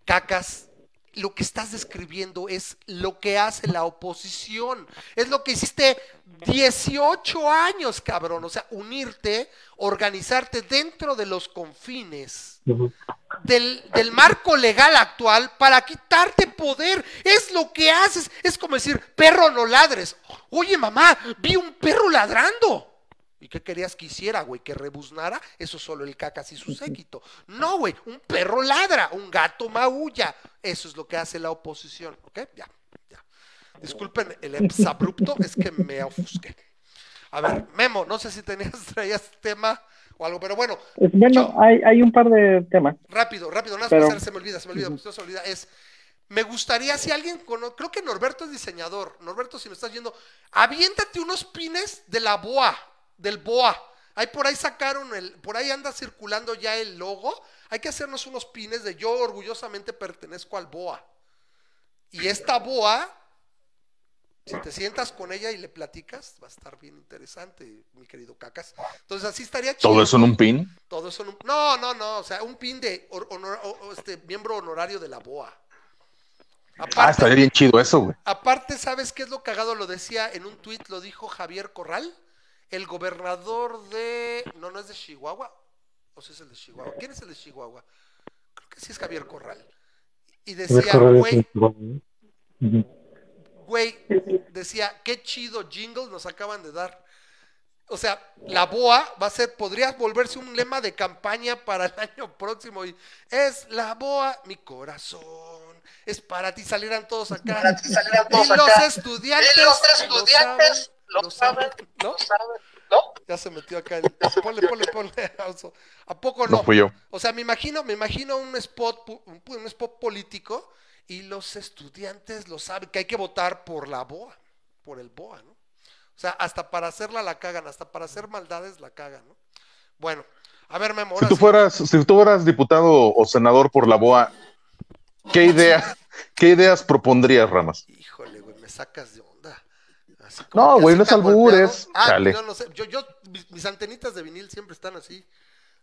cacas, lo que estás describiendo es lo que hace la oposición. Es lo que hiciste 18 años, cabrón. O sea, unirte, organizarte dentro de los confines del, del marco legal actual para quitarte poder. Es lo que haces. Es como decir, perro no ladres. Oye, mamá, vi un perro ladrando. ¿Y qué querías que hiciera, güey? ¿Que rebuznara? Eso solo el cacas y su séquito. No, güey, un perro ladra, un gato maulla. Eso es lo que hace la oposición, ¿ok? Ya, ya. Disculpen el exabrupto, es que me ofusqué. A ver, Memo, no sé si tenías, traías tema o algo, pero bueno, Es- bueno, Yo- hay, hay un par de temas. Rápido, rápido, nada más Pero- pasar, se me olvida, se me olvida, no se me olvida. Es, me gustaría, si alguien creo que Norberto es diseñador. Norberto, si me estás viendo, aviéntate unos pines de la BOA, del BOA. Ahí por ahí sacaron el, por ahí anda circulando ya el logo. Hay que hacernos unos pines de yo orgullosamente pertenezco al BOA. Y esta BOA, si te sientas con ella y le platicas, va a estar bien interesante, mi querido Cacas. Entonces así estaría chido. Todo eso en un pin. Todo eso en un- No, no, no, o sea, un pin de honor- este miembro honorario de la BOA. Ah, Aparte, estaría bien chido eso, güey. aparte, ¿sabes qué es lo cagado? Lo decía en un tuit, lo dijo Javier Corral, el gobernador de... No, no es de Chihuahua. ¿O si es el de Chihuahua? ¿Quién es el de Chihuahua? Creo que sí es Javier Corral. Y decía, güey, Ujú. güey, decía, qué chido jingle nos acaban de dar. O sea, la BOA va a ser, podría volverse un lema de campaña para el año próximo. Y es la BOA, mi corazón. Es para ti, salieran todos acá. Para ti salieran todos y los estudiantes. Y los lo estudiantes saben, lo saben, ¿no? lo saben, ¿no? Ya se metió acá. el- Ponle, ponle, ponle. ¿A poco no? No fui yo. O sea, me imagino, me imagino un spot, un, spot político y los estudiantes lo saben que hay que votar por la BOA, por el BOA, ¿no? O sea, hasta para hacerla la cagan, hasta para hacer maldades la cagan, ¿no? Bueno, a ver, Memo, Si tú sí. fueras, si tú fueras diputado o senador por la BOA, ¿qué idea, qué ideas propondrías, Ramas? Híjole, güey, me sacas de onda. Así como No, güey, no es tan albur, golpeado. es Ah, chale. yo no sé, yo, yo, mis, mis antenitas de vinil siempre están así.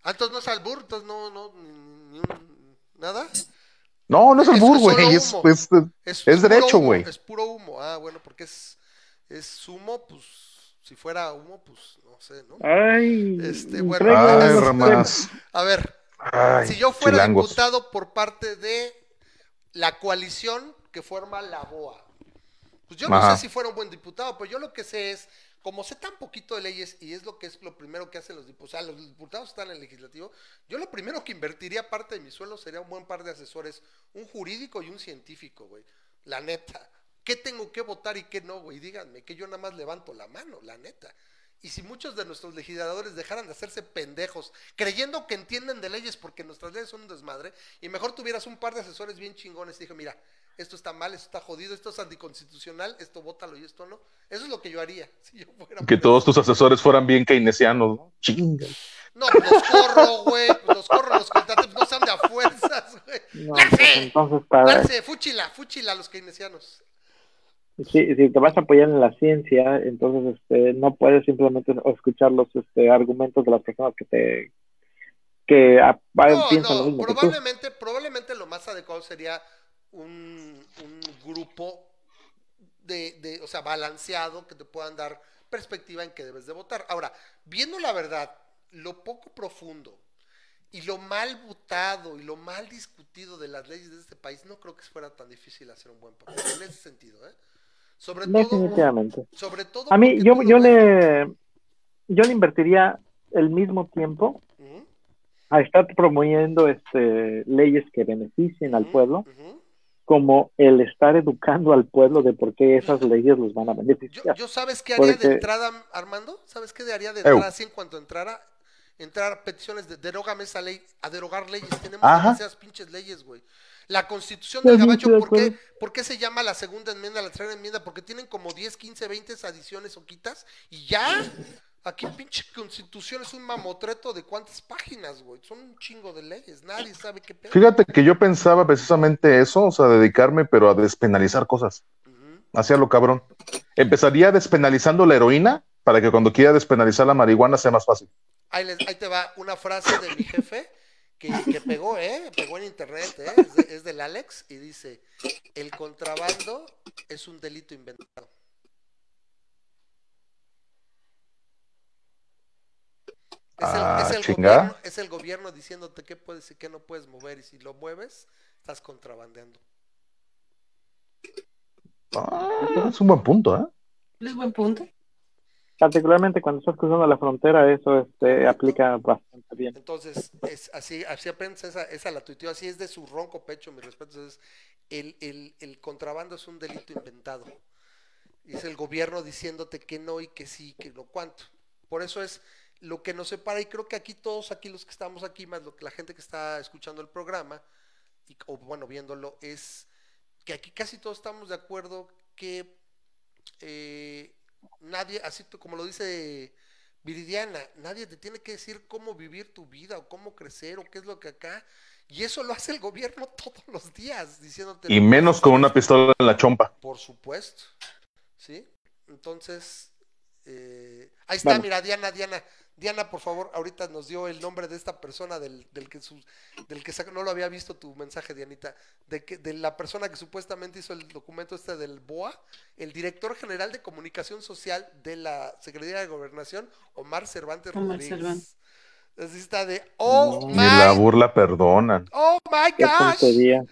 Ah, entonces no es albur, entonces no, no, ni, ni un, nada. No, no es albur, güey. Es, humo. es- Es, Es derecho, güey. Es puro humo. Ah, bueno, porque es, es humo, pues, si fuera humo, pues, no sé, ¿no? Ay, Este, bueno. Ay. Ramas. A ver, Ay, si yo fuera chilangos. diputado por parte de la coalición que forma la BOA, pues yo no sé si fuera un buen diputado, pero yo lo que sé es, como sé tan poquito de leyes y es lo que es lo primero que hacen los diputados, o sea, los diputados están en el legislativo, yo lo primero que invertiría parte de mi sueldo sería un buen par de asesores, un jurídico y un científico, güey. La neta. ¿Qué tengo que votar y qué no, güey? Díganme, que yo nada más levanto la mano, la neta. Y si muchos de nuestros legisladores dejaran de hacerse pendejos, creyendo que entienden de leyes porque nuestras leyes son un desmadre, y mejor tuvieras un par de asesores bien chingones y dije, mira, esto está mal, esto está jodido, esto es anticonstitucional, esto bótalo y esto no. Eso es lo que yo haría si yo fuera Que todos tus asesores fueran bien keynesianos, ¿no? Chinga. No, pues los corro, güey, pues los corro, los contratos no sean de a fuerzas, güey. No, pues entonces para, Darse, fúchila, fúchila a los keynesianos. Si, si te vas a apoyar en la ciencia, entonces este, no puedes simplemente escuchar los este, argumentos de las personas que te que a- No, piensan lo no, mismo que tú. probablemente, probablemente lo más adecuado sería un, un grupo de, de, o sea, balanceado que te puedan dar perspectiva en que debes de votar. Ahora, viendo la verdad, lo poco profundo y lo mal votado y lo mal discutido de las leyes de este país, no creo que fuera tan difícil hacer un buen papel en ese sentido, ¿eh? Sobre todo, Definitivamente. sobre todo A mí, yo, yo le yo le invertiría el mismo tiempo a estar promoviendo este leyes que beneficien al pueblo como el estar educando al pueblo de por qué esas leyes los van a beneficiar. yo sabes qué haría de entrada, Armando? ¿Sabes qué haría de entrada así en cuanto entrara? Entrar peticiones de derógame esa ley, a derogar leyes. Tenemos Ajá. demasiadas pinches leyes, güey. La constitución del de ¿por qué, acuerdo. ¿por qué se llama la segunda enmienda, la tercera enmienda? Porque tienen como 10, 15, 20 adiciones o quitas y ya. Aquí pinche constitución es un mamotreto de cuántas páginas, güey. Son un chingo de leyes. Nadie sabe qué pedo. Fíjate que yo pensaba precisamente eso, o sea, dedicarme, pero a despenalizar cosas. Ujú. Hacía lo cabrón. Empezaría despenalizando la heroína para que cuando quiera despenalizar la marihuana sea más fácil. Ahí, les- ahí te va una frase de mi jefe que, que pegó, ¿eh? Pegó en internet, ¿eh? Es, de- es del Alex y dice, el contrabando es un delito inventado. Es el, Ah, es el gobierno, es el gobierno diciéndote qué puedes y qué no puedes mover y si lo mueves, estás contrabandeando. Ah, es un buen punto, ¿eh? Es buen punto. Particularmente cuando estás cruzando la frontera, eso este, aplica bastante bien. Entonces, es así, así apenas esa, esa la tuiteó, así es de su ronco pecho, mi respeto. Es el, el, el contrabando es un delito inventado. Es el gobierno diciéndote que no y que sí, que no cuánto. Por eso es lo que nos separa, y creo que aquí todos, aquí los que estamos aquí, más lo que la gente que está escuchando el programa, y, o bueno, viéndolo, es que aquí casi todos estamos de acuerdo que eh, nadie, así como lo dice Viridiana, nadie te tiene que decir cómo vivir tu vida o cómo crecer o qué es lo que acá. Y eso lo hace el gobierno todos los días, diciéndote. Y "No menos con una esto". pistola en la chompa. Por supuesto. ¿Sí? Entonces, eh, ahí está, Bueno. mira, Diana, Diana. Diana, por favor, ahorita nos dio el nombre de esta persona del, del que su- del que sacó- no lo había visto tu mensaje, Dianita, de que de la persona que supuestamente hizo el documento este del BOA, el director general de comunicación social de la Secretaría de Gobernación, Omar Cervantes Omar Rodríguez. Cervantes. Así está de oh Ni la burla perdonan. oh my Qué gosh, tontería.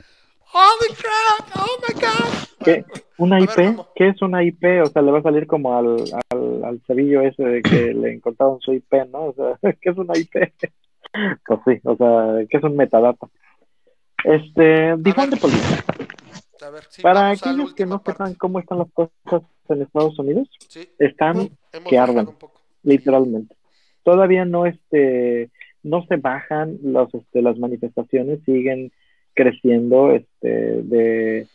holy crap, oh my gosh. ¿Qué? ¿Una A IP? ver. ¿Qué es una IP? O sea, le va a salir como al, al, al cebillo ese de que le encontraron su IP, ¿no? O sea, ¿qué es una IP? Pues sí, o sea, ¿qué es un metadata? Este, difunde política. A ver, sí, Para aquellos que no sepan cómo están las cosas en Estados Unidos, Sí, están que arden. literalmente. Todavía no este no se bajan los este, las manifestaciones, siguen creciendo este de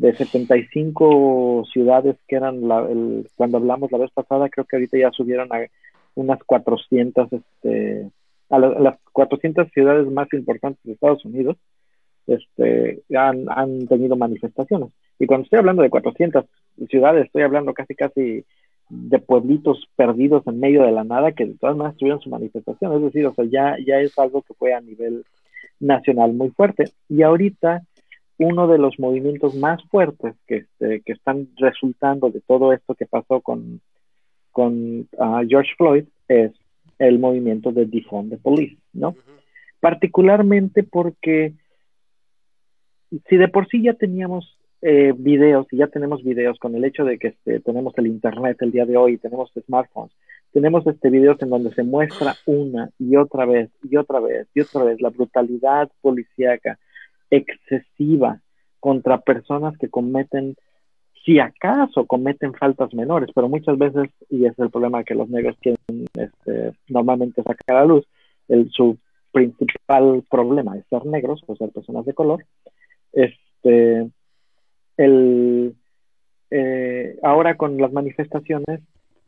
de 75 ciudades que eran la, el, cuando hablamos la vez pasada, creo que ahorita ya subieron a unas 400 este a, la- a las 400 ciudades más importantes de Estados Unidos este han, han tenido manifestaciones. Y cuando estoy hablando de 400 ciudades, estoy hablando casi casi de pueblitos perdidos en medio de la nada que de todas maneras tuvieron su manifestación. Es decir, o sea, ya, ya es algo que fue a nivel nacional muy fuerte. Y ahorita uno de los movimientos más fuertes que, este, que están resultando de todo esto que pasó con, con ah, George Floyd es el movimiento de Defund the Police, ¿no? Particularmente porque si de por sí ya teníamos eh, videos, y ya tenemos videos con el hecho de que este, tenemos el internet el día de hoy, tenemos smartphones, tenemos este videos en donde se muestra una y otra vez y otra vez y otra vez la brutalidad policíaca excesiva contra personas que cometen si acaso cometen faltas menores, pero muchas veces, y es el problema que los negros quieren este, normalmente sacar a la luz, el, su principal problema es ser negros o ser personas de color, este, el, eh, ahora con las manifestaciones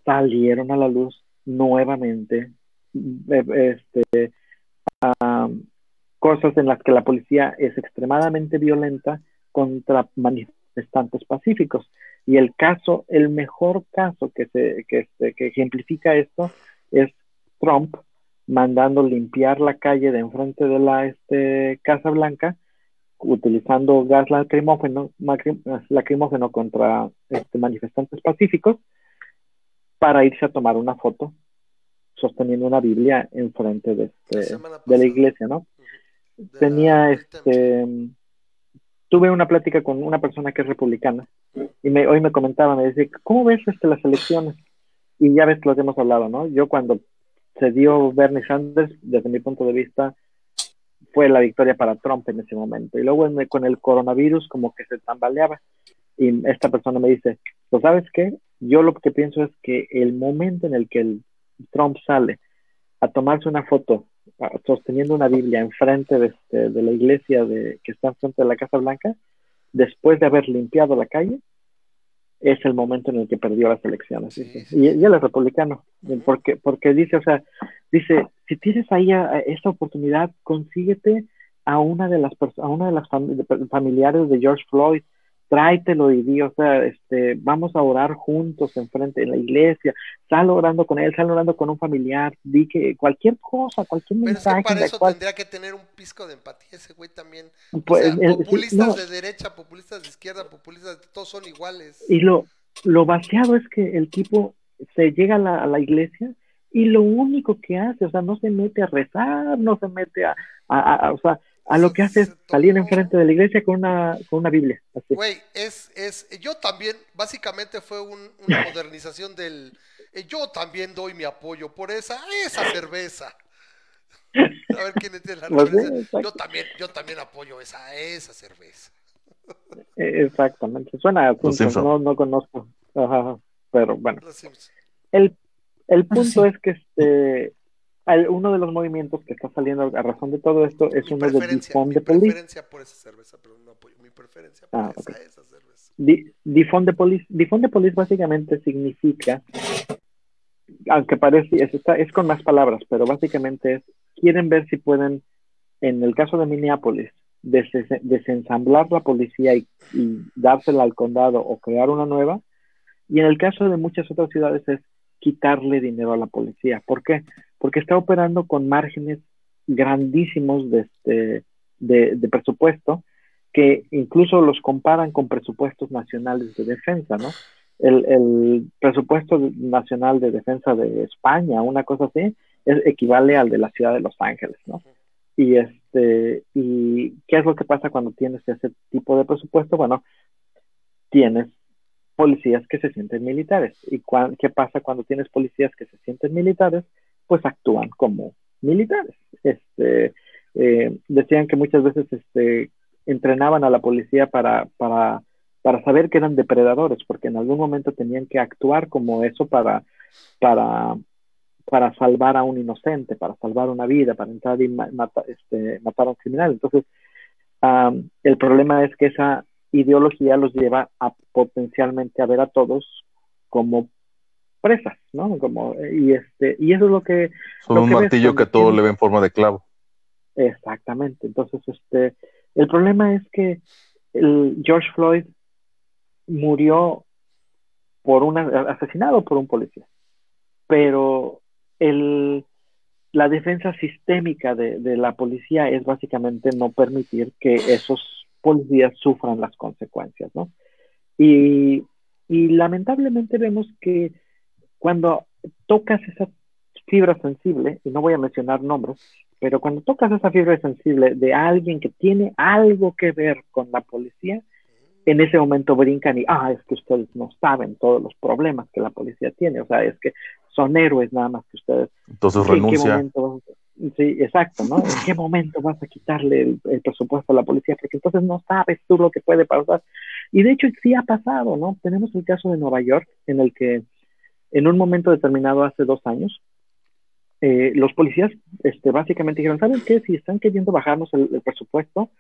salieron a la luz nuevamente eh, este, cosas en las que la policía es extremadamente violenta contra manifestantes pacíficos. Y el caso, el mejor caso que, se, que, este, que ejemplifica esto es Trump mandando limpiar la calle de enfrente de la este, Casa Blanca utilizando gas lacrimógeno, lacrimógeno contra este, manifestantes pacíficos para irse a tomar una foto sosteniendo una Biblia enfrente de, La este, semana de la iglesia, ¿no? La- Tenía este tuve una plática con una persona que es republicana y me, hoy me comentaba, me decía, ¿cómo ves este, las elecciones? Y ya ves lo que hemos hablado, ¿no? Yo cuando se dio Bernie Sanders, desde mi punto de vista, fue la victoria para Trump en ese momento. Y luego en- con el coronavirus como que se tambaleaba. Y esta persona me dice, pues sabes qué, yo lo que pienso es que el momento en el que el Trump sale a tomarse una foto sosteniendo una Biblia enfrente de, este, de la iglesia de, que está enfrente de la Casa Blanca, después de haber limpiado la calle, es el momento en el que perdió las elecciones. Sí, dice. sí, y, él es republicano, porque, porque dice, o sea, dice, si tienes ahí a- a esta oportunidad, consíguete a una de las a una de las fam- familiares de George Floyd, tráetelo y di, o sea, este, vamos a orar juntos enfrente en la iglesia, sal orando con él, sal orando con un familiar, di que cualquier cosa, cualquier Pero es que mensaje para eso cual- tendría que tener un pisco de empatía ese güey también. pues, o sea, sí, populistas no, de derecha, populistas de izquierda, populistas, de- todos son iguales. Y lo, lo vaciado es que el tipo se llega a la, a la iglesia y lo único que hace, o sea, no se mete a rezar, no se mete a, a- a- o sea, a lo que hace es salir enfrente de la iglesia con una, con una Biblia. Así. Güey, es, es, yo también, básicamente fue un- una modernización del, eh, yo también doy mi apoyo por esa, esa cerveza. A ver quién entiende la referencia. Yo también, yo también apoyo esa, esa cerveza. Eh, Exactamente. Suena a asunto, Simpson. no, no conozco. Ajá, pero bueno. El, el punto es que este uno de los movimientos que está saliendo a razón de todo esto es Mi uno de Defund mi the Police. preferencia por esa cerveza, pero no apoyo, mi preferencia por Ah, esa, esa cerveza. Defund the Police, Defund the Police básicamente significa, aunque parece, es, está- es con más palabras, pero básicamente es, quieren ver si pueden, en el caso de Minneapolis, des- desensamblar la policía y, y dársela al condado o crear una nueva. Y en el caso de muchas otras ciudades es quitarle dinero a la policía. ¿Por qué? Porque está operando con márgenes grandísimos de, este, de, presupuesto que incluso los comparan con presupuestos nacionales de defensa, ¿no? El, el presupuesto nacional de defensa de España, una cosa así, es, equivale al de la ciudad de Los Ángeles, ¿no? Y este, y ¿qué es lo que pasa cuando tienes ese tipo de presupuesto? Bueno, tienes policías que se sienten militares. ¿Y qué pasa cuando tienes policías que se sienten militares? Pues actúan como militares. Este, eh, decían que muchas veces este, entrenaban a la policía para, para, para saber que eran depredadores, porque en algún momento tenían que actuar como eso para, para, para salvar a un inocente, para salvar una vida, para entrar y este, matar a un criminal. Entonces, el problema es que esa ideología los lleva a potencialmente a ver a todos como presas, ¿no? Como, y este, y eso es lo que Son Lo un que ves martillo que todo le ve en forma de clavo. Exactamente. Entonces, este, el problema es que el George Floyd murió por una, asesinado por un policía. Pero el, la defensa sistémica de, de la policía es básicamente no permitir que esos policías sufran las consecuencias, ¿no? Y, y lamentablemente vemos que cuando tocas esa fibra sensible, y no voy a mencionar nombres, pero cuando tocas esa fibra sensible de alguien que tiene algo que ver con la policía, en ese momento brincan y, ah, es que ustedes no saben todos los problemas que la policía tiene, o sea, es que son héroes nada más que ustedes. Entonces ¿En qué renuncia. momento vas a- Sí, exacto, ¿no? ¿En qué momento vas a quitarle el, el presupuesto a la policía? Porque entonces no sabes tú lo que puede pasar. Y de hecho sí ha pasado, ¿no? Tenemos el caso de Nueva York, en el que en un momento determinado hace dos años, eh, los policías este, básicamente dijeron, ¿saben qué? Si están queriendo bajarnos el, el presupuesto,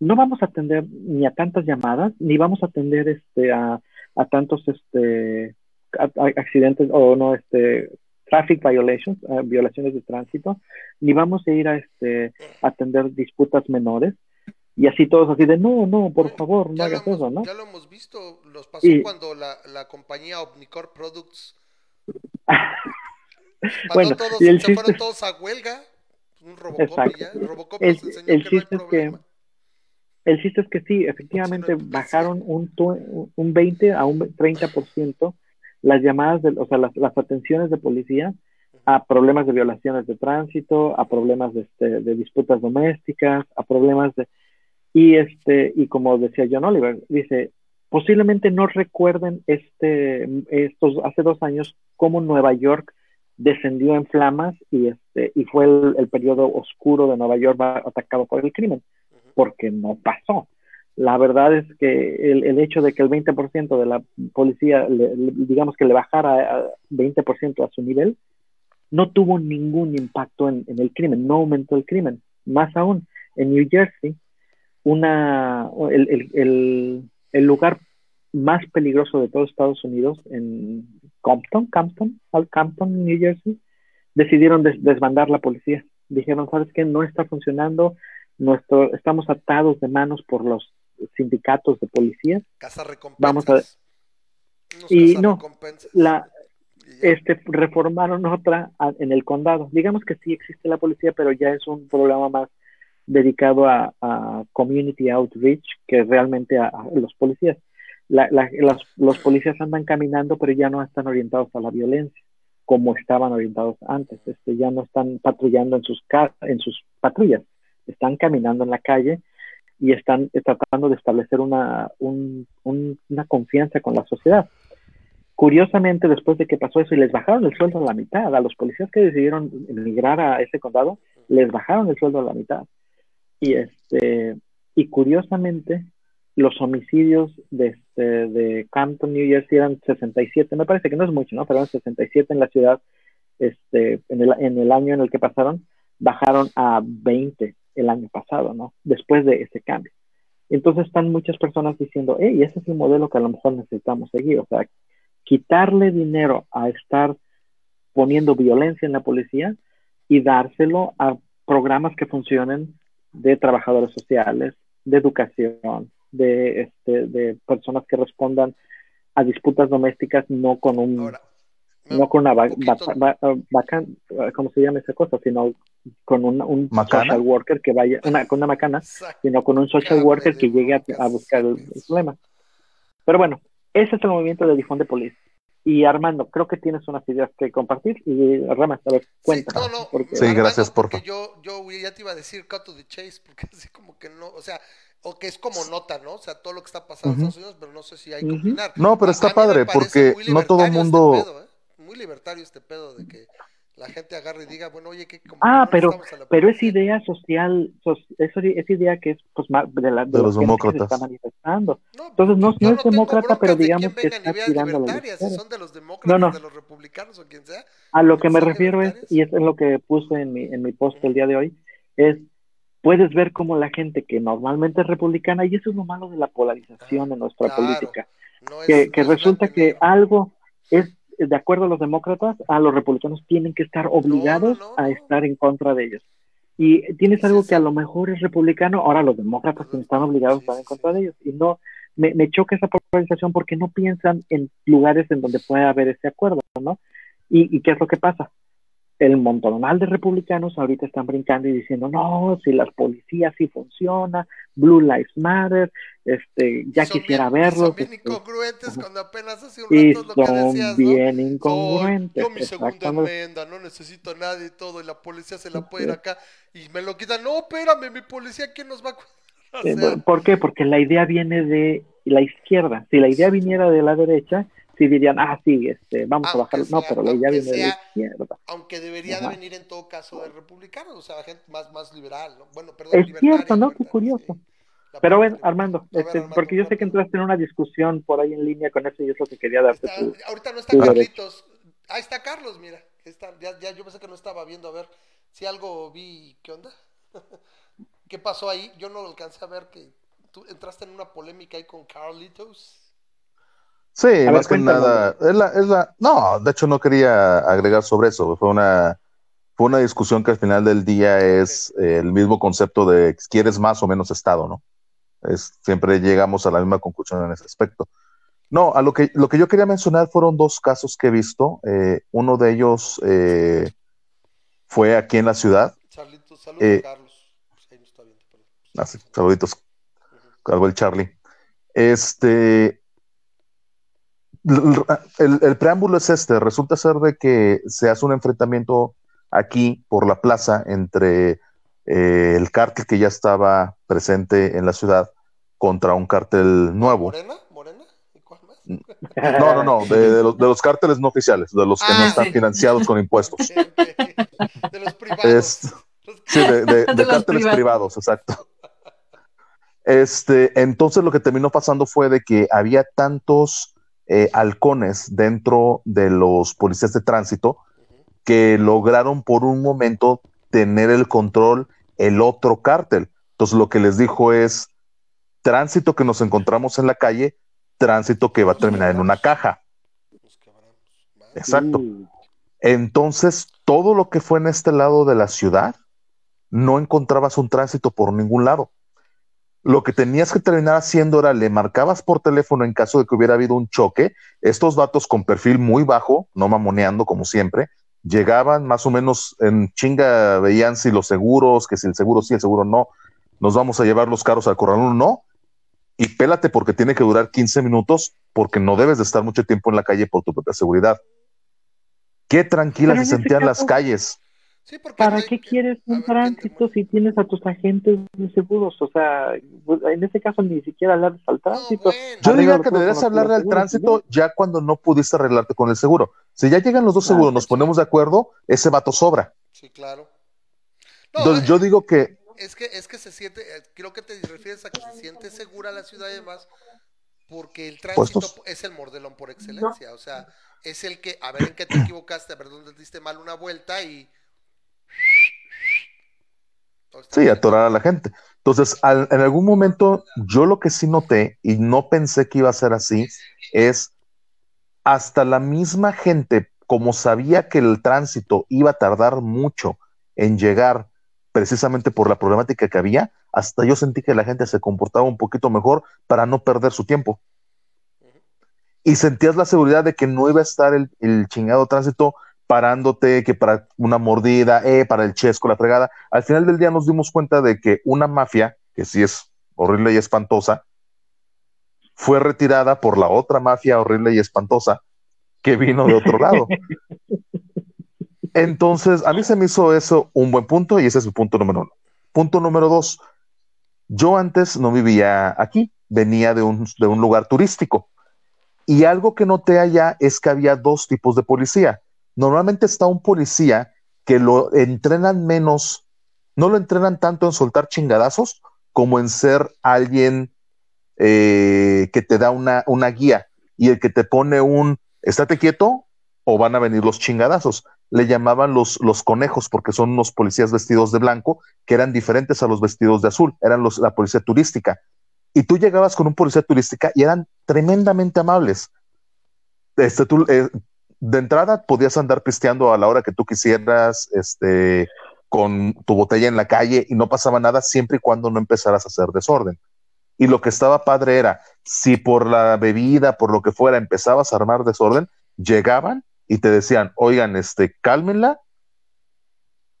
no vamos a atender ni a tantas llamadas, ni vamos a atender este, a, a tantos este, a- a- accidentes o no, este, traffic violations, eh, violaciones de tránsito, ni vamos a ir a este, atender disputas menores. Y así todos así de, no, no, por favor, no Ya hagas hemos, eso, ¿no? ya lo hemos visto, nos pasó Y- cuando la, la compañía Omnicore Products Bueno, todos, y el se fueron chiste- todos a huelga, un Robocop Exacto. y ya, Robocop El- nos enseñó el que no hay chiste es que-. El chiste es que sí, efectivamente no, bajaron un, un 20 a un 30% las llamadas, de, o sea, las, las atenciones de policía a problemas de violaciones de tránsito, a problemas de, este, de disputas domésticas, a problemas de... Y, este, y como decía John Oliver, dice, posiblemente no recuerden este, estos, hace dos años, cómo Nueva York descendió en flamas y, este, y fue el, el periodo oscuro de Nueva York atacado por el crimen porque no pasó. La verdad es que el, el hecho de que el 20% de la policía, le- le- digamos que le bajara a 20% a su nivel, no tuvo ningún impacto en, en el crimen, no aumentó el crimen. Más aún, en New Jersey, una, el, el- el- el lugar más peligroso de todo Estados Unidos, en Compton, Campton, al Campton, New Jersey, decidieron des- desbandar la policía. Dijeron, ¿sabes qué? No está funcionando, nuestro, estamos atados de manos por los sindicatos de policías. Casa. Vamos a ver. Y no. La, este, reformaron otra a- en el condado. Digamos que sí existe la policía, pero ya es un programa más dedicado a, community outreach que realmente a, los policías. La- la- los policías andan caminando, pero ya no están orientados a la violencia como estaban orientados antes. Este, ya no están patrullando en sus, en sus patrullas, están caminando en la calle y están eh, tratando de establecer una, un- un- una confianza con la sociedad. Curiosamente, después de que pasó eso y les bajaron el sueldo a la mitad, a los policías que decidieron emigrar a ese condado, les bajaron el sueldo a la mitad. Y este y curiosamente, los homicidios de, este, de Campton, New Jersey eran 67, me parece que no es mucho, ¿no? Pero eran 67 en la ciudad, este, en el, en el año en el que pasaron, bajaron a 20 el año pasado, ¿no? Después de ese cambio. Entonces están muchas personas diciendo, hey, ese es el modelo que a lo mejor necesitamos seguir. O sea, quitarle dinero a estar poniendo violencia en la policía y dárselo a programas que funcionen de trabajadores sociales, de educación, de, este, de personas que respondan a disputas domésticas no con un Ahora, no con una va- un poquito- va- va- vacan- ¿cómo se llama esa cosa? Sino con un, un ¿Macana? social worker que vaya, una, con una macana, sino con un social worker que llegue a, buscar el, problema. Pero bueno, ese es el movimiento de Difunde Police. Y Armando, creo que tienes unas ideas que compartir. Y Ramas, a ver, cuenta. Sí, no, no, porque- Sí, gracias, porque porfa. yo, ya te iba a decir cut to the chase, porque así como que no, o sea, o que es como nota, ¿no? O sea, todo lo que está pasando en Ujú. Estados Unidos, pero no sé si hay que opinar. No, pero A- está padre, porque no todo libertario mundo- este pedo, ¿eh? Muy libertario este pedo de que la gente agarre y diga, bueno, oye, que Ah, pero, pero es idea social, so- eso es idea que es pues, ma- de, la, De los que se demócratas. está manifestando. No, Entonces no, es demócrata, pero digamos que está tirando a la si son de los demócratas, No, no. de los republicanos o quien sea. A lo que me refiero es, y es en lo que puse en mi, en mi post el día de hoy, es, puedes ver como la gente que normalmente es republicana, y eso es lo malo de la polarización en nuestra Claro. política, No es- que, que no es resulta que algo es, de acuerdo a los demócratas, a los republicanos tienen que estar obligados no, a no. estar en contra de ellos. Y tienes algo que a lo mejor es republicano, ahora los demócratas están obligados a estar en contra de ellos. Y no, me, me choca esa polarización porque no piensan en lugares en donde puede haber ese acuerdo, ¿no? ¿Y, y qué es lo que pasa? El montonal de republicanos ahorita están brincando y diciendo, no, si las policías sí funciona, Blue Lives Matter, este, ya Son quisiera bien- verlos. Son bien este, incongruentes cuando apenas hace un rato lo que decías, ¿no? bien Soy- incongruentes. yo mi segunda enmienda, no necesito a nadie y todo, y la policía se la puede ir acá y me lo quitan. No, espérame, mi policía, ¿quién nos va a cuidar? O sea, ¿Por qué? Porque la idea viene de la izquierda. Si la idea viniera de la derecha, sí dirían, ah, sí, este, vamos a bajar. No, pero aunque viene de la sea- izquierda. aunque debería Ajá. de venir en todo caso de republicanos, o sea, gente más, más liberal, ¿no? Bueno, perdón, Es cierto, ¿no? Qué curioso. sí. Pero bueno. Armando, ver, este, Armando, porque yo sé que entraste en una discusión por ahí en línea con eso y es lo que quería darte Está- tu... ahorita no está. Carlitos. Ahí está Carlos, mira. Está, ya, ya yo pensé que no estaba viendo. A ver si algo vi. ¿Qué onda? ¿Qué pasó ahí? Yo no lo alcancé a ver que tú entraste en una polémica ahí con Carlitos. Sí, ver, más que cuéntanos. nada. Es la, es la, no, de hecho no quería agregar sobre eso. Fue una, fue una discusión que al final del día es eh, el mismo concepto de quieres más o menos Estado, ¿no? Es, siempre llegamos a la misma conclusión en ese aspecto. No, a lo que, lo que yo quería mencionar fueron dos casos que he visto. Eh, uno de ellos eh, fue aquí en la ciudad. Charlitos, saludos Eh, Carlos. Ahí no está viendo, perdón. Ah, sí, saluditos, cargo el Charlie. Este, el, el preámbulo es este, resulta ser de que se hace un enfrentamiento aquí por la plaza entre eh, el cártel que ya estaba presente en la ciudad contra un cártel nuevo. ¿Morena? ¿Morena? ¿Y cuál más? No, no, no, de, de los, de los cárteles no oficiales, de los que no Ah, están sí. financiados con impuestos. De los privados. Es- Sí, de, de- de De los cárteles privados. privados, exacto. Este, entonces lo que terminó pasando fue de que había tantos eh, halcones dentro de los policías de tránsito que lograron por un momento tener el control el otro cártel. Entonces lo que les dijo es tránsito que nos encontramos en la calle, tránsito que va a terminar en una caja. Exacto. Entonces, todo lo que fue en este lado de la ciudad, no encontrabas un tránsito por ningún lado. Lo que tenías que terminar haciendo era le marcabas por teléfono en caso de que hubiera habido un choque. Estos vatos con perfil muy bajo, no mamoneando como siempre, llegaban más o menos en chinga, veían si los seguros, que si el seguro sí, el seguro no, nos vamos a llevar los carros al corralón, no. Y pélate porque tiene que durar 15 minutos, porque no debes de estar mucho tiempo en la calle por tu propia seguridad. Qué tranquilas se sentían las caso- calles. Sí, porque ¿Para qué quieres un ver, ¿quién tránsito si tienes a tus agentes de seguros? O sea, pues, en ese caso ni siquiera hablas al No, tránsito. bueno. Yo diría que deberías hablarle al tránsito ya cuando no pudiste arreglarte con el seguro. Si ya llegan los dos Ah, seguros, nos sí. ponemos de acuerdo, ese vato sobra. Sí, claro. No, Entonces eh, yo digo que es que es que se siente, eh, creo que te refieres a que se siente segura la ciudad y demás, porque el tránsito Puestos. es el mordelón por excelencia, o sea, es el que, a ver en qué te equivocaste, a ver dónde diste mal una vuelta y... Sí, atorar a la gente. Entonces, al- en algún momento, yo lo que sí noté y no pensé que iba a ser así es hasta la misma gente, como sabía que el tránsito iba a tardar mucho en llegar precisamente por la problemática que había, hasta yo sentí que la gente se comportaba un poquito mejor para no perder su tiempo. Y sentías la seguridad de que no iba a estar el, el chingado tránsito parándote, que para una mordida, eh, para el chesco, la fregada. Al final del día nos dimos cuenta de que una mafia, que sí es horrible y espantosa, fue retirada por la otra mafia horrible y espantosa que vino de otro lado. Entonces, a mí se me hizo eso un buen punto y ese es el punto número uno. Punto número dos, yo antes no vivía aquí, venía de un, de un lugar turístico. Y algo que noté allá es que había dos tipos de policía. Normalmente está un policía que lo entrenan menos, no lo entrenan tanto en soltar chingadazos como en ser alguien eh, que te da una, una guía y el que te pone un estate quieto o van a venir los chingadazos. Le llamaban los, los conejos porque son unos policías vestidos de blanco que eran diferentes a los vestidos de azul, eran los, la policía turística. Y tú llegabas con un policía turística y eran tremendamente amables. Este, tú, eh, de entrada podías andar pisteando a la hora que tú quisieras, este, con tu botella en la calle y no pasaba nada siempre y cuando no empezaras a hacer desorden. Y lo que estaba padre era, si por la bebida, por lo que fuera, empezabas a armar desorden, llegaban y te decían, oigan, este, cálmenla,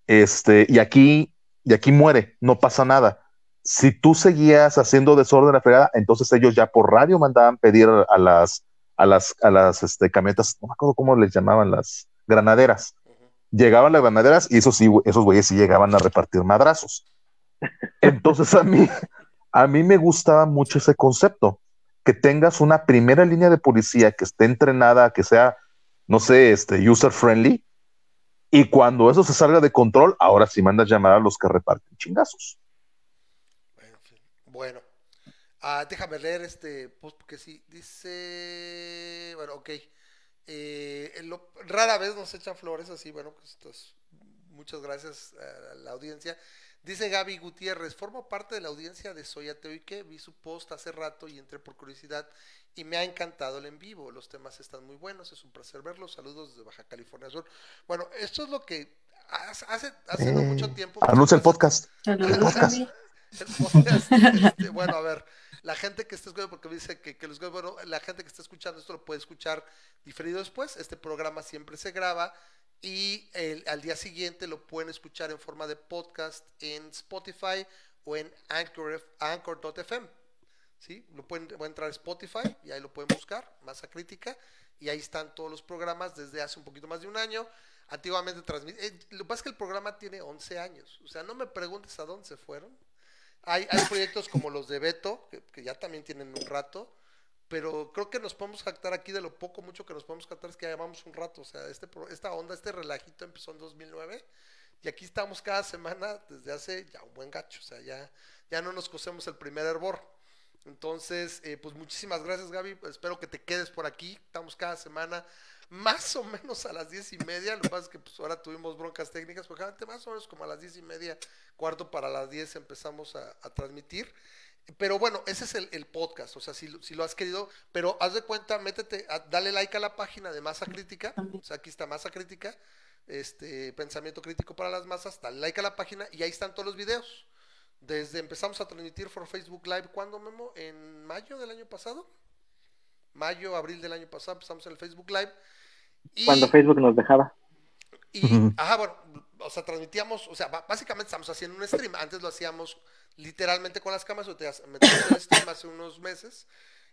este, y aquí, y aquí muere, no pasa nada. Si tú seguías haciendo desorden a fregada, entonces ellos ya por radio mandaban pedir a las, a las, a las este, camionetas, no me acuerdo cómo les llamaban, las granaderas. Llegaban las granaderas y esos güeyes sí llegaban a repartir madrazos. Entonces a mí, a mí me gustaba mucho ese concepto, que tengas una primera línea de policía que esté entrenada, que sea, no sé, este, user friendly, y cuando eso se salga de control, ahora sí mandas llamar a los que reparten chingazos. Ah, déjame leer este post porque sí, dice, bueno, ok. Eh, lo- rara vez nos echan flores así, bueno, pues esto es- muchas gracias a la audiencia. Dice Gaby Gutiérrez, formo parte de la audiencia de Soy Ateo y que vi su post hace rato y entré por curiosidad y me ha encantado el en vivo. Los temas están muy buenos, es un placer verlos. Saludos desde Baja California Sur. Bueno, esto es lo que hace, hace, no Eh, mucho tiempo. Anuncia el podcast. Saludos, podcast. Gaby. el podcast, este, bueno, a ver, la gente que está escuchando, porque me dice que, que los bueno, la gente que está escuchando esto lo puede escuchar diferido después. Este programa siempre se graba y el- al día siguiente lo pueden escuchar en forma de podcast en Spotify o en Anchor, Anchor.fm. ¿sí? Lo pueden, pueden entrar a Spotify y ahí lo pueden buscar, Masa Crítica, y ahí están todos los programas desde hace un poquito más de un año. Antiguamente transmití. eh, lo que pasa es que el programa tiene 11 años. O sea, no me preguntes a dónde se fueron. Hay, proyectos como los de Beto, que, ya también tienen un rato, pero creo que nos podemos jactar aquí de lo poco, mucho que nos podemos jactar es que ya llevamos un rato. O sea, este, esta onda, este relajito empezó en 2009 y aquí estamos cada semana desde hace ya un buen gacho. O sea, ya, ya no nos cosemos el primer hervor. Entonces, eh, pues muchísimas gracias Gaby, espero que te quedes por aquí, estamos cada semana más o menos a las diez y media, lo que pasa es que pues ahora tuvimos broncas técnicas, porque más o menos como a las diez y media, cuarto para las diez empezamos a, a transmitir, pero bueno, ese es el, el podcast, o sea, si, lo- si lo has querido, pero haz de cuenta, métete, a- dale like a la página de Masa Crítica, o sea, aquí está Masa Crítica, este, Pensamiento Crítico para las Masas, dale like a la página y ahí están todos los videos. Desde empezamos a transmitir por Facebook Live, ¿cuándo, Memo? ¿En mayo del año pasado? Mayo, abril del año pasado empezamos en el Facebook Live. Y, Cuando Facebook nos dejaba. y, ajá, bueno, o sea, transmitíamos, o sea, básicamente estamos haciendo un stream. Antes lo hacíamos literalmente con las cámaras, o te el stream hace unos meses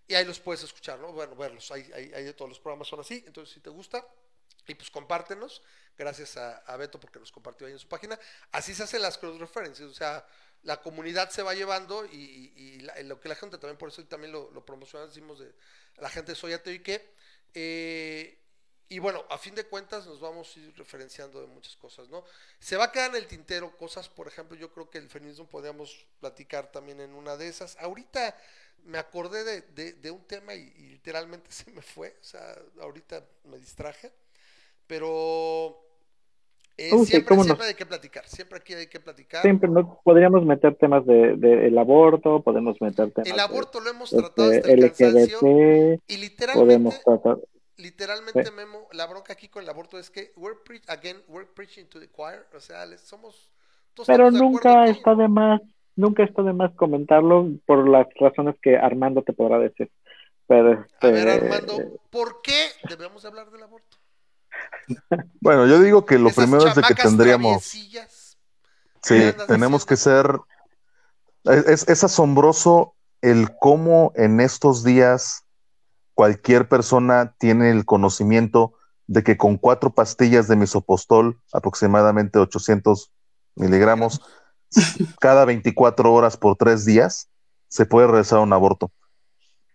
y ahí los puedes escuchar, ¿no? Bueno, verlos, ahí, ahí, ahí de todos los programas son así, entonces si te gusta, y pues compártenos, gracias a, a Beto porque nos compartió ahí en su página. Así se hacen las cross references, o sea, la comunidad se va llevando y, y- y la- lo que la gente también, por eso también lo, lo promocionamos, decimos de la gente de Soy Ateo y que. eh, y bueno, a fin de cuentas nos vamos a ir referenciando de muchas cosas, ¿no? Se va a quedar en el tintero cosas, por ejemplo, yo creo que el feminismo podríamos platicar también en una de esas. Ahorita me acordé de, de- de un tema y, y literalmente se me fue, o sea, ahorita me distraje, pero eh, Uh, sí, siempre, no. siempre hay que platicar, siempre aquí hay que platicar. Siempre no, podríamos meter temas de, de el aborto, podemos meter temas El aborto lo hemos este, tratado hasta el cansancio y podemos literalmente tratar. Literalmente Sí. Memo, la bronca aquí con el aborto es que we're pre- again we're preaching to the choir, o sea, les- somos todos Pero estamos de acuerdo nunca aquí. está de más, nunca está de más comentarlo por las razones que Armando te podrá decir. Pero A ver, este, Armando, ¿por qué debemos hablar del aborto? Bueno, yo digo que lo Esas primero es de que tendríamos, sí, ¿qué andas tenemos que ser, es, es- es asombroso el cómo en estos días cualquier persona tiene el conocimiento de que con cuatro pastillas de misopostol, aproximadamente 800 miligramos, cada 24 horas por tres días, se puede realizar un aborto.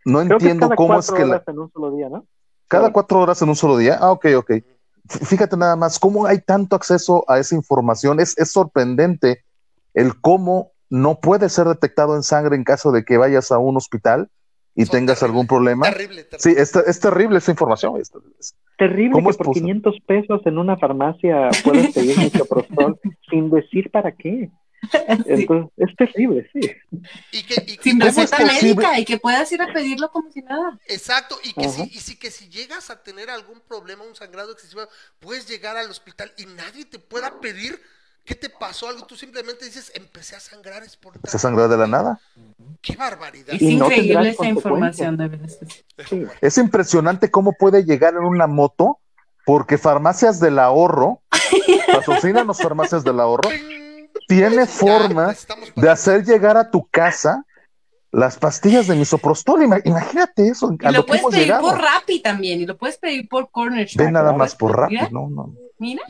No creo que es entiendo cada cómo es que la, horas en un solo día, ¿no? cada cuatro horas en un solo día. Ah, ok, ok. Fíjate nada más, cómo hay tanto acceso a esa información. Es, es sorprendente el cómo no puede ser detectado en sangre en caso de que vayas a un hospital y Son tengas terrible, algún problema. Terrible, terrible. Sí, es, es terrible esa información. Es- es- Terrible ¿Cómo que es por posible? 500 pesos en una farmacia puedas pedir misoprostol sin decir para qué. Entonces, es terrible, sí. Y que, y- Sin y- ¿Cómo es receta médica y que puedas ir a pedirlo como si nada. Exacto, y que, si, y si que si llegas a tener algún problema, un sangrado excesivo, puedes llegar al hospital y nadie te pueda pedir qué te pasó algo. Tú simplemente dices, empecé a sangrar, es por Se sangra de la nada. ¡Qué barbaridad! Es Y no increíble esa información de. Sí. Es impresionante cómo puede llegar en una moto, porque Farmacias del Ahorro, patrocinan las Farmacias del Ahorro, tiene Ya, forma de hacer llegar a tu casa las pastillas de misoprostol. Ima- Imagínate eso. Y a lo puedes pedir llegado. por Rappi también, y lo puedes pedir por Corner Shop. Ve nada más por Mira, rápido. No, no. Mira,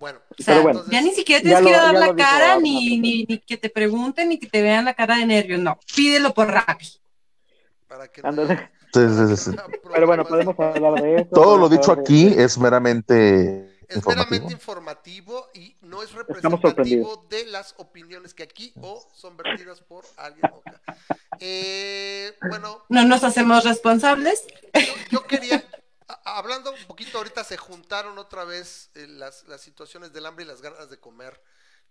Bueno, o sea, ya ni siquiera tienes que ir a dar la cara, ni, ni, ni que te pregunten, ni que te vean la cara de nervios. No, pídelo por Rappi. para que Ándale. Sí, haya Pero bueno, podemos hablar de eso. Todo lo dicho aquí es meramente Es informativo. meramente informativo y no es representativo de las opiniones que aquí o son vertidas por alguien acá. Eh, bueno, No nos hacemos responsables. yo, yo quería, hablando un poquito ahorita, se juntaron otra vez eh, las, las situaciones del hambre y las ganas de comer.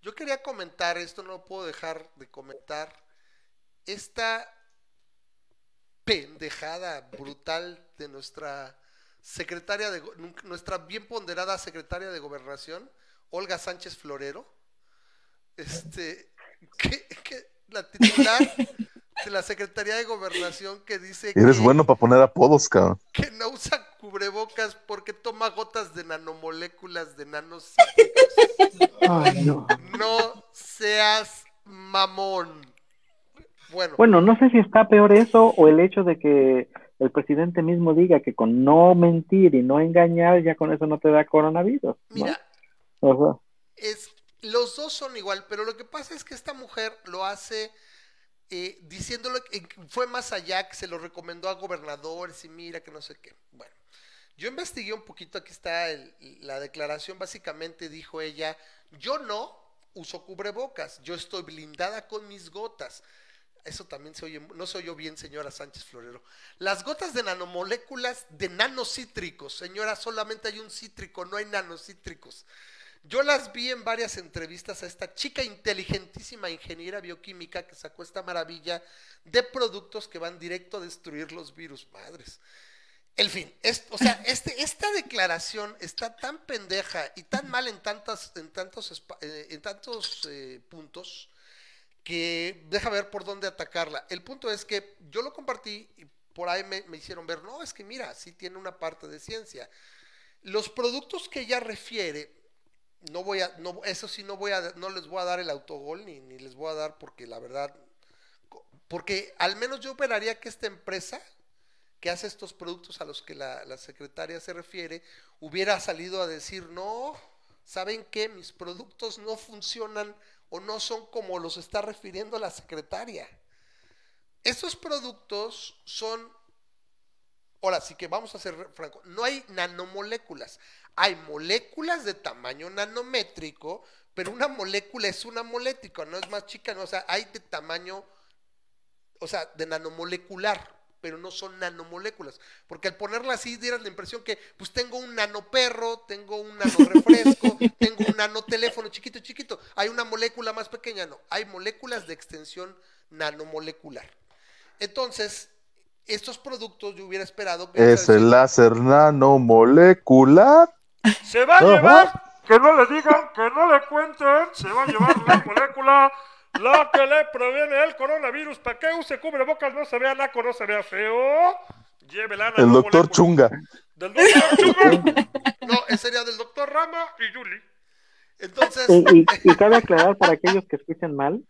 Yo quería comentar, esto no puedo dejar de comentar, esta pendejada brutal de nuestra secretaria de, nuestra bien ponderada secretaria de gobernación, Olga Sánchez Florero, este, que la titular de la Secretaría de Gobernación que dice Eres que, bueno para poner apodos, cabrón. que no usa cubrebocas porque toma gotas de nanomoléculas de nanos. Ay, no. No seas mamón. Bueno, Bueno, no sé si está peor eso o el hecho de que el presidente mismo diga que con no mentir y no engañar ya con eso no te da coronavirus. ¿no? mira, O sea, es, los dos son igual, pero lo que pasa es que esta mujer lo hace eh, diciéndole que fue más allá, que se lo recomendó a gobernadores y mira que no sé qué. Bueno, yo investigué un poquito, aquí está la declaración, básicamente dijo ella, yo no uso cubrebocas, yo estoy blindada con mis gotas. Eso también se oye, no se oyó bien, señora Sánchez Florero. Las gotas de nanomoléculas de nanocítricos, señora, solamente hay un cítrico, no hay nanocítricos. Yo las vi en varias entrevistas a esta chica inteligentísima ingeniera bioquímica que sacó esta maravilla de productos que van directo a destruir los virus, madres. El fin, es- o sea, este, esta declaración está tan pendeja y tan mal en, tantas, en tantos, eh, en tantos eh, puntos que deja ver por dónde atacarla. El punto es que yo lo compartí y por ahí me, me hicieron ver, no, es que mira, sí tiene una parte de ciencia. Los productos que ella refiere, no voy a, no, eso sí no voy a, no les voy a dar el autogol ni, ni les voy a dar porque la verdad, porque al menos yo esperaría que esta empresa que hace estos productos a los que la, la secretaria se refiere hubiera salido a decir, no, ¿saben qué? Mis productos no funcionan o no son como los está refiriendo la secretaria. Estos productos son, ahora sí que vamos a ser franco, no hay nanomoléculas, hay moléculas de tamaño nanométrico, pero una molécula es una molécula, no es más chica, no, o sea, hay de tamaño, o sea, de nanomolecular, pero no son nanomoléculas, porque al ponerla así dieras la impresión que, pues tengo un nanoperro, tengo un nanorefresco, tengo un nanoteléfono chiquito, chiquito, hay una molécula más pequeña, no, hay moléculas de extensión nanomolecular. Entonces, estos productos yo hubiera esperado que... Es el láser nanomolecular. Se va a llevar, que no le digan, que no le cuenten, se va a llevar la molécula, la que le previene el coronavirus. ¿Para qué use cubrebocas? No se vea naco, no se vea feo. Llévela El doctor Chunga. Del doctor Chunga. No, ese sería del doctor Rama y Yuli. Entonces, y, y- y cabe aclarar para aquellos que escuchan mal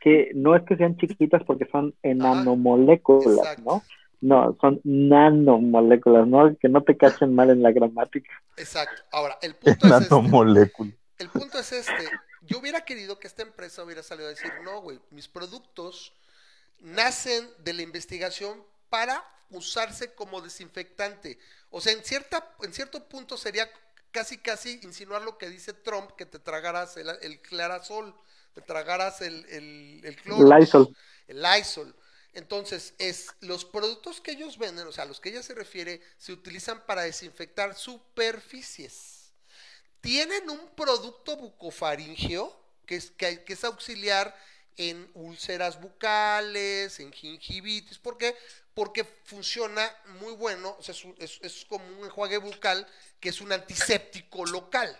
que no es que sean chiquitas porque son en Ajá. nanomoléculas, Exacto. ¿no? No, son nanomoléculas, ¿no? Que no te cachen mal en la gramática. exacto. Ahora, el punto es este. El punto es este. Yo hubiera querido que esta empresa hubiera salido a decir, no, güey, mis productos nacen de la investigación para usarse como desinfectante. O sea, en, cierta, en cierto punto sería casi, casi insinuar lo que dice Trump, que te tragaras el, el clarasol, te tragaras el, el, el Lysol. el Lysol. Entonces, es los productos que ellos venden, o sea, a los que ella se refiere, se utilizan para desinfectar superficies tienen un producto bucofaringeo que es, que, es auxiliar en úlceras bucales, en gingivitis. ¿Por qué? Porque funciona muy bueno, o sea, es, es- como un enjuague bucal que es un antiséptico local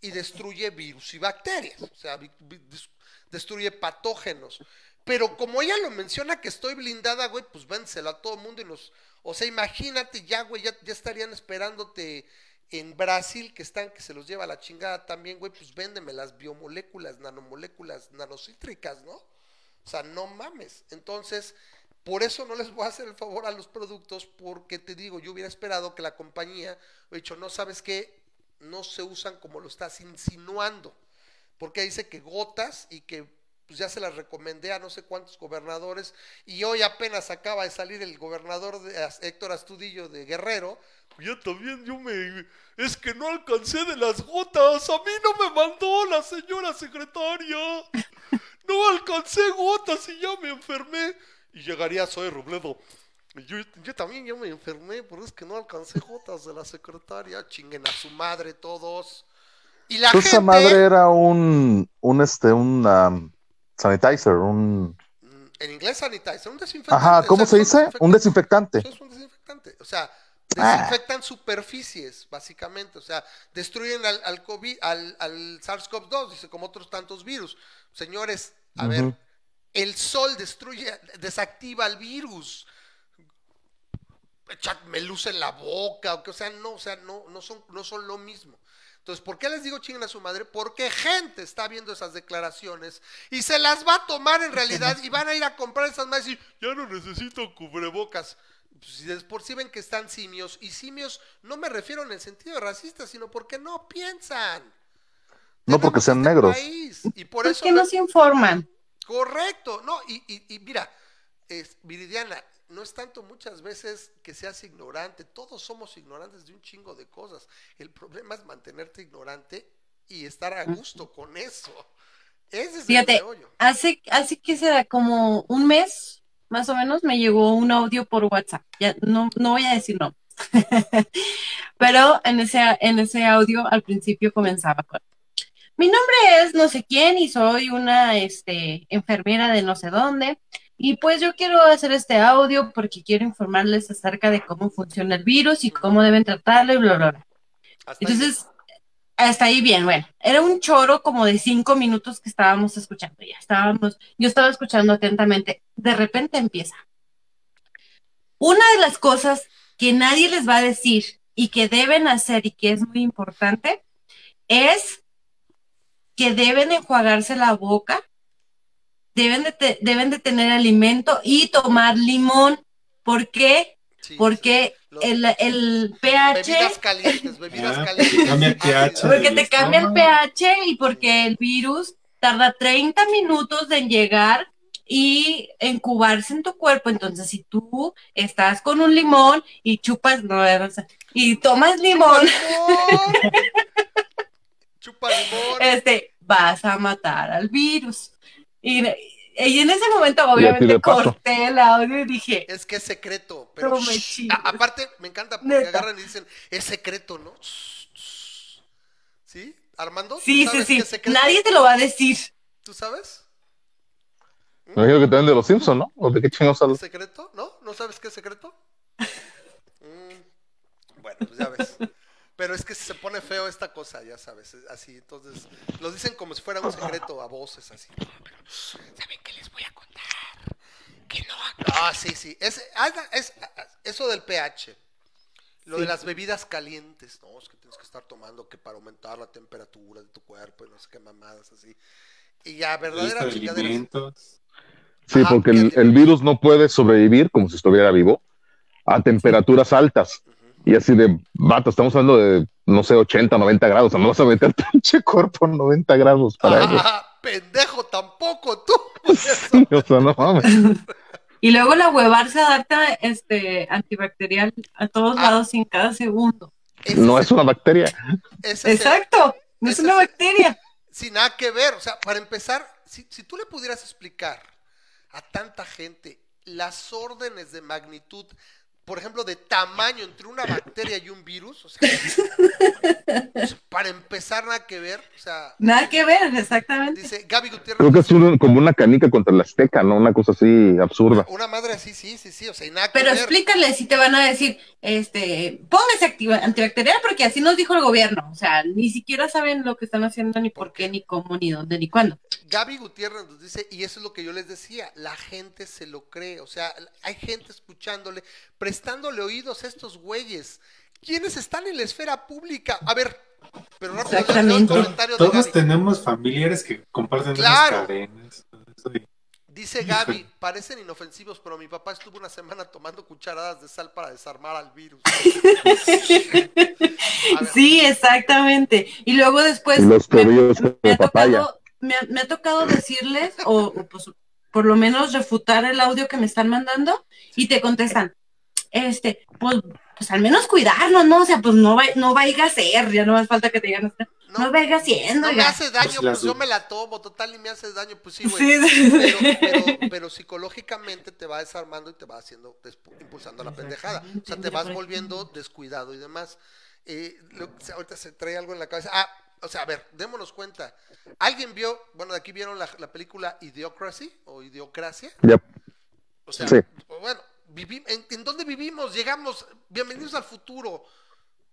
y destruye virus y bacterias, o sea, destruye patógenos. Pero como ella lo menciona que estoy blindada, güey, pues vénselo a todo el mundo y nos... O sea, imagínate ya, güey, ya, estarían esperándote en Brasil, que están, que se los lleva la chingada también, güey, pues véndeme las biomoléculas, nanomoléculas, nanocítricas, ¿no? O sea, no mames. Entonces, por eso no les voy a hacer el favor a los productos, porque te digo, yo hubiera esperado que la compañía hubiera dicho, no sabes qué, no se usan como lo estás insinuando. Porque dice que gotas y que pues ya se las recomendé a no sé cuántos gobernadores y hoy apenas acaba de salir el gobernador de, As- Héctor Astudillo de Guerrero. Yo también, yo me... Es que no alcancé de las gotas, a mí no me mandó la señora secretaria. No alcancé gotas y ya me enfermé. Y llegaría Soy Robledo. Y Yo, yo también ya me enfermé, pero es que no alcancé gotas de la secretaria. Chinguen a su madre todos. Y la gente... esa madre era un, un este, un um, sanitizer, un... Mm, En inglés sanitizer, un desinfectante. Ajá, o ¿cómo sea, se dice? Un desinfectante. Eso es un desinfectante. O sea, Ah. desinfectan superficies, básicamente. O sea, destruyen al, al COVID, al, al SARS-CoV-2, dice, como otros tantos virus. Señores, a ver, el sol destruye, desactiva el virus. Echadme luz en la boca, o, que, o sea, no, o sea, no, no, son, no son lo mismo. Entonces, ¿por qué les digo chinguen a su madre? Porque gente está viendo esas declaraciones y se las va a tomar en realidad y van a ir a comprar esas más y ya no necesito cubrebocas. Pues, si de por sí ven que están simios, y simios no me refiero en el sentido racista, sino porque no piensan. No porque sean este negros. país, y por Pues eso que no se informan. Correcto, no, y, y, y mira, es, Viridiana, no es tanto muchas veces que seas ignorante, todos somos ignorantes de un chingo de cosas. El problema es mantenerte ignorante y estar a gusto con eso. Ese es Fíjate, el meollo. hace, hace que será como un mes, más o menos, me llegó un audio por WhatsApp. Ya no, no voy a decir no. Pero en ese, en ese audio al principio comenzaba con mi nombre es no sé quién y soy una este, enfermera de no sé dónde. Y pues yo quiero hacer este audio porque quiero informarles acerca de cómo funciona el virus y cómo deben tratarlo y bla, bla, bla. Hasta ahí. Entonces, hasta ahí bien, bueno, era un choro como de cinco minutos que estábamos escuchando, ya estábamos, yo estaba escuchando atentamente, de repente empieza. Una de las cosas que nadie les va a decir y que deben hacer y que es muy importante es que deben enjuagarse la boca, deben de, te- deben de tener alimento y tomar limón. ¿Por qué? Sí, Porque sí. El, el pH... Bebidas calientes, bebidas Ah, calientes. cambia el pH. ácidas. Porque te cambia el estómago. pH y porque el virus tarda 30 minutos en llegar y incubarse en tu cuerpo. Entonces, si tú estás con un limón y chupas, no, o sea, y tomas limón, ¡Limón! Chupa limón. este, vas a matar al virus. Y, y en ese momento, obviamente, corté el audio y dije, Es que es secreto, pero No me shh, chingues. a- aparte me encanta porque Neta. agarran y dicen, es secreto, ¿no? ¿Sí? Armando, ¿tú sí, sí, sí, nadie te lo va a decir. ¿Tú sabes? Me imagino que también de los Simpsons, ¿no? ¿O de qué chingados ¿Es hablas? secreto? ¿No? ¿No sabes qué es secreto? Mm, Bueno, pues ya ves. Pero es que se pone feo esta cosa, ya sabes, es así. Entonces, lo dicen como si fuera un secreto a voces, así. No, pero, ¿saben qué les voy a contar? Que no. Ah, sí, sí. Es, es- eso del pH. Lo de las bebidas calientes, no, es que tienes que estar tomando que para aumentar la temperatura de tu cuerpo y no sé qué mamadas así. Y ya, verdadera. Sí, Ajá, porque el, virus no puede sobrevivir como si estuviera vivo a temperaturas altas. Y así de, vato, estamos hablando de, no sé, 80, 90 grados. O sea, no vas a meter pinche cuerpo en 90 grados para eso. Ah, pendejo tampoco tú. Sí, o sea, no mames. Y luego la huevar se adapta este, antibacterial a todos Ah. lados y en cada segundo. No es es una bacteria. ese Exacto, no es una bacteria. sin nada que ver. O sea, para empezar, si, si tú le pudieras explicar a tanta gente las órdenes de magnitud, por ejemplo, de tamaño entre una bacteria y un virus, o sea, sea, para empezar, nada que ver. O sea, Nada que ver, exactamente. dice Gaby Gutiérrez. Creo que es un- como una canica contra la azteca, ¿no? Una cosa así absurda. Una madre así, sí, sí, sí. O sea, y nada que Pero ver. explícale si te van a decir, este, póngase antibacterial porque así nos dijo el gobierno. O sea, ni siquiera saben lo que están haciendo, ni por qué, ni cómo, ni dónde, ni cuándo. Gaby Gutiérrez nos dice, y eso es lo que yo les decía, la gente se lo cree, o sea, hay gente escuchándole, prestándole oídos a estos güeyes. ¿Quiénes están en la esfera pública? A ver, pero rápido, leo el Exactamente. comentario de Todos tenemos familiares que comparten Claro. unas cadenas. Dice Gaby, parecen inofensivos, pero mi papá estuvo una semana tomando cucharadas de sal para desarmar al virus. Sí, exactamente. Y luego después los me, ha tocado, me, ha- me ha tocado decirles, o, o, pues, por lo menos refutar el audio que me están mandando, y te contestan, este, pues, pues al menos cuidarnos, ¿no? O sea, pues no, va, no vaya a ser, ya no más falta que te digan, no, No, vaya haciendo, no me hace daño, Pues pues yo me la tomo, total, y me hace daño, pues sí, güey. Sí, sí, sí. Pero, pero, pero psicológicamente te va desarmando y te va haciendo, impulsando la pendejada. O sea, te vas volviendo descuidado y demás. Eh, lo- ahorita se trae algo en la cabeza. Ah, o sea, a ver, démonos cuenta. ¿Alguien vio, bueno, de aquí vieron la, la película Idiocracy o Idiocracia? Yep. O sea, Sí. bueno, ¿en, en dónde vivimos? Llegamos, bienvenidos al futuro.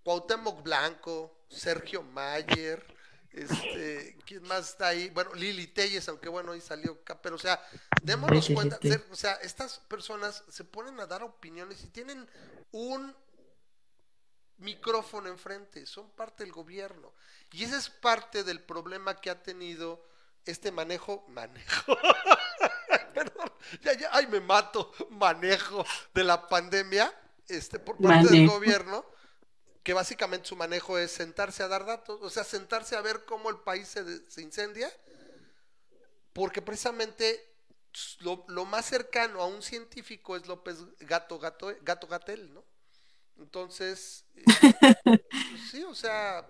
Cuauhtémoc Blanco, Sergio Mayer, este, ¿quién más está ahí? Bueno, Lili Telles, aunque bueno, ahí salió acá, pero o sea, démonos cuenta, ser- o sea, estas personas se ponen a dar opiniones y tienen un micrófono enfrente, son parte del gobierno. Y ese es parte del problema que ha tenido este manejo, manejo, perdón, ya, ya, ay, me mato, manejo de la pandemia, este, por parte del gobierno, que básicamente su manejo es sentarse a dar datos, o sea, sentarse a ver cómo el país se, incendia, porque precisamente lo, lo más cercano a un científico es López Gato Gato Gato Gatel, ¿no? Entonces, eh, pues sí, o sea,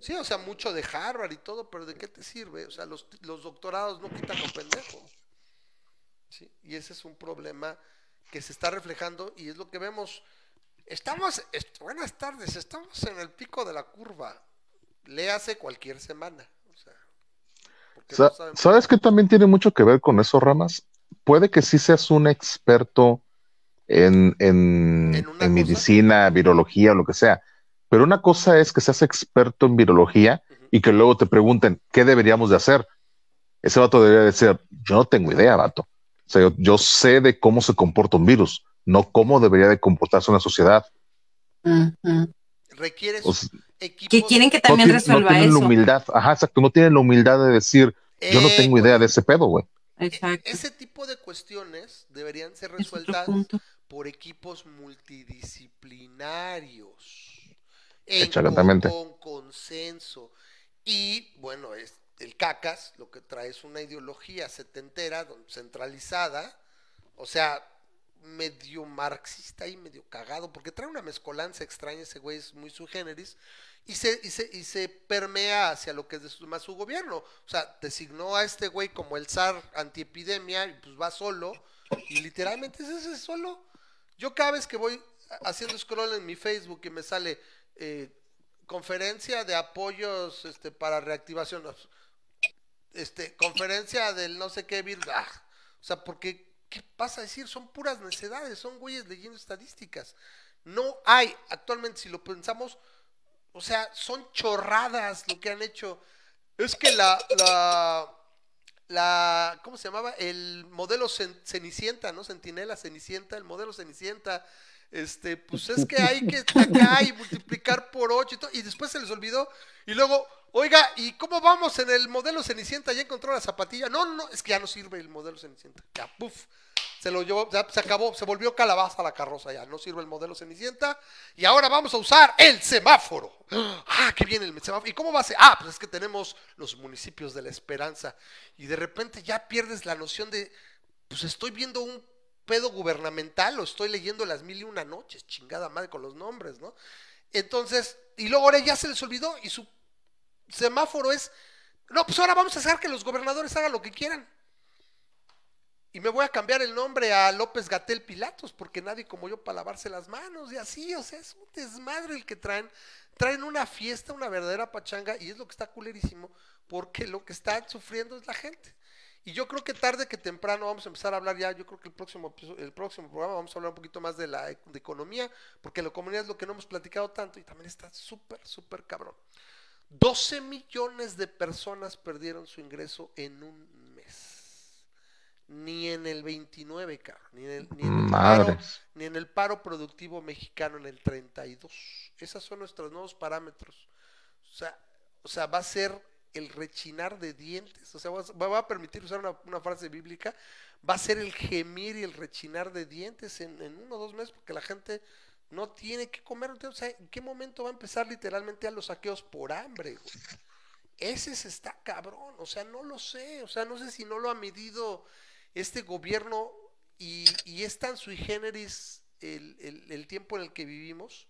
sí, o sea, mucho de Harvard y todo, pero ¿de qué te sirve? O sea, los, los doctorados no quitan lo pendejo. Sí, y ese es un problema que se está reflejando y es lo que vemos. Estamos, est- buenas tardes, estamos en el pico de la curva. Léase cualquier semana. O sea, porque Sa- no sabemos- ¿Sabes que también tiene mucho que ver con eso, Ramas? Puede que sí seas un experto en, en, ¿En en medicina, virología o lo que sea, pero una cosa es que seas experto en virología y que luego te pregunten qué deberíamos de hacer. Ese vato debería decir, yo no tengo idea, vato. O sea, yo, yo sé de cómo se comporta un virus, no cómo debería de comportarse una sociedad. Requiere O sea, equipos. Que quieren que no, también tienen- no resuelva tienen la eso. humildad, ajá, exacto, no tienen la humildad de decir, yo no tengo idea de ese pedo, güey. Exacto. Ese tipo de cuestiones deberían ser resueltas por equipos multidisciplinarios. En Exactamente. Con, con consenso. Y bueno, es el CACAS lo que trae es una ideología setentera, centralizada, o sea, medio marxista y medio cagado, porque trae una mezcolanza extraña, ese güey es muy su generis, y se, y se, y se permea hacia lo que es de su, más su gobierno. O sea, designó a este güey como el zar antiepidemia, y pues va solo, y literalmente es ese solo. Yo cada vez que voy haciendo scroll en mi Facebook y me sale eh, conferencia de apoyos este, para reactivación, este, conferencia del no sé qué ah, o sea, porque, ¿qué pasa a decir? Son puras necedades, son güeyes leyendo estadísticas. No hay, actualmente, si lo pensamos, o sea, son chorradas lo que han hecho. Es que la, la, la, ¿cómo se llamaba? El modelo Cen- Cenicienta, ¿no? Centinela Cenicienta, el modelo Cenicienta. Este, pues es que hay que acá y multiplicar por 8 y todo, y después se les olvidó. Y luego, oiga, ¿y cómo vamos en el modelo Cenicienta? ¿Ya encontró la zapatilla? No, no, es que ya no sirve el modelo Cenicienta. Ya, puf, se lo llevó, ya se acabó, se volvió calabaza la carroza, ya no sirve el modelo Cenicienta. Y ahora vamos a usar el semáforo. Ah, qué bien el semáforo. ¿Y cómo va a ser? Ah, pues es que tenemos los municipios de la esperanza. Y de repente ya pierdes la noción de, pues estoy viendo un pedo gubernamental o estoy leyendo las mil y una noches, chingada madre con los nombres, ¿no? Entonces, y luego ahora ya se les olvidó y su semáforo es, no, pues ahora vamos a hacer que los gobernadores hagan lo que quieran. Y me voy a cambiar el nombre a López Gatel Pilatos, porque nadie como yo para lavarse las manos y así, o sea, es un desmadre el que traen. Traen una fiesta, una verdadera pachanga, y es lo que está culerísimo, porque lo que está sufriendo es la gente. Y yo creo que tarde que temprano vamos a empezar a hablar ya, yo creo que el próximo, el próximo programa vamos a hablar un poquito más de la de economía, porque la economía es lo que no hemos platicado tanto y también está súper, súper cabrón. 12 millones de personas perdieron su ingreso en un mes. Ni en el 29, cabrón, ni en el, ni en el paro, ni en el paro productivo mexicano en el 32. Esos son nuestros nuevos parámetros. O sea, o sea, va a ser el rechinar de dientes, o sea, va a- permitir usar una, una frase bíblica, va a ser el gemir y el rechinar de dientes en, en uno o dos meses porque la gente no tiene que comer. O sea, ¿en qué momento va a empezar literalmente a los saqueos por hambre? güey? Ese se está cabrón, o sea, no lo sé, o sea, no sé si no lo ha medido este gobierno y, y es tan sui generis el, el- el tiempo en el que vivimos.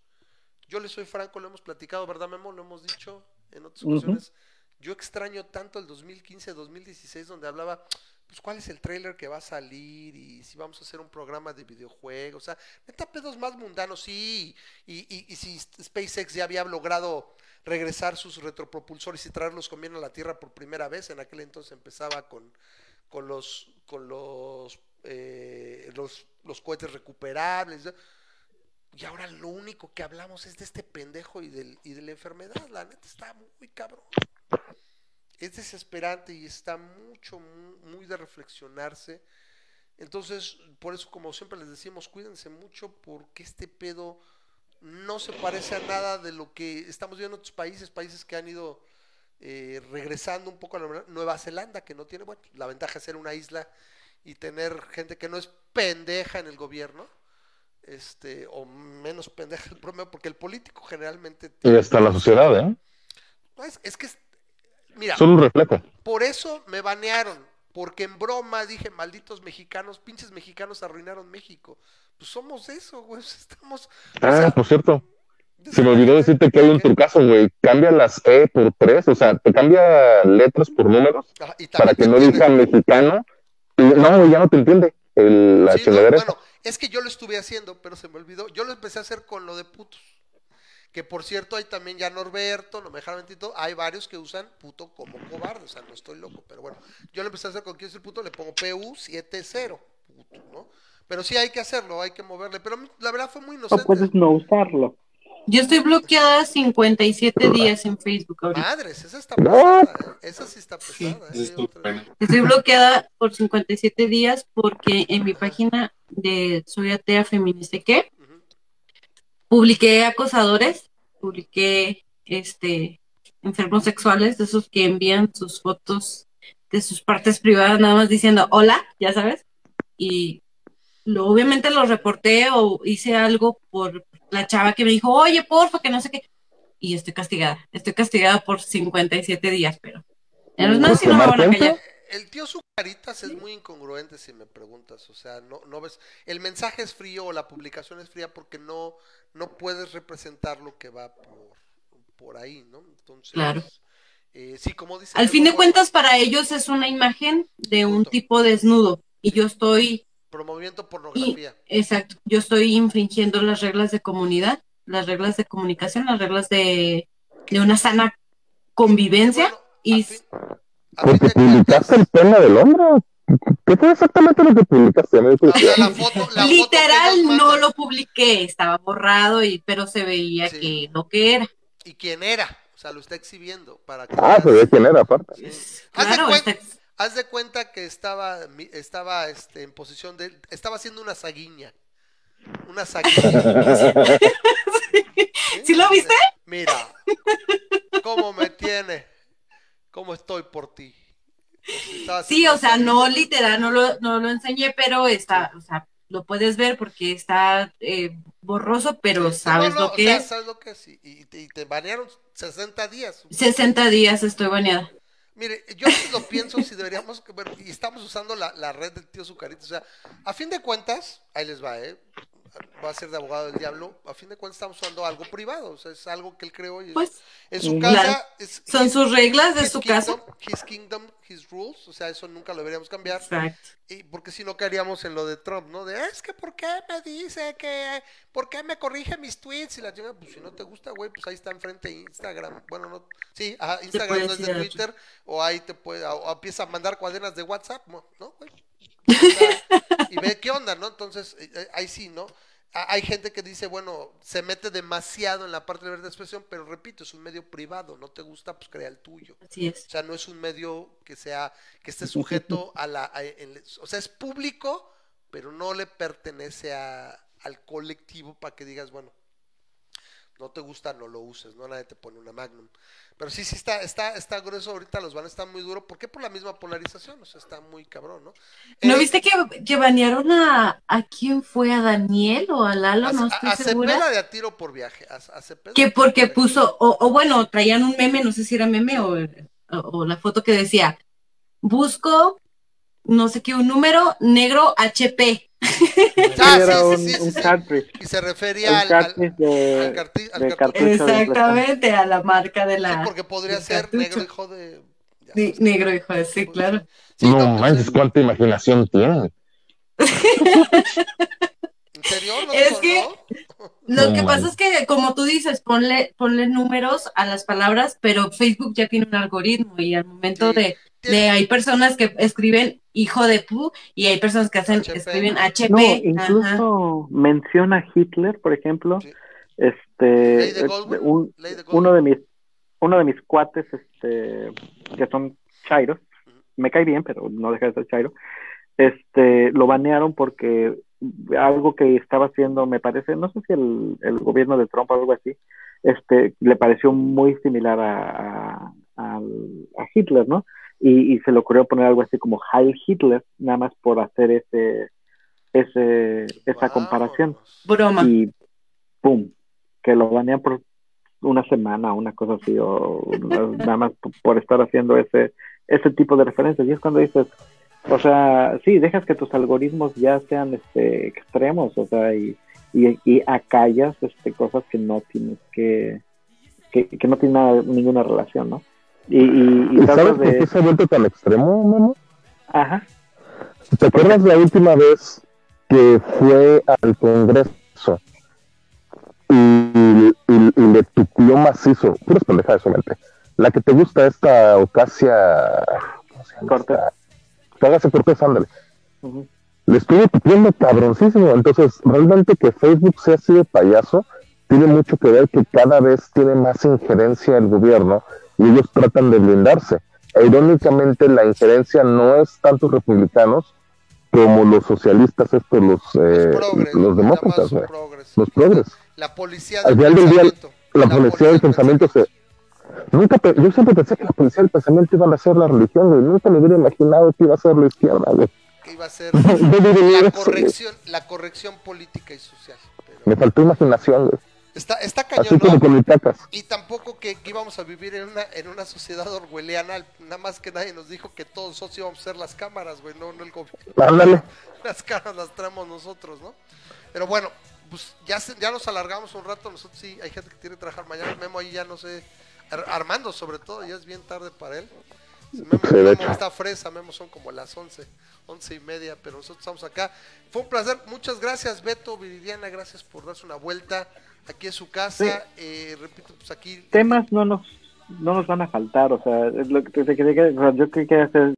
Yo le soy franco, lo hemos platicado, ¿verdad, Memo? Lo hemos dicho en otras ocasiones. Yo extraño tanto el 2015-2016 donde hablaba, pues cuál es el trailer que va a salir y si vamos a hacer un programa de videojuegos, o sea, neta pedos más mundanos, sí, y, y, y si SpaceX ya había logrado regresar sus retropropulsores y traerlos con bien a la Tierra por primera vez, en aquel entonces empezaba con, con los con los, eh, los los cohetes recuperables, y ahora lo único que hablamos es de este pendejo y, del, y de la enfermedad, la neta está muy cabrón. Es desesperante y está mucho, mu- muy de reflexionarse. Entonces, por eso, como siempre les decimos, cuídense mucho porque este pedo no se parece a nada de lo que estamos viendo en otros países, países que han ido eh, regresando un poco a la. Nueva Zelanda, que no tiene, bueno, la ventaja de ser una isla y tener gente que no es pendeja en el gobierno, este, o menos pendeja el promedio, porque el político generalmente... Y está la sociedad, ¿eh? No, es, es que, es- mira, Solo un reflejo. por eso me banearon, porque en broma dije, malditos mexicanos, pinches mexicanos arruinaron México. Pues somos eso, güey, estamos... o Ah, sea, por cierto, se me olvidó decirte que hay un trucazo, güey. Cambia las E por tres, o sea, te cambia letras por números Ajá, y para que no diga mexicano. Y no, ya no te entiende el- la Sí, no, bueno, es que yo lo estuve haciendo, pero se me olvidó. Yo lo empecé a hacer con lo de putos. Que por cierto, hay también ya Norberto, no me dejaron mentir, todo, hay varios que usan puto como cobarde, o sea, no estoy loco, pero bueno, yo lo empecé a hacer con quién es el puto, le pongo PU70, puto, ¿no? Pero sí hay que hacerlo, hay que moverle, pero la verdad fue muy O inocente. puedes no usarlo. Yo estoy bloqueada 57 días en Facebook ahorita. Madres, esa está pesada, ¿eh? esa sí está pesada. ¿eh? Otra-. Estoy bloqueada por 57 días porque en mi página de Soy Atea Feminista ¿qué? Publiqué acosadores, publiqué este enfermos sexuales, de esos que envían sus fotos de sus partes privadas nada más diciendo hola, ya sabes, y lo, obviamente lo reporté o hice algo por la chava que me dijo, oye, porfa, que no sé qué, y estoy castigada, estoy castigada por 57 días, pero no, si no me van a callar. El tío Zucaritas es muy incongruente si me preguntas, o sea, no, no ves, el mensaje es frío o la publicación es fría porque no, no puedes representar lo que va por, por ahí, ¿no? Entonces, Claro. eh, sí, como dice... Al fin de cuentas, para ellos es una imagen de un tipo desnudo y yo estoy, Promoviendo y, pornografía. exacto, yo estoy infringiendo las reglas de comunidad, las reglas de comunicación, las reglas de, de una sana convivencia Bueno, y fin Porque cuentas, publicaste el pene del hombre. ¿Qué fue exactamente lo que publicaste? Me o sea, la foto, la foto que literal no lo publiqué, estaba borrado y pero se veía Sí. que lo que era. ¿Y quién era? O sea, lo está exhibiendo para que Ah, se ve quién era, aparte. Sí. Haz de está- Haz de cuenta que estaba, estaba este, en posición de, estaba haciendo una saguiña. Una saguiña. ¿Sí lo viste? Mira, cómo me tiene, cómo estoy por ti. Sí, o sea, no literal, no lo, no lo enseñé, pero está, o sea, lo puedes ver porque está eh, borroso, pero Sí, sabes no, no, lo que o sea, es. sabes lo que es. Y, y te, y te banearon 60 días. 60 días estoy baneada. Mire, yo lo pienso si deberíamos, y estamos usando la, la red del tío Zucarito, o sea, a fin de cuentas, ahí les va, ¿eh? Va a ser de abogado del diablo, a fin de cuentas estamos usando algo privado, o sea, es algo que él creó y es- Pues en su claro. casa. es- son his- sus reglas de su kingdom, casa. His kingdom, his rules, o sea, eso nunca lo deberíamos cambiar. Exacto. Y porque si no caeríamos en lo de Trump, ¿no? De, es que ¿por qué me dice que, por qué me corrige mis tweets? Y la chingada, pues si no te gusta, güey, pues ahí está enfrente Instagram. Bueno, no, sí, ajá, Instagram no es de. Twitter, o ahí te puede, o, o empieza a mandar cuadernas de WhatsApp, ¿no? ¿No, güey? O sea, y ve qué onda, ¿no? Entonces, eh, eh, ahí sí, ¿no? A- Hay gente que dice, bueno, se mete demasiado en la parte de libertad de expresión, pero repito, es un medio privado, no te gusta, pues crea el tuyo. Así es. O sea, no es un medio que sea, que esté sujeto a la, a- en- o sea, es público, pero no le pertenece a, al colectivo para que digas, bueno, no te gusta, no lo uses, no nadie te pone una Magnum. Pero sí, sí está, está, está grueso ahorita, los van a estar muy duro, ¿por qué? Por la misma polarización, o sea, está muy cabrón, ¿no? ¿No Eh, viste que, que banearon a, a quién fue? ¿A Daniel o a Lalo? a, No a- estoy a segura. Cepeda de a tiro por viaje, a, a Cepeda Que a porque por puso, o, o bueno, traían un meme, no sé si era meme o, o, o la foto que decía, busco, no sé qué, un número negro HP. Ah, era sí, un, sí, sí, un sí, sí. cartridge. Y se refería al, al, de, al carti- al de cartucho. cartucho de Exactamente, a la marca de Sí, la... porque podría ser cartucho. negro hijo de, Ya Ni- negro, hijo de sí, Pues, claro. sí, no pues, manches, cuánta imaginación tienen. ¿En serio? ¿No Es que- Lo No que pasa es que, como tú dices, ponle, ponle números a las palabras, pero Facebook ya tiene un algoritmo y al momento Sí. de, de hay personas que escriben hijo de pu y hay personas que hacen, HP. escriben HP. No, ajá. incluso menciona a Hitler, por ejemplo. Sí. Este, un- de Goldwyn. uno de mis uno de mis cuates este que son chairos me cae bien pero no deja de ser chairo este lo banearon porque algo que estaba haciendo me parece no sé si el, el gobierno de Trump o algo así este le pareció muy similar a, a, al- a Hitler no y, y se le ocurrió poner algo así como Heil Hitler nada más por hacer ese ese esa comparación. Broma. y pum, que lo banean por una semana, una cosa así, o nada más por estar haciendo ese, ese tipo de referencias. Y es cuando dices, o sea, sí, dejas que tus algoritmos ya sean este, extremos, o sea, y, y, y acallas este, cosas que no tienes que, que, que no tienen nada- ninguna relación, ¿no? Y, y, y ¿Y tratas sabes por qué se ha vuelto tan extremo, Memo? Ajá, ¿Te acuerdas la última vez que fue al Congreso y, le tupió macizo? Puras pendejadas solamente. La que te gusta, esta Ocasia. ¿Cómo se llama? Cortés. esta? Cágase Cortés, ándale. ujú. Le estuvo tupiendo cabroncísimo. Entonces, realmente que Facebook sea así de payaso tiene mucho que ver que cada vez tiene más injerencia el gobierno y ellos tratan de blindarse. E irónicamente, la injerencia no es tanto republicanos como los socialistas, estos, los, eh, Los progres, los demócratas, progres. los progres. La policía Al del final día, pensamiento. La policía del pensamiento se... Nunca, yo siempre pensé que la policía del pensamiento iban a ser la religión, güey. Nunca me hubiera imaginado que iba a ser la izquierda, güey. que iba a ser la corrección, la corrección política y social. Pero Me faltó imaginación, güey. Está, está Así cañón, como mis cacas. Y tampoco que, que íbamos a vivir en una, en una sociedad orwelliana, nada más que nadie nos dijo que todos nosotros íbamos a ser las cámaras, güey, no, no el gobierno. Ándale. Las caras las traemos nosotros, ¿no? Pero bueno, pues ya, se- ya nos alargamos un rato, nosotros sí, hay gente que tiene que trabajar mañana, Memo ahí ya no sé, Ar- Armando sobre todo, ya es bien tarde para él. Memo, Sí, Memo está fresa, Memo son como las 11, 11 y media, pero nosotros estamos acá. Fue un placer, muchas gracias Beto, Viridiana, gracias por darse una vuelta. Aquí es su casa, Sí. eh, repito, pues aquí Temas no nos, no nos van a faltar, o sea, es lo que te, te- te- yo creo que hacer